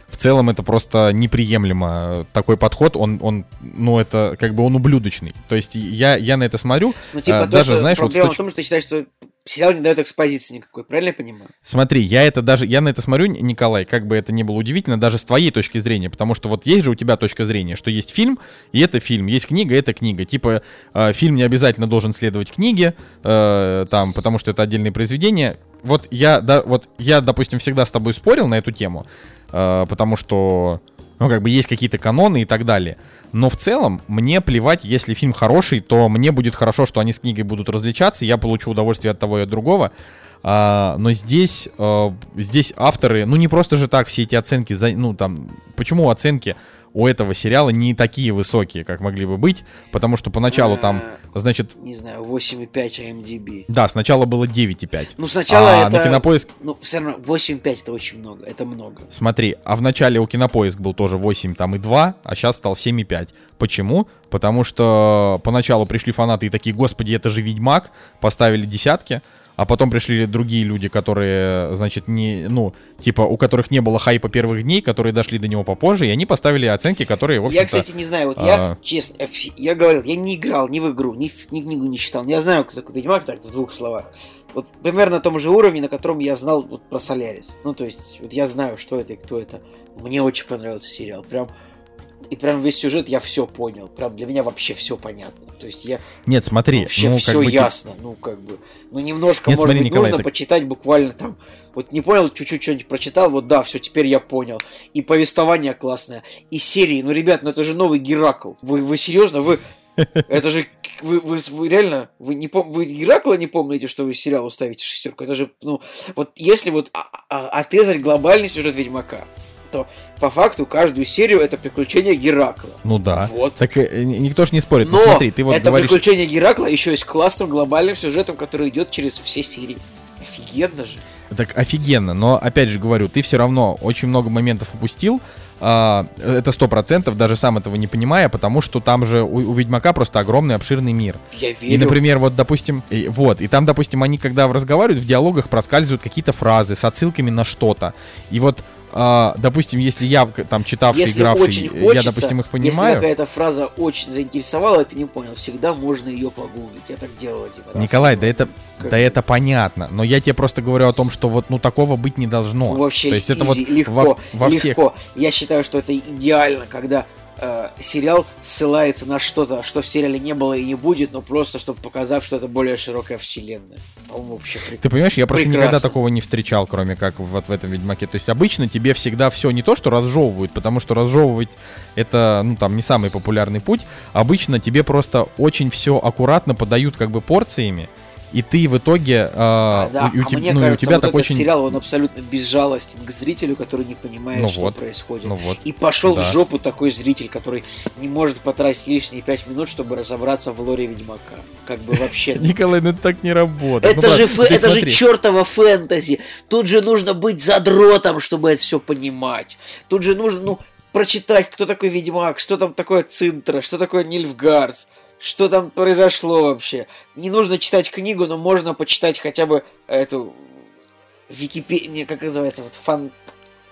в целом это просто неприемлемо. Такой подход, он, он, ну, это как бы он ублюдочный. То есть я, я на это смотрю, ну, типа, а, даже, знаешь, проблема вот... в том, что ты считаешь, что сериал не дает экспозиции никакой, правильно я понимаю? Смотри, я это даже, я на это смотрю, Николай, как бы это ни было удивительно, даже с твоей точки зрения, потому что вот есть же у тебя точка зрения, что есть фильм, и это фильм, есть книга, это книга. Типа, э, фильм не обязательно должен следовать книге, э, там, потому что это отдельные произведения. Вот я, да, вот я, допустим, всегда с тобой спорил на эту тему, э, потому что, ну, как бы есть какие-то каноны и так далее. Но в целом, мне плевать, если фильм хороший, то мне будет хорошо, что они с книгой будут различаться, я получу удовольствие от того и от другого. А, но здесь, а, здесь авторы, ну не просто же так все эти оценки, за, ну там, почему оценки у этого сериала не такие высокие, как могли бы быть, потому что поначалу там, Э, значит, Не знаю, 8,5 IMDb. да, сначала было 9,5. Ну, сначала а это... на Кинопоиск, Ну, все равно, 8,5 это очень много, это много. смотри, а в начале у Кинопоиск был тоже 8 там и 2, а сейчас стал 7,5. Почему? Потому что поначалу пришли фанаты и такие, господи, это же Ведьмак, поставили десятки, а потом пришли другие люди, которые, значит, не, ну, типа, у которых не было хайпа первых дней, которые дошли до него попозже, и они поставили оценки, которые, в. Я, кстати, не знаю, вот а- я, честно, я вс- я говорил, я не играл ни в игру, ни, ни книгу не читал. Я знаю, кто такой Ведьмак, так, в двух словах. Вот примерно на том же уровне, на котором я знал вот про Солярис. Ну, то есть, вот я знаю, что это и кто это. Мне очень понравился сериал. Прям и прям весь сюжет я все понял. Прям для меня вообще все понятно. То есть я Нет, смотри, вообще ну, все бы, ясно. Ну, как бы. Ну, немножко, Нет, может смотри, быть, Николай, нужно так- почитать буквально там. Вот не понял, чуть-чуть что-нибудь прочитал, вот да, все, теперь я понял. И повествование классное, и серии. Ну, ребят, ну это же новый Геракл. Вы, вы серьезно? Вы. Это же. Вы, вы, вы реально. Вы не пом... Вы Геракла не помните, что вы сериалу ставите шестерку? Это же. Ну, вот если вот а- а- отрезать глобальный сюжет Ведьмака, то по факту каждую серию это приключение Геракла. Ну да. Вот. Так э, ни- никто ж не спорит. Но ну, смотри, ты вот это говоришь... приключение Геракла еще и с классным глобальным сюжетом, который идет через все серии. Офигенно же. Так офигенно, но опять же говорю, ты все равно очень много моментов упустил. а, это сто процентов, даже сам этого не понимая, потому что там же у, у Ведьмака просто огромный обширный мир. Я верю. И, например, вот, допустим, и, вот, и там, допустим, они, когда разговаривают, в диалогах проскальзывают какие-то фразы с отсылками на что-то. И вот, а, допустим, если я, там, читавший, если игравший, очень я, хочется, допустим, их если понимаю, какая-то фраза очень заинтересовала, ты не понял, всегда можно ее погуглить. Я так делал один раз. Николай, да это, Как- да это понятно, но я тебе просто говорю о том, что вот, ну, такого быть не должно. Вообще То есть это вот изи, легко, во, во всех легко. Я считаю, что это идеально, когда э, сериал ссылается на что-то, что в сериале не было и не будет, но просто чтобы показать, что это более широкая вселенная. По-моему, вообще прикольно. Ты понимаешь, я просто Прекрасно. никогда такого не встречал, кроме как вот в этом Ведьмаке. То есть обычно тебе всегда все не то, что разжевывают, потому что разжевывать это, ну там, не самый популярный путь. Обычно тебе просто очень все аккуратно подают как бы порциями, и ты в итоге, а, да, у, у а теб- мне ну, и у кажется, тебя вот так этот очень... сериал, он абсолютно безжалостен к зрителю, который не понимает, Ну что вот, происходит. Ну вот. И пошел Да. в жопу такой зритель, который не может потратить лишние пять минут, чтобы разобраться в лоре Ведьмака. Как бы вообще. Николай, ну это так не работает. Ну, Это же, это же чертово фэнтези. Тут же нужно быть задротом, чтобы это все понимать. Тут же нужно, ну, прочитать, кто такой Ведьмак, что там такое Цинтра, что такое Нильфгард, что там произошло вообще. Не нужно читать книгу, но можно почитать хотя бы эту Википедию, как называется, вот фан...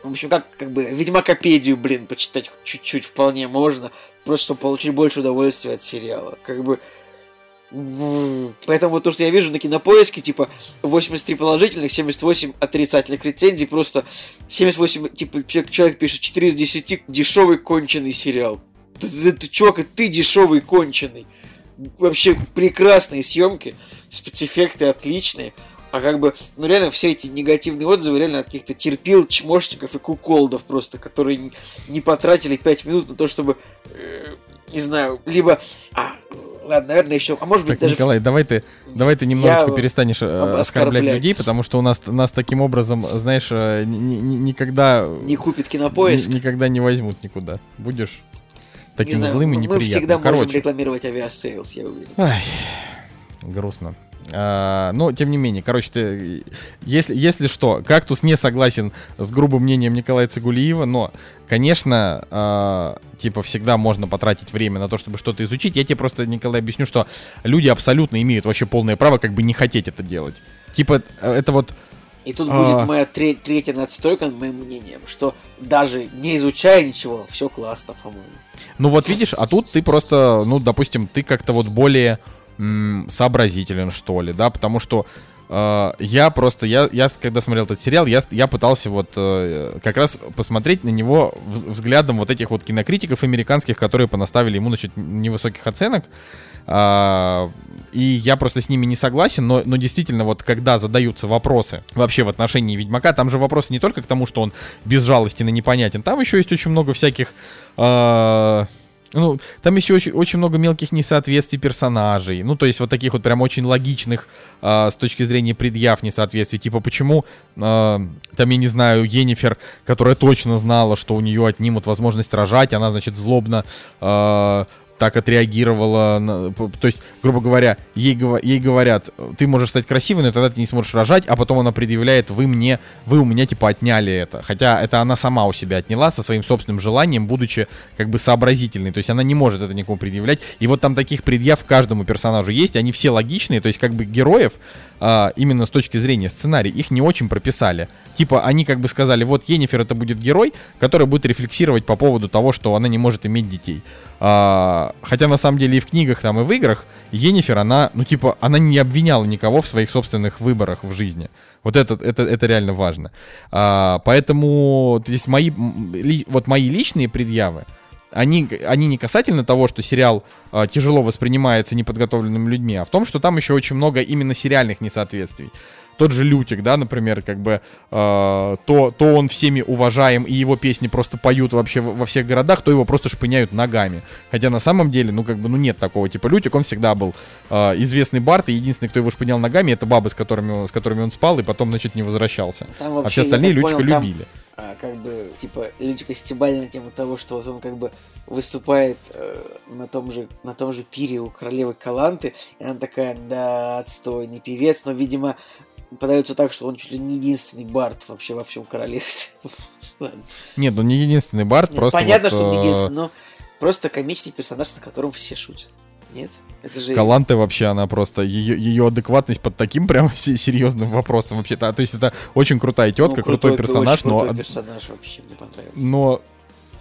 В общем, как, как бы, Ведьмакопедию, блин, почитать чуть-чуть вполне можно, просто чтобы получить больше удовольствия от сериала. Как бы, Поэтому вот то, что я вижу на кинопоиске, типа 83 положительных, 78 отрицательных рецензий, просто 78, типа, человек пишет 4 из 10 дешевый конченый сериал. Ты, чувак, ты дешевый конченый. Вообще прекрасные съемки, спецэффекты отличные. А как бы, ну реально, все эти негативные отзывы реально от каких-то терпил, чмошников и куколдов просто, которые не, потратили 5 минут на то, чтобы, э, не знаю, либо... А, ладно, наверное, еще... А может быть, Так, даже... Николай, давай ты, давай ты немножечко Я перестанешь э, оскорблять оскорблять. людей, потому что у нас, нас таким образом, знаешь, э, ни- ни- никогда... не купит кинопоиск. ни- никогда не возьмут никуда. Будешь таким не знаю, злым и мы неприятным. всегда можем Короче, рекламировать Aviasales, я уверен. ай, грустно. А, но, тем не менее, короче, ты, если, если что, Кактус не согласен с грубым мнением Николая Цигулиева, но, конечно, а, типа, всегда можно потратить время на то, чтобы что-то изучить. Я тебе просто, Николай, объясню, что люди абсолютно имеют вообще полное право как бы не хотеть это делать. Типа, это вот И тут А. будет моя тре- третья надстройка над моим мнением, что даже не изучая ничего, все классно, по-моему. Ну вот видишь, а тут ты просто, ну, допустим, ты как-то вот более м, сообразителен, что ли, да, потому что э, я просто, я, я когда смотрел этот сериал, я, я пытался вот э, как раз посмотреть на него взглядом вот этих вот кинокритиков американских, которые понаставили ему, значит, невысоких оценок. А, и я просто с ними не согласен, но, но действительно, вот когда задаются вопросы вообще в отношении Ведьмака, там же вопросы не только к тому, что он безжалостен и непонятен, там еще есть очень много всяких... Э, ну, там еще очень, очень много мелких несоответствий персонажей. Ну, то есть вот таких вот прям очень логичных э, с точки зрения предъяв несоответствий. Типа, почему, э, там, я не знаю, Енифер, которая точно знала, что у нее отнимут возможность рожать, она, значит, злобно э, так отреагировала. На, то есть, грубо говоря, ей, ей говорят, ты можешь стать красивой, но тогда ты не сможешь рожать, а потом она предъявляет, вы мне, вы у меня типа отняли это. Хотя это она сама у себя отняла со своим собственным желанием, будучи как бы сообразительной. То есть она не может это никому предъявлять. И вот там таких предъяв каждому персонажу есть, они все логичные, то есть как бы героев а, именно с точки зрения сценария их не очень прописали. Типа они как бы сказали, вот Енифер это будет герой, который будет рефлексировать по поводу того, что она не может иметь детей. А, хотя на самом деле и в книгах там, и в играх Енифер, она, ну типа, она не обвиняла никого в своих собственных выборах в жизни. Вот это, это, это реально важно. А, поэтому здесь мои, ли, вот мои личные предъявы, они, они не касательно того, что сериал э, тяжело воспринимается неподготовленными людьми, а в том, что там еще очень много именно сериальных несоответствий тот же Лютик, да, например, как бы, э, то, то он всеми уважаем, и его песни просто поют вообще во всех городах, то его просто шпыняют ногами. Хотя на самом деле, ну, как бы, ну, нет такого типа Лютик, он всегда был э, известный бард, и единственный, кто его шпынял ногами, это бабы, с которыми, с которыми он спал, и потом, значит, не возвращался. Там а все остальные Лютика понял, любили. Там а, как бы, типа, Лютика стебали на тему того, что вот он как бы выступает э, на, том же, на том же пире у королевы Каланты, и она такая, да, отстойный певец, но, видимо, подается так, что он чуть ли не единственный бард вообще во всем королевстве. Нет, ну не единственный бард, Нет, просто... Понятно, вот, что не э, единственный, но просто комичный персонаж, на котором все шутят. Нет? Это же... Каланте вообще, она просто, ее, ее адекватность под таким прям серьезным вопросом вообще-то. То есть это очень крутая тетка, ну, крутой, крутой персонаж, но... Крутой персонаж вообще мне понравился. Но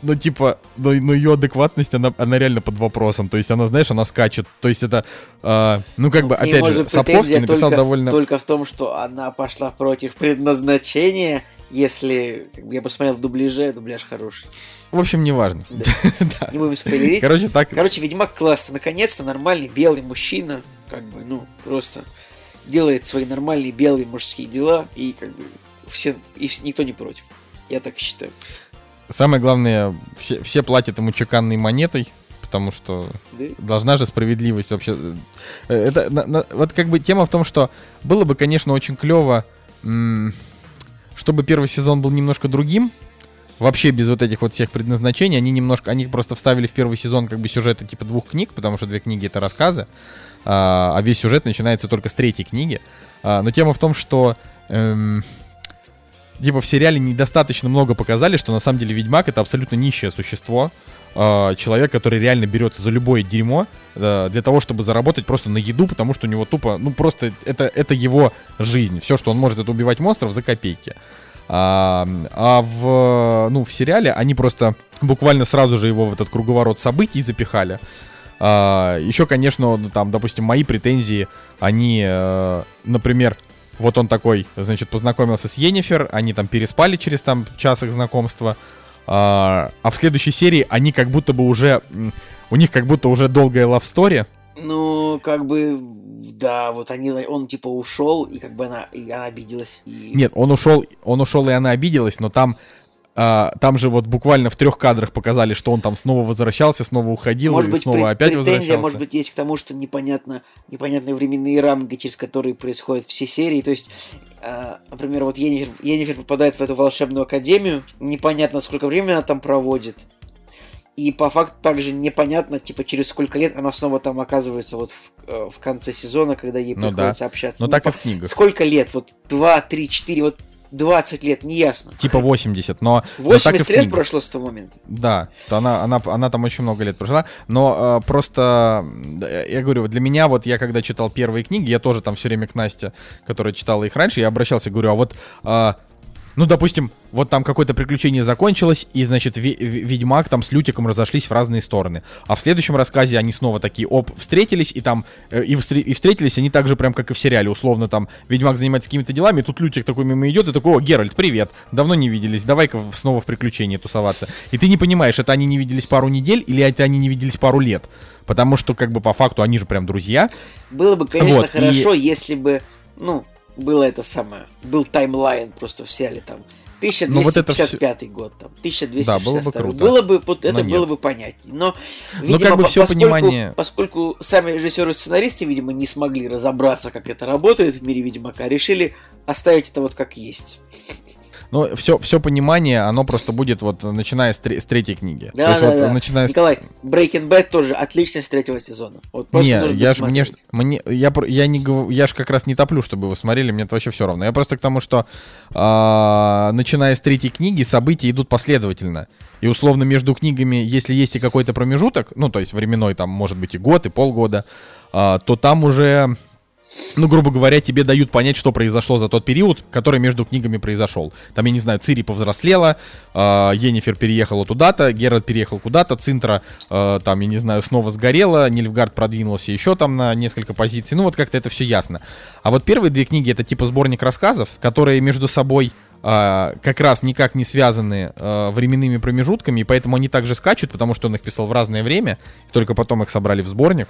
ну, типа, но, но ее адекватность, она, она реально под вопросом. То есть она, знаешь, она скачет. То есть это, э, ну, как бы, опять же, Сапковский написал только, довольно... Только в том, что она пошла против предназначения, если, как бы, я посмотрел в дубляже, дубляж хороший. В общем, неважно. Да. да. Не будем спойлерить. Короче, так... Короче, Ведьмак классно. Наконец-то нормальный белый мужчина, как бы, ну, просто делает свои нормальные белые мужские дела, и как бы все, и никто не против. Я так считаю. Самое главное, все, все платят ему чеканной монетой, потому что должна же справедливость вообще. Э, это, на, на, вот как бы тема в том, что было бы, конечно, очень клево, чтобы первый сезон был немножко другим, вообще без вот этих вот всех предназначений. Они немножко, они просто вставили в первый сезон как бы сюжеты типа двух книг, потому что две книги это рассказы, а, а весь сюжет начинается только с третьей книги. А, но тема в том, что эм, типа в сериале недостаточно много показали, что на самом деле Ведьмак это абсолютно нищее существо. Э, человек, который реально берется за любое дерьмо э, для того, чтобы заработать просто на еду, потому что у него тупо, ну просто это, это его жизнь. Все, что он может, это убивать монстров за копейки. А, а в, ну, в сериале они просто буквально сразу же его в этот круговорот событий запихали. А, еще, конечно, ну, там, допустим, мои претензии, они, э, например, вот он такой, значит, познакомился с Енифер, они там переспали через там час их знакомства. А, а в следующей серии они как будто бы уже... У них как будто уже долгая story. Ну, как бы, да, вот они, он типа ушел, и как бы она, и она обиделась. И... Нет, он ушел, он ушел, и она обиделась, но там а, там же вот буквально в трех кадрах показали, что он там снова возвращался, снова уходил, может и быть, снова опять претензия, возвращался. может быть, есть к тому, что непонятно, непонятные временные рамки, через которые происходят все серии. То есть, э, например, вот Енифер, Енифер попадает в эту волшебную академию, непонятно, сколько времени она там проводит. И по факту также непонятно, типа, через сколько лет она снова там оказывается вот в, э, в конце сезона, когда ей ну приходится да. общаться. Ну, так и в книгах. Сколько лет? Вот 2, 3, 4, вот 20 лет, неясно. Типа 80, но... 80 но лет прошло с того момента. Да, то она, она, она там очень много лет прожила, но э, просто, я говорю, вот для меня, вот я когда читал первые книги, я тоже там все время к Насте, которая читала их раньше, я обращался, говорю, а вот... Э, ну, допустим, вот там какое-то приключение закончилось, и, значит, Ведьмак там с Лютиком разошлись в разные стороны. А в следующем рассказе они снова такие, оп, встретились, и там, э, и, встр- и встретились они так же прям, как и в сериале, условно, там, Ведьмак занимается какими-то делами, и тут Лютик такой мимо идет, и такой, о, Геральт, привет, давно не виделись, давай-ка снова в приключении тусоваться. И ты не понимаешь, это они не виделись пару недель, или это они не виделись пару лет. Потому что, как бы, по факту, они же прям друзья. Было бы, конечно, вот, хорошо, и... если бы, ну, было это самое. Был таймлайн просто в сериале там. 1255 ну, вот это все... год, там, 1262. Да, было бы круто. Было бы, вот, это было бы понятнее. Но, ну, видимо, Но как бы все поскольку, понимание... поскольку сами режиссеры и сценаристы, видимо, не смогли разобраться, как это работает в мире Ведьмака, решили оставить это вот как есть. Но все, все понимание, оно просто будет вот начиная с, тре- с третьей книги. Да, есть, да, вот, да. Начиная Николай, Breaking Bad тоже отличный с третьего сезона. Вот не, я ж, мне, мне, я, я, не, я ж как раз не топлю, чтобы вы смотрели, мне это вообще все равно. Я просто к тому, что э, начиная с третьей книги события идут последовательно. И условно между книгами, если есть и какой-то промежуток, ну то есть временной, там может быть и год, и полгода, э, то там уже ну, грубо говоря, тебе дают понять, что произошло за тот период, который между книгами произошел. Там, я не знаю, Цири повзрослела, э, Енифер переехала туда-то, Геральт переехал куда-то, Цинтра, э, там, я не знаю, снова сгорела, Нильфгард продвинулся еще там на несколько позиций. Ну, вот как-то это все ясно. А вот первые две книги это типа сборник рассказов, которые между собой Uh, как раз никак не связаны uh, временными промежутками, и поэтому они также скачут, потому что он их писал в разное время, только потом их собрали в сборник.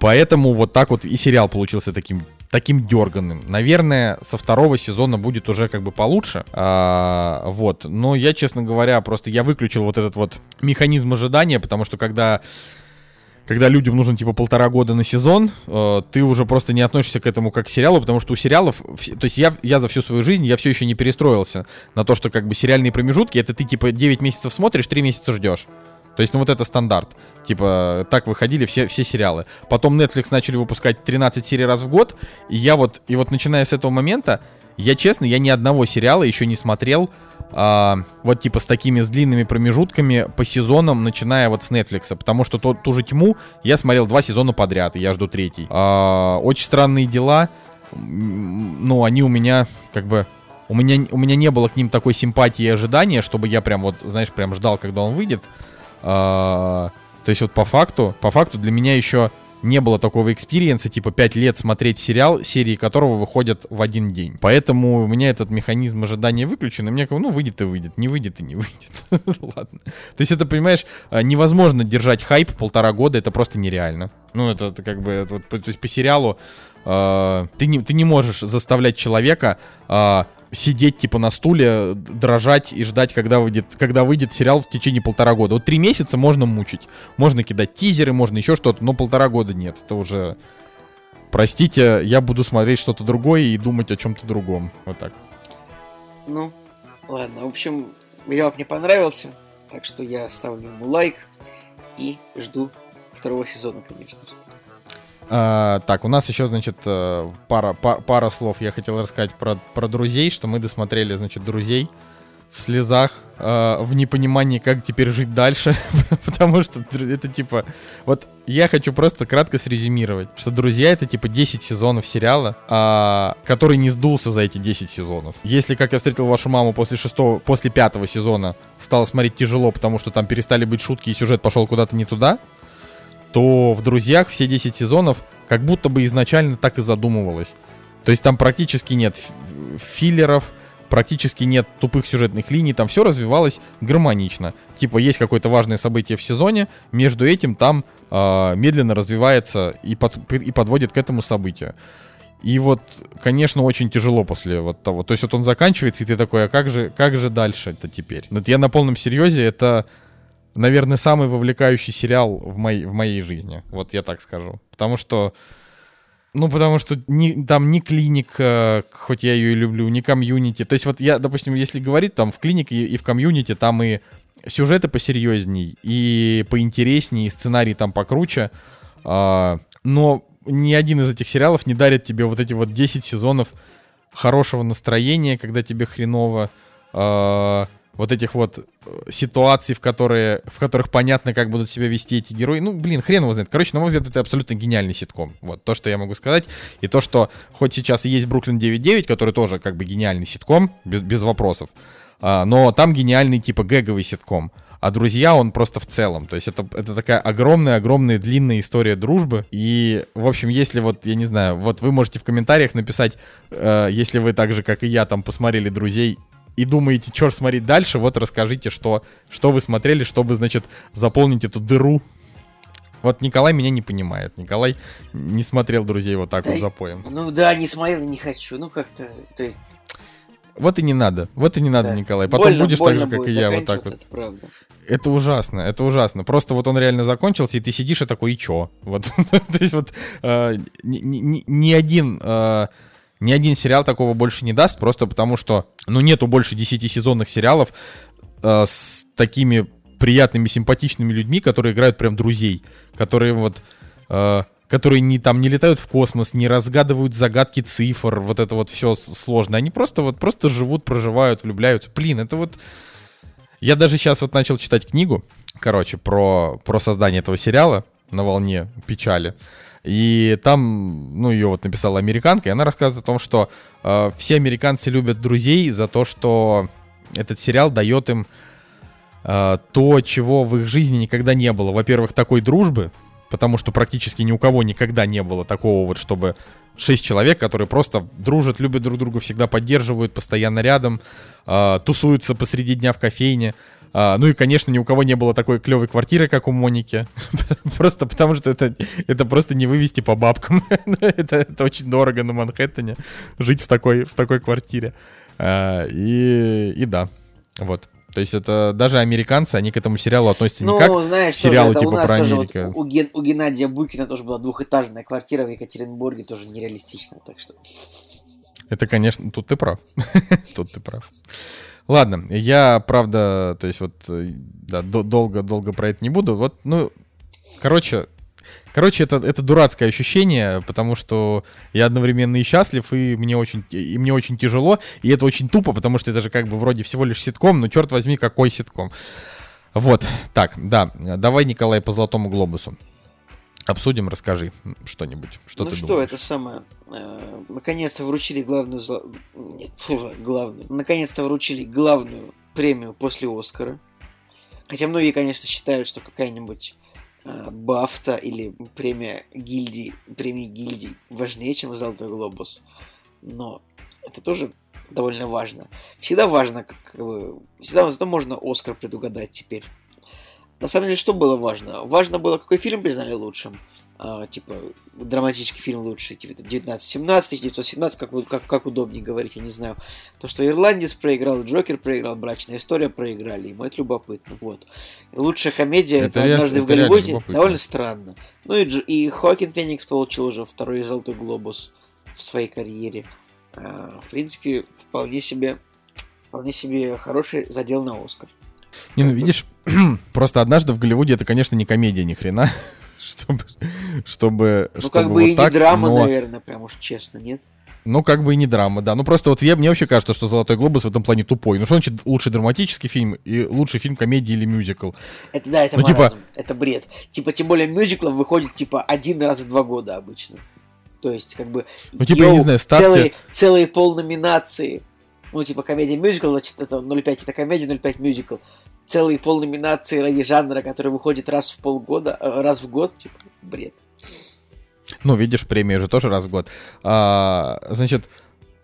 Поэтому вот так вот и сериал получился таким таким дерганным. Наверное, со второго сезона будет уже как бы получше. А, вот. Но я, честно говоря, просто я выключил вот этот вот механизм ожидания, потому что когда когда людям нужно типа полтора года на сезон, э, ты уже просто не относишься к этому как к сериалу, потому что у сериалов, то есть я, я за всю свою жизнь, я все еще не перестроился на то, что как бы сериальные промежутки, это ты типа 9 месяцев смотришь, 3 месяца ждешь. То есть, ну вот это стандарт. Типа, так выходили все, все сериалы. Потом Netflix начали выпускать 13 серий раз в год. И я вот, и вот начиная с этого момента, я честно, я ни одного сериала еще не смотрел. А, вот типа с такими с длинными промежутками по сезонам, начиная вот с Netflix. Потому что ту, ту же тьму я смотрел два сезона подряд, и я жду третий. А, очень странные дела. Ну, они у меня как бы у меня, у меня не было к ним такой симпатии и ожидания, чтобы я прям вот, знаешь, прям ждал, когда он выйдет. А, то есть вот по факту, по факту для меня еще не было такого experience а, типа 5 лет смотреть сериал, серии которого выходят в один день. Поэтому у меня этот механизм ожидания выключен, и мне как, ну, выйдет и выйдет, не выйдет и не выйдет. Ладно. То есть это, понимаешь, а, невозможно держать хайп полтора года, это просто нереально. Ну, это, это как бы, это, вот, то есть по сериалу э, ты, не, ты не можешь заставлять человека э, сидеть типа на стуле, дрожать и ждать, когда выйдет, когда выйдет сериал в течение полтора года. Вот три месяца можно мучить. Можно кидать тизеры, можно еще что-то, но полтора года нет. Это уже... Простите, я буду смотреть что-то другое и думать о чем-то другом. Вот так. Ну, ладно. В общем, Ведьмак мне понравился, так что я ставлю ему лайк и жду второго сезона, конечно же. А, так, у нас еще, значит, э, пара, пара, пара слов я хотел рассказать про, про друзей, что мы досмотрели, значит, друзей в слезах, э, в непонимании, как теперь жить дальше, потому что это типа... Вот я хочу просто кратко срезюмировать, что «Друзья» — это типа 10 сезонов сериала, а, который не сдулся за эти 10 сезонов. Если «Как я встретил вашу маму» после шестого, после пятого сезона стало смотреть тяжело, потому что там перестали быть шутки и сюжет пошел куда-то не туда, то в «Друзьях» все 10 сезонов как будто бы изначально так и задумывалось. То есть там практически нет филлеров, практически нет тупых сюжетных линий, там все развивалось гармонично. Типа есть какое-то важное событие в сезоне, между этим там э, медленно развивается и, под, и подводит к этому событию. И вот, конечно, очень тяжело после вот того. То есть вот он заканчивается, и ты такой, а как же, как же дальше это теперь? Вот я на полном серьезе, это наверное, самый вовлекающий сериал в, моей, в моей жизни. Вот я так скажу. Потому что... Ну, потому что ни, там ни клиник, э, хоть я ее и люблю, ни комьюнити. То есть вот я, допустим, если говорить, там в клинике и, в комьюнити, там и сюжеты посерьезней, и поинтересней, и сценарий там покруче. Э, но ни один из этих сериалов не дарит тебе вот эти вот 10 сезонов хорошего настроения, когда тебе хреново. Э, вот этих вот э, ситуаций, в, которые, в которых понятно, как будут себя вести эти герои. Ну, блин, хрен его знает. Короче, на мой взгляд, это абсолютно гениальный ситком. Вот то, что я могу сказать. И то, что хоть сейчас и есть Бруклин 9.9, который тоже как бы гениальный ситком, без, без вопросов, а, но там гениальный типа гэговый ситком. А друзья, он просто в целом. То есть это, это такая огромная-огромная длинная история дружбы. И, в общем, если вот, я не знаю, вот вы можете в комментариях написать, э, если вы так же, как и я, там посмотрели друзей и думаете, что смотреть дальше, вот расскажите, что, что вы смотрели, чтобы, значит, заполнить эту дыру. Вот Николай меня не понимает. Николай не смотрел друзей вот так Да вот и- запоем. Ну да, не смотрел, не хочу. Ну как-то, то есть... Вот и не надо. Вот и не надо, да. Николай. Потом Больно- будешь так больно же, как и я, вот так вот. Это правда. Это ужасно, это ужасно. Просто вот он реально закончился, и ты сидишь и такой, и чё? Вот, то есть вот э, ни, ни- ни один... э, ни один сериал такого больше не даст, просто потому что, ну, нету больше 10 сезонных сериалов э, с такими приятными, симпатичными людьми, которые играют прям друзей, которые вот, э, которые не там не летают в космос, не разгадывают загадки цифр, вот это вот все сложно. Они просто вот просто живут, проживают, влюбляются. Блин, это вот я даже сейчас вот начал читать книгу, короче, про, про создание этого сериала на волне печали. И там, ну, ее вот написала американка, и она рассказывает о том, что э, все американцы любят друзей за то, что этот сериал дает им э, то, чего в их жизни никогда не было. Во-первых, такой дружбы, потому что практически ни у кого никогда не было такого вот, чтобы шесть человек, которые просто дружат, любят друг друга, всегда поддерживают, постоянно рядом, э, тусуются посреди дня в кофейне. А, ну и, конечно, ни у кого не было такой клевой квартиры, как у Моники. Просто потому что это, это просто не вывести по бабкам. это, это очень дорого на Манхэттене жить в такой, в такой квартире. А, и, и да, вот. То есть это даже американцы, они к этому сериалу относятся не Ну, как знаешь, тоже сериалы это у типа нас про тоже вот у, Ген- у Геннадия Букина тоже была двухэтажная квартира в Екатеринбурге, тоже нереалистичная, так что... Это, конечно, тут ты прав. тут ты прав. Ладно, я, правда, то есть вот, э, да, до- долго-долго про это не буду. Вот, ну, короче, короче, это, это дурацкое ощущение, потому что я одновременно и счастлив, и мне очень, и мне очень тяжело, и это очень тупо, потому что это же как бы вроде всего лишь ситком, но черт возьми, какой ситком. Вот, так, да, давай, Николай, по Золотому Глобусу. Обсудим, расскажи что-нибудь, что ну ты что, думаешь. это самое... э, наконец-то вручили главную... Нет, фу, главную. Наконец-то вручили главную премию после Оскара. Хотя многие, конечно, считают, что какая-нибудь э, Бафта или премия гильдии, премии гильдий важнее, чем Золотой Глобус. Но это тоже довольно важно. Всегда важно, как, как бы, всегда зато можно Оскар предугадать теперь. На самом деле, что было важно? Важно было, какой фильм признали лучшим. А, типа, драматический фильм лучший, типа 1917, 1917, как, как, как удобнее говорить, я не знаю. То, что Ирландец проиграл, Джокер проиграл, Брачная история проиграли, ему это любопытно, вот. Лучшая комедия, Это это, реально- однажды в это реально Голливуде, довольно странно. Ну и, Дж- и Хоакин Феникс получил уже второй Золотой Глобус в своей карьере. А, в принципе, вполне себе, вполне себе хороший задел на Оскар. Не, ну видишь, просто однажды в Голливуде это, конечно, не комедия ни хрена. чтобы, чтобы, Ну, чтобы как бы вот и так, не драма, но- наверное, прям уж честно, нет? Ну, как бы и не драма, да. Ну, просто вот я, мне вообще кажется, что «Золотой глобус» в этом плане тупой. Ну, что значит лучший драматический фильм и лучший фильм комедии или мюзикл? Это да, это Ну, типа- это бред. Типа, тем более мюзиклов выходит типа один раз в два года обычно. То есть, как бы... Ну, типа, я не знаю, ставьте- Целые, целые полноминации. Ну, типа, комедия мюзикл, значит, это 0,5 это комедия, 0,5 мюзикл. Целые полноминации ради жанра, который выходит раз в полгода, э, раз в год, типа, бред. Ну, видишь, премия же тоже раз в год. А, значит,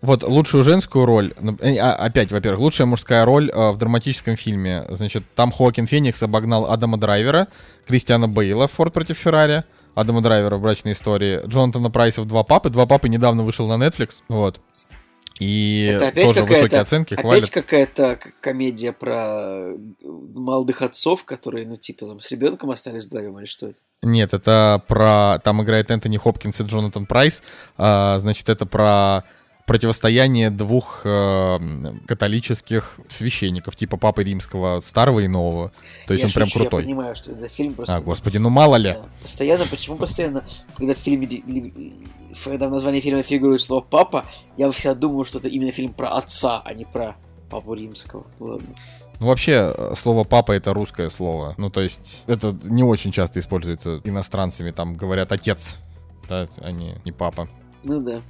вот лучшую женскую роль, ну, э, а, опять, во-первых, лучшая мужская роль а, в драматическом фильме. Значит, там Хоакин Феникс обогнал Адама Драйвера, Кристиана Бейла в «Форд против Феррари», Адама Драйвера в «Брачной истории», Джонатана Прайса в «Два папы». «Два папы» недавно вышел на Netflix, вот. И Это опять тоже высокие какая-то, оценки опять хвалят. какая-то к- комедия про э, молодых отцов, которые, ну, типа, там, с ребенком остались вдвоем, или что это? Нет, это про... Там играет Энтони Хопкинс и Джонатан Прайс. А, значит, это про противостояние двух э, католических священников, типа Папы Римского, старого и нового. То есть Я он прям шучу, крутой. Я понимаю, что это фильм просто... А, господи, ну мало ли. Постоянно, почему постоянно, когда в фильме, когда в названии фильма фигурирует слово «папа», я всегда думаю, что это именно фильм про отца, а не про папу римского. Ладно. Ну, вообще, слово «папа» — это русское слово. Ну, то есть, это не очень часто используется иностранцами. Там говорят «отец», да, а не, не «папа». Ну да.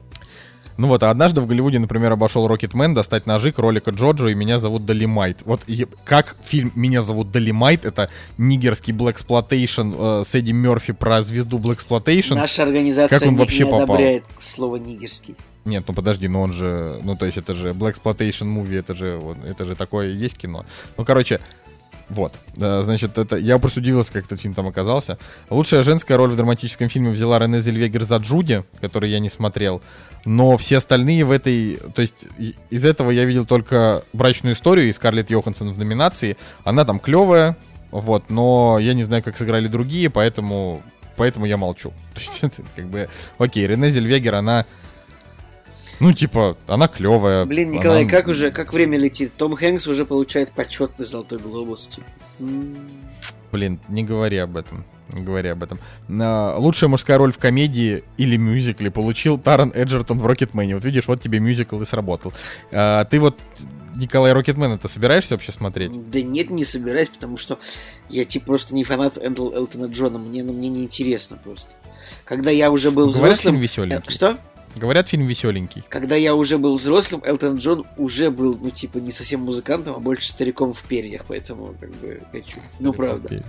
Ну вот, а однажды в Голливуде, например, обошел Рокетмен достать ножи, кролика Джоджо и «Меня зовут Долимайт». Вот е- как фильм «Меня зовут Долимайт» — это нигерский Blaxploitation э, с Эдди Мерфи про звезду Blaxploitation. Наша организация Как он не, вообще не попал? одобряет слово нигерский. Нет, ну подожди, ну он же, ну то есть это же Blaxploitation movie, это же, вот, это же такое есть кино. Ну короче, вот, Да, значит, это я просто удивился, как этот фильм там оказался. Лучшая женская роль в драматическом фильме взяла Рене Зельвегер за Джуди, который я не смотрел. Но все остальные в этой, то есть из этого я видел только брачную историю и Скарлетт Йоханссон в номинации. Она там клевая, вот, но я не знаю, как сыграли другие, поэтому, поэтому я молчу. То есть это как бы, окей, Рене Зельвегер, она ну, типа, она клевая. Блин, Николай, она- как уже, как время летит? Том Хэнкс уже получает почетный золотой глобус. Типа. Блин, не говори об этом. Не говори об этом. Лучшая мужская роль в комедии или мюзикле получил Таран Эджертон в Рокетмене. Вот видишь, вот тебе мюзикл и сработал. А, ты вот, Николай Рокетмен, это собираешься вообще смотреть? Да нет, не собираюсь, потому что я типа просто не фанат Эндл Элтона Джона. Мне, ну, мне не интересно просто. Когда я уже был Говорят, фильм взрослым... веселенький. Э, Что? Говорят, фильм веселенький. Когда я уже был взрослым, Элтон Джон уже был, ну, типа, не совсем музыкантом, а больше стариком в перьях, поэтому, как бы, хочу. Ну, правда.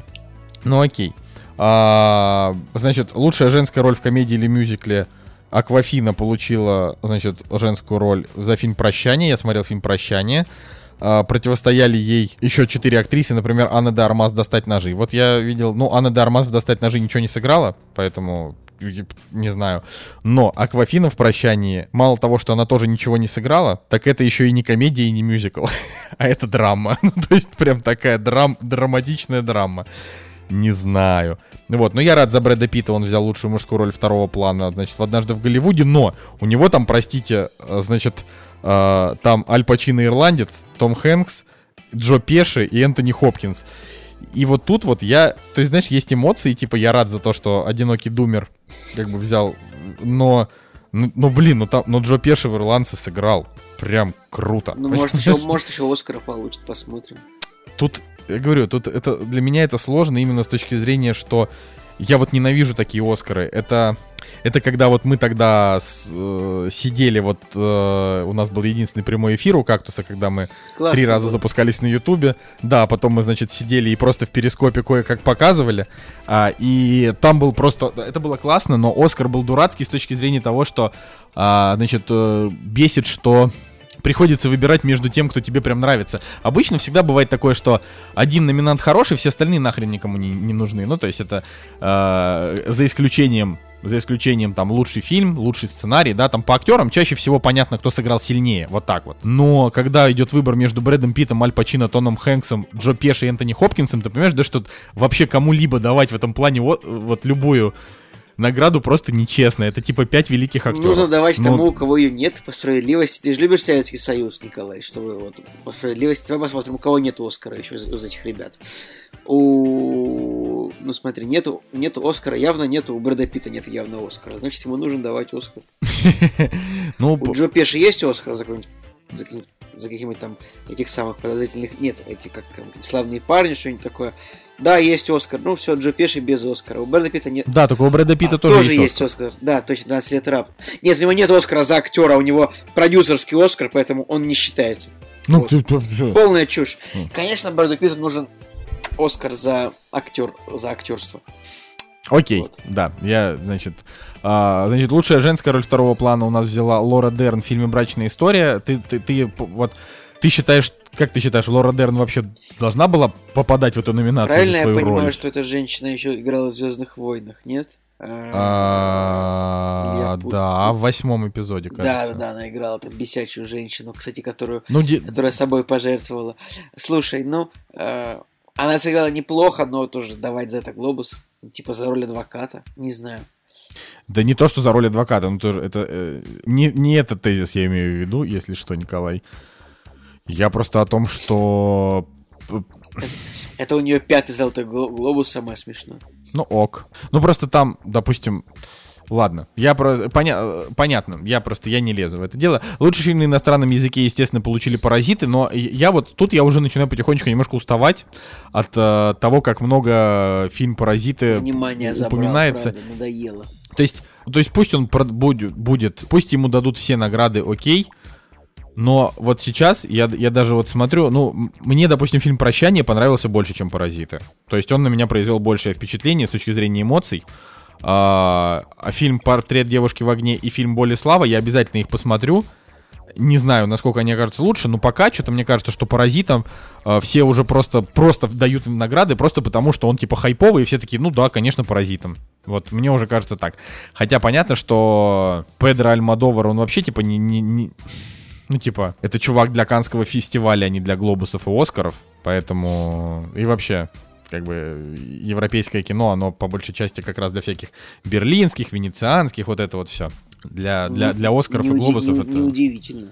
Ну окей. А, значит, лучшая женская роль в комедии или мюзикле Аквафина получила, значит, женскую роль за фильм «Прощание». Я смотрел фильм «Прощание». А, противостояли ей еще четыре актрисы, например, Анна де Армаз «Достать ножи». Вот я видел, ну, Анна де Армаз в «Достать ножи» ничего не сыграла, поэтому не знаю. Но Аквафина в «Прощании», мало того, что она тоже ничего не сыграла, так это еще и не комедия и не мюзикл, а это драма. Ну, то есть прям такая драм, драматичная драма. Не знаю. Вот, но я рад за Брэда Питта, он взял лучшую мужскую роль второго плана, значит, «Однажды в Голливуде», но у него там, простите, э, значит, э, там Аль Пачино ирландец, Том Хэнкс, Джо Пеши и Энтони Хопкинс. И вот тут вот я, то есть, знаешь, есть эмоции, типа, я рад за то, что «Одинокий Думер» как бы взял, но, ну, ну, блин, ну там, ну Джо Пеши в «Ирландце» сыграл прям круто. Ну, может, еще, может, еще Оскара получит, посмотрим. Тут, я говорю, тут это для меня это сложно именно с точки зрения, что я вот ненавижу такие Оскары. Это, это когда вот мы тогда с- э, сидели, вот э, у нас был единственный прямой эфир у Кактуса, когда мы Классно три раза было. запускались на Ютубе. Да, потом мы, значит, сидели и просто в перископе кое-как показывали. А, и там был просто... Это было классно, но Оскар был дурацкий с точки зрения того, что, а, значит, э, бесит, что приходится выбирать между тем, кто тебе прям нравится. Обычно всегда бывает такое, что один номинант хороший, все остальные нахрен никому не, не нужны. Ну, то есть это э, за исключением за исключением там лучший фильм, лучший сценарий, да, там по актерам чаще всего понятно, кто сыграл сильнее, вот так вот. Но когда идет выбор между Брэдом Питтом, Аль Пачино, Тоном Хэнксом, Джо Пеши и Энтони Хопкинсом, ты понимаешь, да, что вообще кому-либо давать в этом плане вот, вот любую награду просто нечестно. Это типа пять великих актеров. Нужно давать Ну, тому, у кого ее нет, по справедливости. Ты же любишь Советский Союз, Николай, чтобы вот по справедливости давай посмотрим, у кого нет Оскара еще из, из этих ребят. У... Ну смотри, нету, нету Оскара, явно нету, у Брэда Питта нет явно Оскара. Значит, ему нужно давать Оскар. Ну, У Джо Пеши есть Оскар за какой-нибудь за, каким- за какими-то там этих самых подозрительных... Нет, эти как там, славные парни, что-нибудь такое. Да, есть Оскар. Ну все, Джо Пеши без Оскара. У Брэда Питта нет. да, только у Брэда Питта А, тоже, есть. Оскар. Да, точно, 12 лет раб. Нет, у него нет Оскара за актера, у него продюсерский Оскар, поэтому он не считается. Ну, Вот. ты- ты- ты- Полная чушь. Хм. Конечно, Брэду Питту нужен Оскар за актер, за актерство. Окей, Вот. да, я, значит, а, значит, лучшая женская роль второго плана у нас взяла Лора Дерн в фильме «Брачная история». Ты, ты, ты, вот, ты считаешь, как ты считаешь, Лора Дерн вообще должна была попадать в эту номинацию Правильно я понимаю, роль? что эта женщина еще играла в Звездных войнах, нет? А, А, да, в восьмом эпизоде, кажется. да, да, она играла там бесячую женщину, кстати, которую, Ну, де- которая собой пожертвовала. Слушай, ну, э, она сыграла неплохо, но тоже давать за это глобус, типа за роль адвоката, не знаю. да не то, что за роль адвоката, ну тоже это э, не, не этот тезис я имею в виду, если что, Николай. Я просто о том, что п- Это у нее пятый золотой гло- глобус, самое смешное. Ну ок. Ну просто там, допустим, Ладно, я про... Поня... понятно, я просто, я не лезу в это дело. Лучший фильм на иностранном языке, естественно, получили «Паразиты», но я вот, тут я уже начинаю потихонечку немножко уставать от э, того, как много фильм «Паразиты» Внимание забрал, упоминается. правда, надоело. То есть, то есть пусть он будет, будет, пусть ему дадут все награды, окей, но вот сейчас я, я даже вот смотрю, ну, мне, допустим, фильм «Прощание» понравился больше, чем «Паразиты». То есть он на меня произвел большее впечатление с точки зрения эмоций. А, а фильм «Портрет девушки в огне» и фильм «Боль и слава» я обязательно их посмотрю. Не знаю, насколько они окажутся лучше, но пока что-то мне кажется, что «Паразитам» а, все уже просто, просто дают им награды, просто потому что он типа хайповый, и все такие, ну да, конечно, «Паразитам». Вот, мне уже кажется так. Хотя понятно, что Педро Альмодовар, он вообще типа не... не- не- ну, типа, это чувак для Канского фестиваля, а не для Глобусов и Оскаров. Поэтому... И вообще, как бы, европейское кино, оно по большей части как раз для всяких берлинских, венецианских, вот это вот все. Для, для, для Оскаров и Неуди- Глобусов не- это... Неудивительно.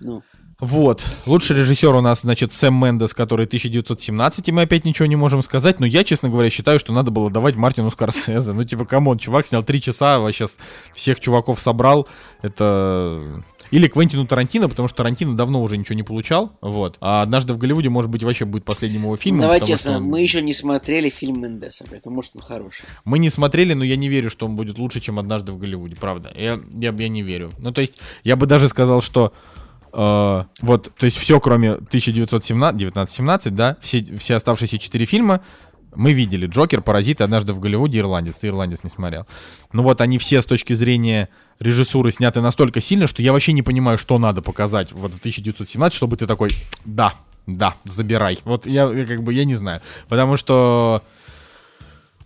Ну, Вот. Лучший режиссер у нас, значит, Сэм Мендес, который 1917, и мы опять ничего не можем сказать. Но я, честно говоря, считаю, что надо было давать Мартину Скорсезе. Ну, типа, come on, чувак снял три часа, вообще с- всех чуваков собрал. Это... Или Квентину Тарантино, потому что Тарантино давно уже ничего не получал. Вот. А однажды в Голливуде, может быть, вообще будет последним его фильмом. давай честно, он- мы еще не смотрели фильм Мендеса, поэтому может он хороший. Мы не смотрели, но я не верю, что он будет лучше, чем однажды в Голливуде, правда. Я, я, я не верю. Ну, то есть, я бы даже сказал, что э, вот, то есть, все, кроме 1917, да, все, все оставшиеся четыре фильма мы видели. Джокер, Паразит, однажды в Голливуде, Ирландец. Ты Ирландец не смотрел. Ну вот они все с точки зрения режиссуры сняты настолько сильно, что я вообще не понимаю, что надо показать вот в 1917, чтобы ты такой, да, да, забирай. Вот я, я как бы, я не знаю. Потому что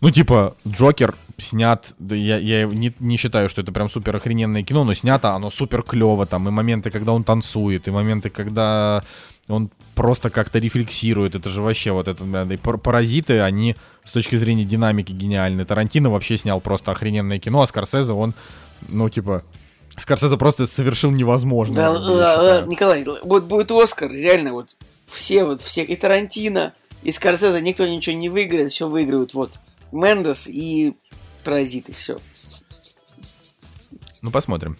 ну, типа, Джокер снят, да я, я не, не считаю, что это прям супер охрененное кино, но снято оно супер клево, там, и моменты, когда он танцует, и моменты, когда он просто как-то рефлексирует, это же вообще вот это, и пар- паразиты, они с точки зрения динамики гениальны. Тарантино вообще снял просто охрененное кино, а Скорсезе, он, ну, типа, Скорсезе просто совершил невозможное. Да. Николай, вот будет Оскар, реально, вот все, вот все, и Тарантино, и Скорсезе, никто ничего не выиграет, все выиграют, вот, Мендес и Паразиты, все. Ну, посмотрим.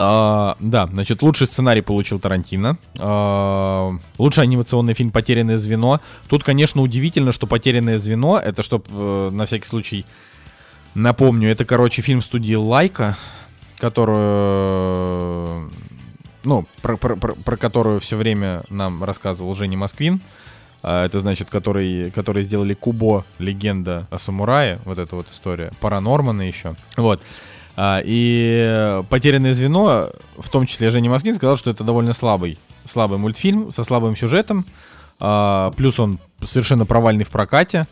А, да, значит, лучший сценарий получил Тарантино. А, лучший анимационный фильм «Потерянное звено». Тут, конечно, удивительно, что «Потерянное звено» — это, чтоб, э, на всякий случай, напомню, это, короче, фильм студии «Лайка», которую, ну, про, про- про- про которую все время нам рассказывал Женя Москвин. А, Это значит, который, которые сделали Кубо, легенда о самурае, вот эта вот история, Паранормана еще. Вот. А, И «Потерянное звено», в том числе Женя Москвин, сказал, что это довольно слабый, слабый мультфильм со слабым сюжетом. А, Плюс он совершенно провальный в прокате.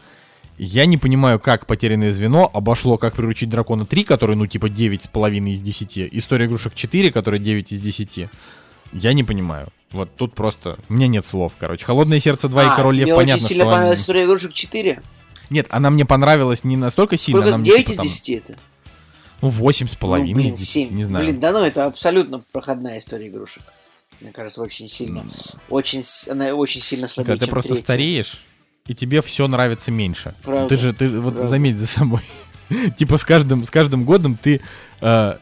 Я не понимаю, как «Потерянное звено» обошло «Как приручить дракона 3», который, ну, типа 9,5 из 10. «История игрушек 4», который 9 из 10. Я не понимаю. Вот тут просто... У меня нет слов, короче. «Холодное сердце 2» и А, «Король тебе лев» понятно, очень сильно что понравилась история игрушек 4? Нет, она мне понравилась не настолько сильно. Сколько? она мне, 9 типа, из там, 10 это? Ну, 8,5 Ну, блин, из 10, 7. не знаю. Блин, да ну, это абсолютно проходная история игрушек. Мне кажется, очень сильно. Очень, с- она очень сильно слабее, Когда ты просто третья. стареешь, и тебе все нравится меньше. Правда, Ты же, ты вот правда. заметь за собой. типа с каждым, с каждым годом ты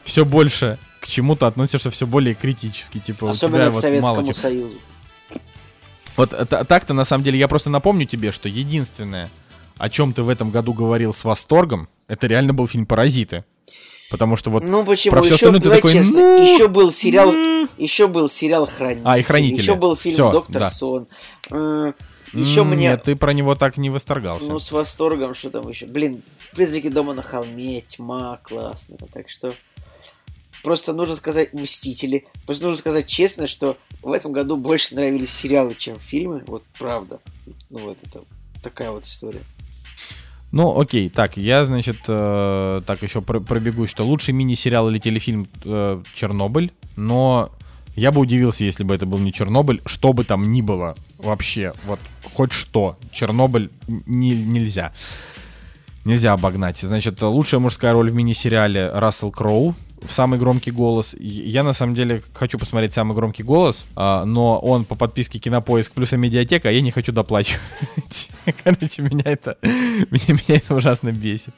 все больше к чему-то относишься все более критически. Типа, у Особенно тебя к вот Советскому мало Союзу. Вот э, та- так-то на самом деле я просто напомню тебе, что единственное, о чем ты в этом году говорил с восторгом, это реально был фильм «Паразиты». Потому что вот Ну почему? про всё еще, остальное ты такой, честно, «Ну, еще был сериал, ну». еще был сериал Хранитель. А, и «Хранители». Еще был фильм Всё, Доктор да. Сон. Э, Еще мне, Нет, ты про него так не восторгался. ну, с восторгом, что там еще. Блин, Призраки дома на холме, тьма, классно. Так что просто нужно сказать Мстители. Просто нужно сказать честно, что в этом году больше нравились сериалы, чем фильмы. Вот правда. Ну вот это такая вот история. Ну, окей, так, я, значит, э, так еще про- пробегу, что лучший мини-сериал или телефильм э, Чернобыль, но я бы удивился, если бы это был не Чернобыль, что бы там ни было вообще, вот хоть что, Чернобыль не, нельзя. Нельзя обогнать. Значит, лучшая мужская роль в мини-сериале Рассел Кроу. В самый громкий голос. Я на самом деле хочу посмотреть самый громкий голос, а, но он по подписке Кинопоиск плюс медиатека, а я не хочу доплачивать. Короче, меня это, меня, меня это ужасно бесит.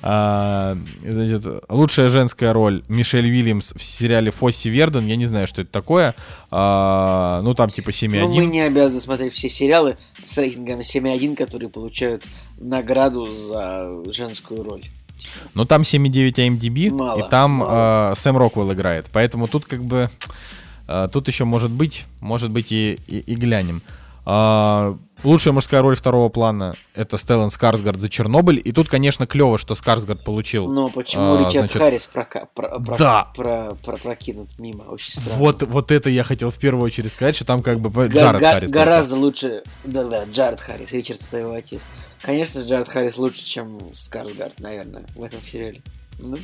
А, значит, лучшая женская роль Мишель Уильямс в сериале Фосси Верден. Я не знаю, что это такое. А, ну, там типа 7.1. Ну, мы не обязаны смотреть все сериалы с рейтингом 7.1, которые получают награду за женскую роль. Ну, там 7.9 AMDB, мало, и там мало. Э, Сэм Роквелл играет. Поэтому тут как бы... Э, тут еще может быть, может быть и, и, и глянем. Э, Лучшая мужская роль второго плана это Стеллан Скарсгард за Чернобыль. И тут, конечно, клево, что Скарсгард получил. Но почему а, Ричард значит... Харрис прока... про... Про... Да. Про... Про... прокинут мимо? Очень странно. Вот, вот это я хотел в первую очередь сказать, что там как бы Га- Джаред га- Харрис. Гораздо только. лучше. Да-да, Джаред Харрис. Ричард это его отец. Конечно, Джаред Харрис лучше, чем Скарсгард, наверное, в этом сериале. Ну?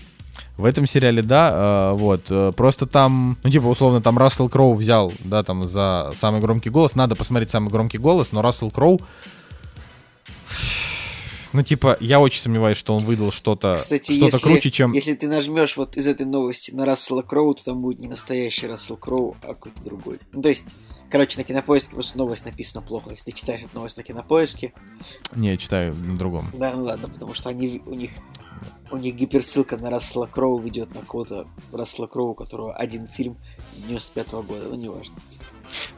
В этом сериале, да, э, вот, э, просто там, ну, типа, условно, там Рассел Кроу взял, да, там, за самый громкий голос, надо посмотреть самый громкий голос, но Рассел Кроу, ну, типа, я очень сомневаюсь, что он выдал что-то Кстати, что если, круче, чем... если ты нажмешь вот из этой новости на Рассела Кроу, то там будет не настоящий Рассел Кроу, а какой-то другой. Ну, то есть, короче, на Кинопоиске просто новость написана плохо. Если ты читаешь эту новость на Кинопоиске... Не, я читаю на другом. Да, ну ладно, потому что они, у них у них гиперссылка на Рассела Кроу ведет на кого-то Рассела Кроу, у которого один фильм 95 -го года, ну неважно.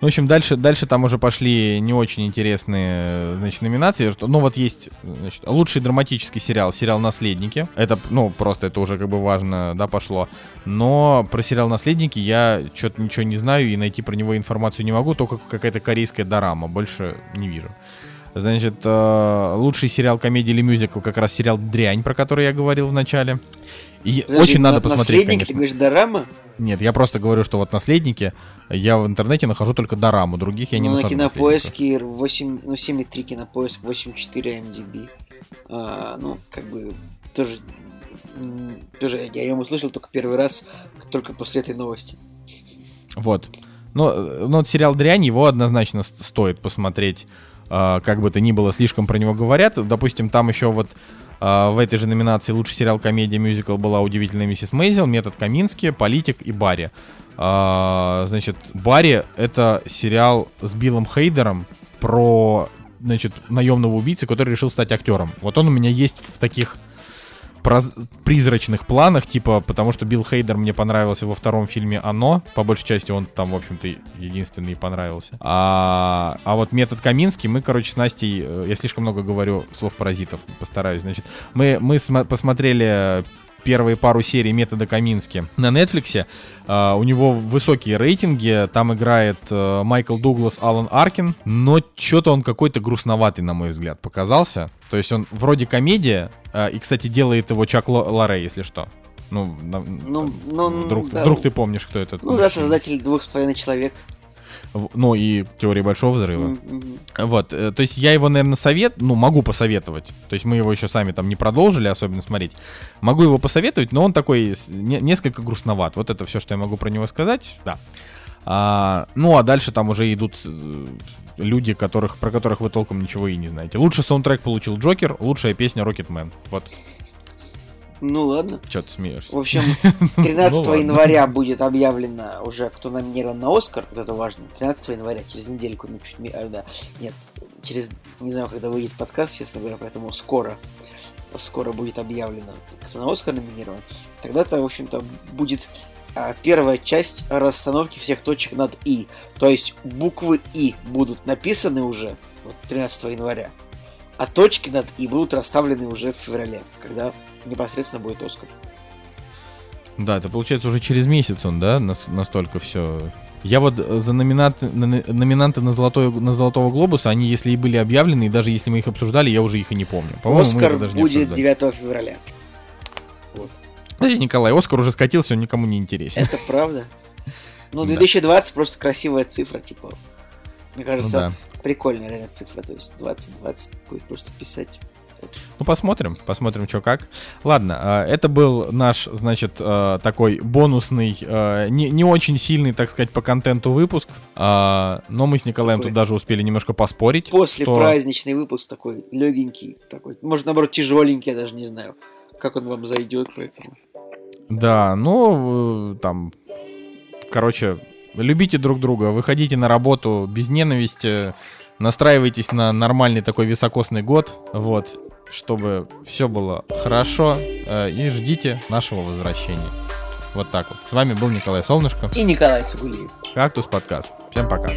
В общем, дальше, дальше там уже пошли не очень интересные значит, номинации. Ну вот есть значит, лучший драматический сериал, сериал «Наследники». Это, ну, просто это уже как бы важно, да, пошло. Но про сериал «Наследники» я что-то ничего не знаю и найти про него информацию не могу, только какая-то корейская дорама, больше не вижу. Значит, э, лучший сериал комедии или мюзикл как раз сериал «Дрянь», про который я говорил в начале. И Подожди, очень надо посмотреть, конечно. ты говоришь дорама? Нет, я просто говорю, что вот «Наследники» я в интернете нахожу только дораму, других я не ну, нахожу. на кинопоиске 8, ну 7,3 кинопоиск, 8,4 MDB. А, ну, как бы, тоже, тоже я его услышал только первый раз, только после этой новости. Вот. Но, но вот сериал «Дрянь», его однозначно стоит посмотреть а, как бы то ни было, слишком про него говорят. Допустим, там еще вот а, в этой же номинации лучший сериал комедия мюзикл была удивительная миссис Мейзел, метод Камински, политик и Барри. А, значит, Барри это сериал с Биллом Хейдером про значит, наемного убийцы, который решил стать актером. Вот он у меня есть в таких призрачных планах, типа, потому что Билл Хейдер мне понравился во втором фильме «Оно», по большей части он там, в общем-то, единственный понравился. А, а вот метод Каминский, мы, короче, с Настей, э, я слишком много говорю слов паразитов, постараюсь, значит, мы, мы посмотрели первые пару серий метода Камински на Netflix. Uh, у него высокие рейтинги, там играет uh, Майкл Дуглас, Алан Аркин, но что-то он какой-то грустноватый, на мой взгляд, показался. То есть он вроде комедия, uh, и, кстати, делает его Чак Лоре, если что. Ну, ну, ну вдруг, да. вдруг ты помнишь, кто это? Ну да, создатель двух с половиной человек ну и теории большого взрыва. Mm-hmm. Вот, э, то есть я его, наверное, совет, ну, могу посоветовать. То есть мы его еще сами там не продолжили особенно смотреть. Могу его посоветовать, но он такой не, несколько грустноват. Вот это все, что я могу про него сказать. Да. А, ну, а дальше там уже идут э, люди, которых, про которых вы толком ничего и не знаете. Лучший саундтрек получил Джокер, лучшая песня Рокетмен. Вот. Ну ладно. Че ты смеешься? В общем, 13 ну, января будет объявлено уже, кто номинирован на Оскар. Вот это важно. 13 января, через недельку, ну чуть меньше. Да. Нет, через, не знаю, когда выйдет подкаст, честно говоря, поэтому скоро. Скоро будет объявлено, кто на Оскар номинирован. Тогда-то, в общем-то, будет а, первая часть расстановки всех точек над И. То есть буквы И будут написаны уже вот, 13 января, а точки над И будут расставлены уже в феврале, когда непосредственно будет Оскар. Да, это получается уже через месяц он, да, настолько все. Я вот за номинанты, номинанты на, золотой, на Золотого Глобуса, они если и были объявлены, и даже если мы их обсуждали, я уже их и не помню. По-моему, Оскар даже будет 9 февраля. Вот. Подожди, Николай, Оскар уже скатился, он никому не интересен. Это правда? Ну, 2020 просто красивая цифра, типа. Мне кажется, ну, да. прикольная реально цифра. То есть 2020 будет просто писать ну, посмотрим, посмотрим, что как. Ладно, а, это был наш, значит, а, такой бонусный, а, не, не очень сильный, так сказать, по контенту выпуск, но мы с Николаем такой... тут даже успели немножко поспорить. После что... праздничный выпуск такой легенький, такой, может, наоборот, тяжеленький, я даже не знаю, как он вам зайдет, поэтому... Да, ну, э, там, короче, любите друг друга, выходите на работу без ненависти, настраивайтесь на нормальный такой високосный год, вот, чтобы все было хорошо, э, и ждите нашего возвращения. Вот так вот. С вами был Николай Солнышко. И Николай Цугулиев. Кактус подкаст. Всем пока.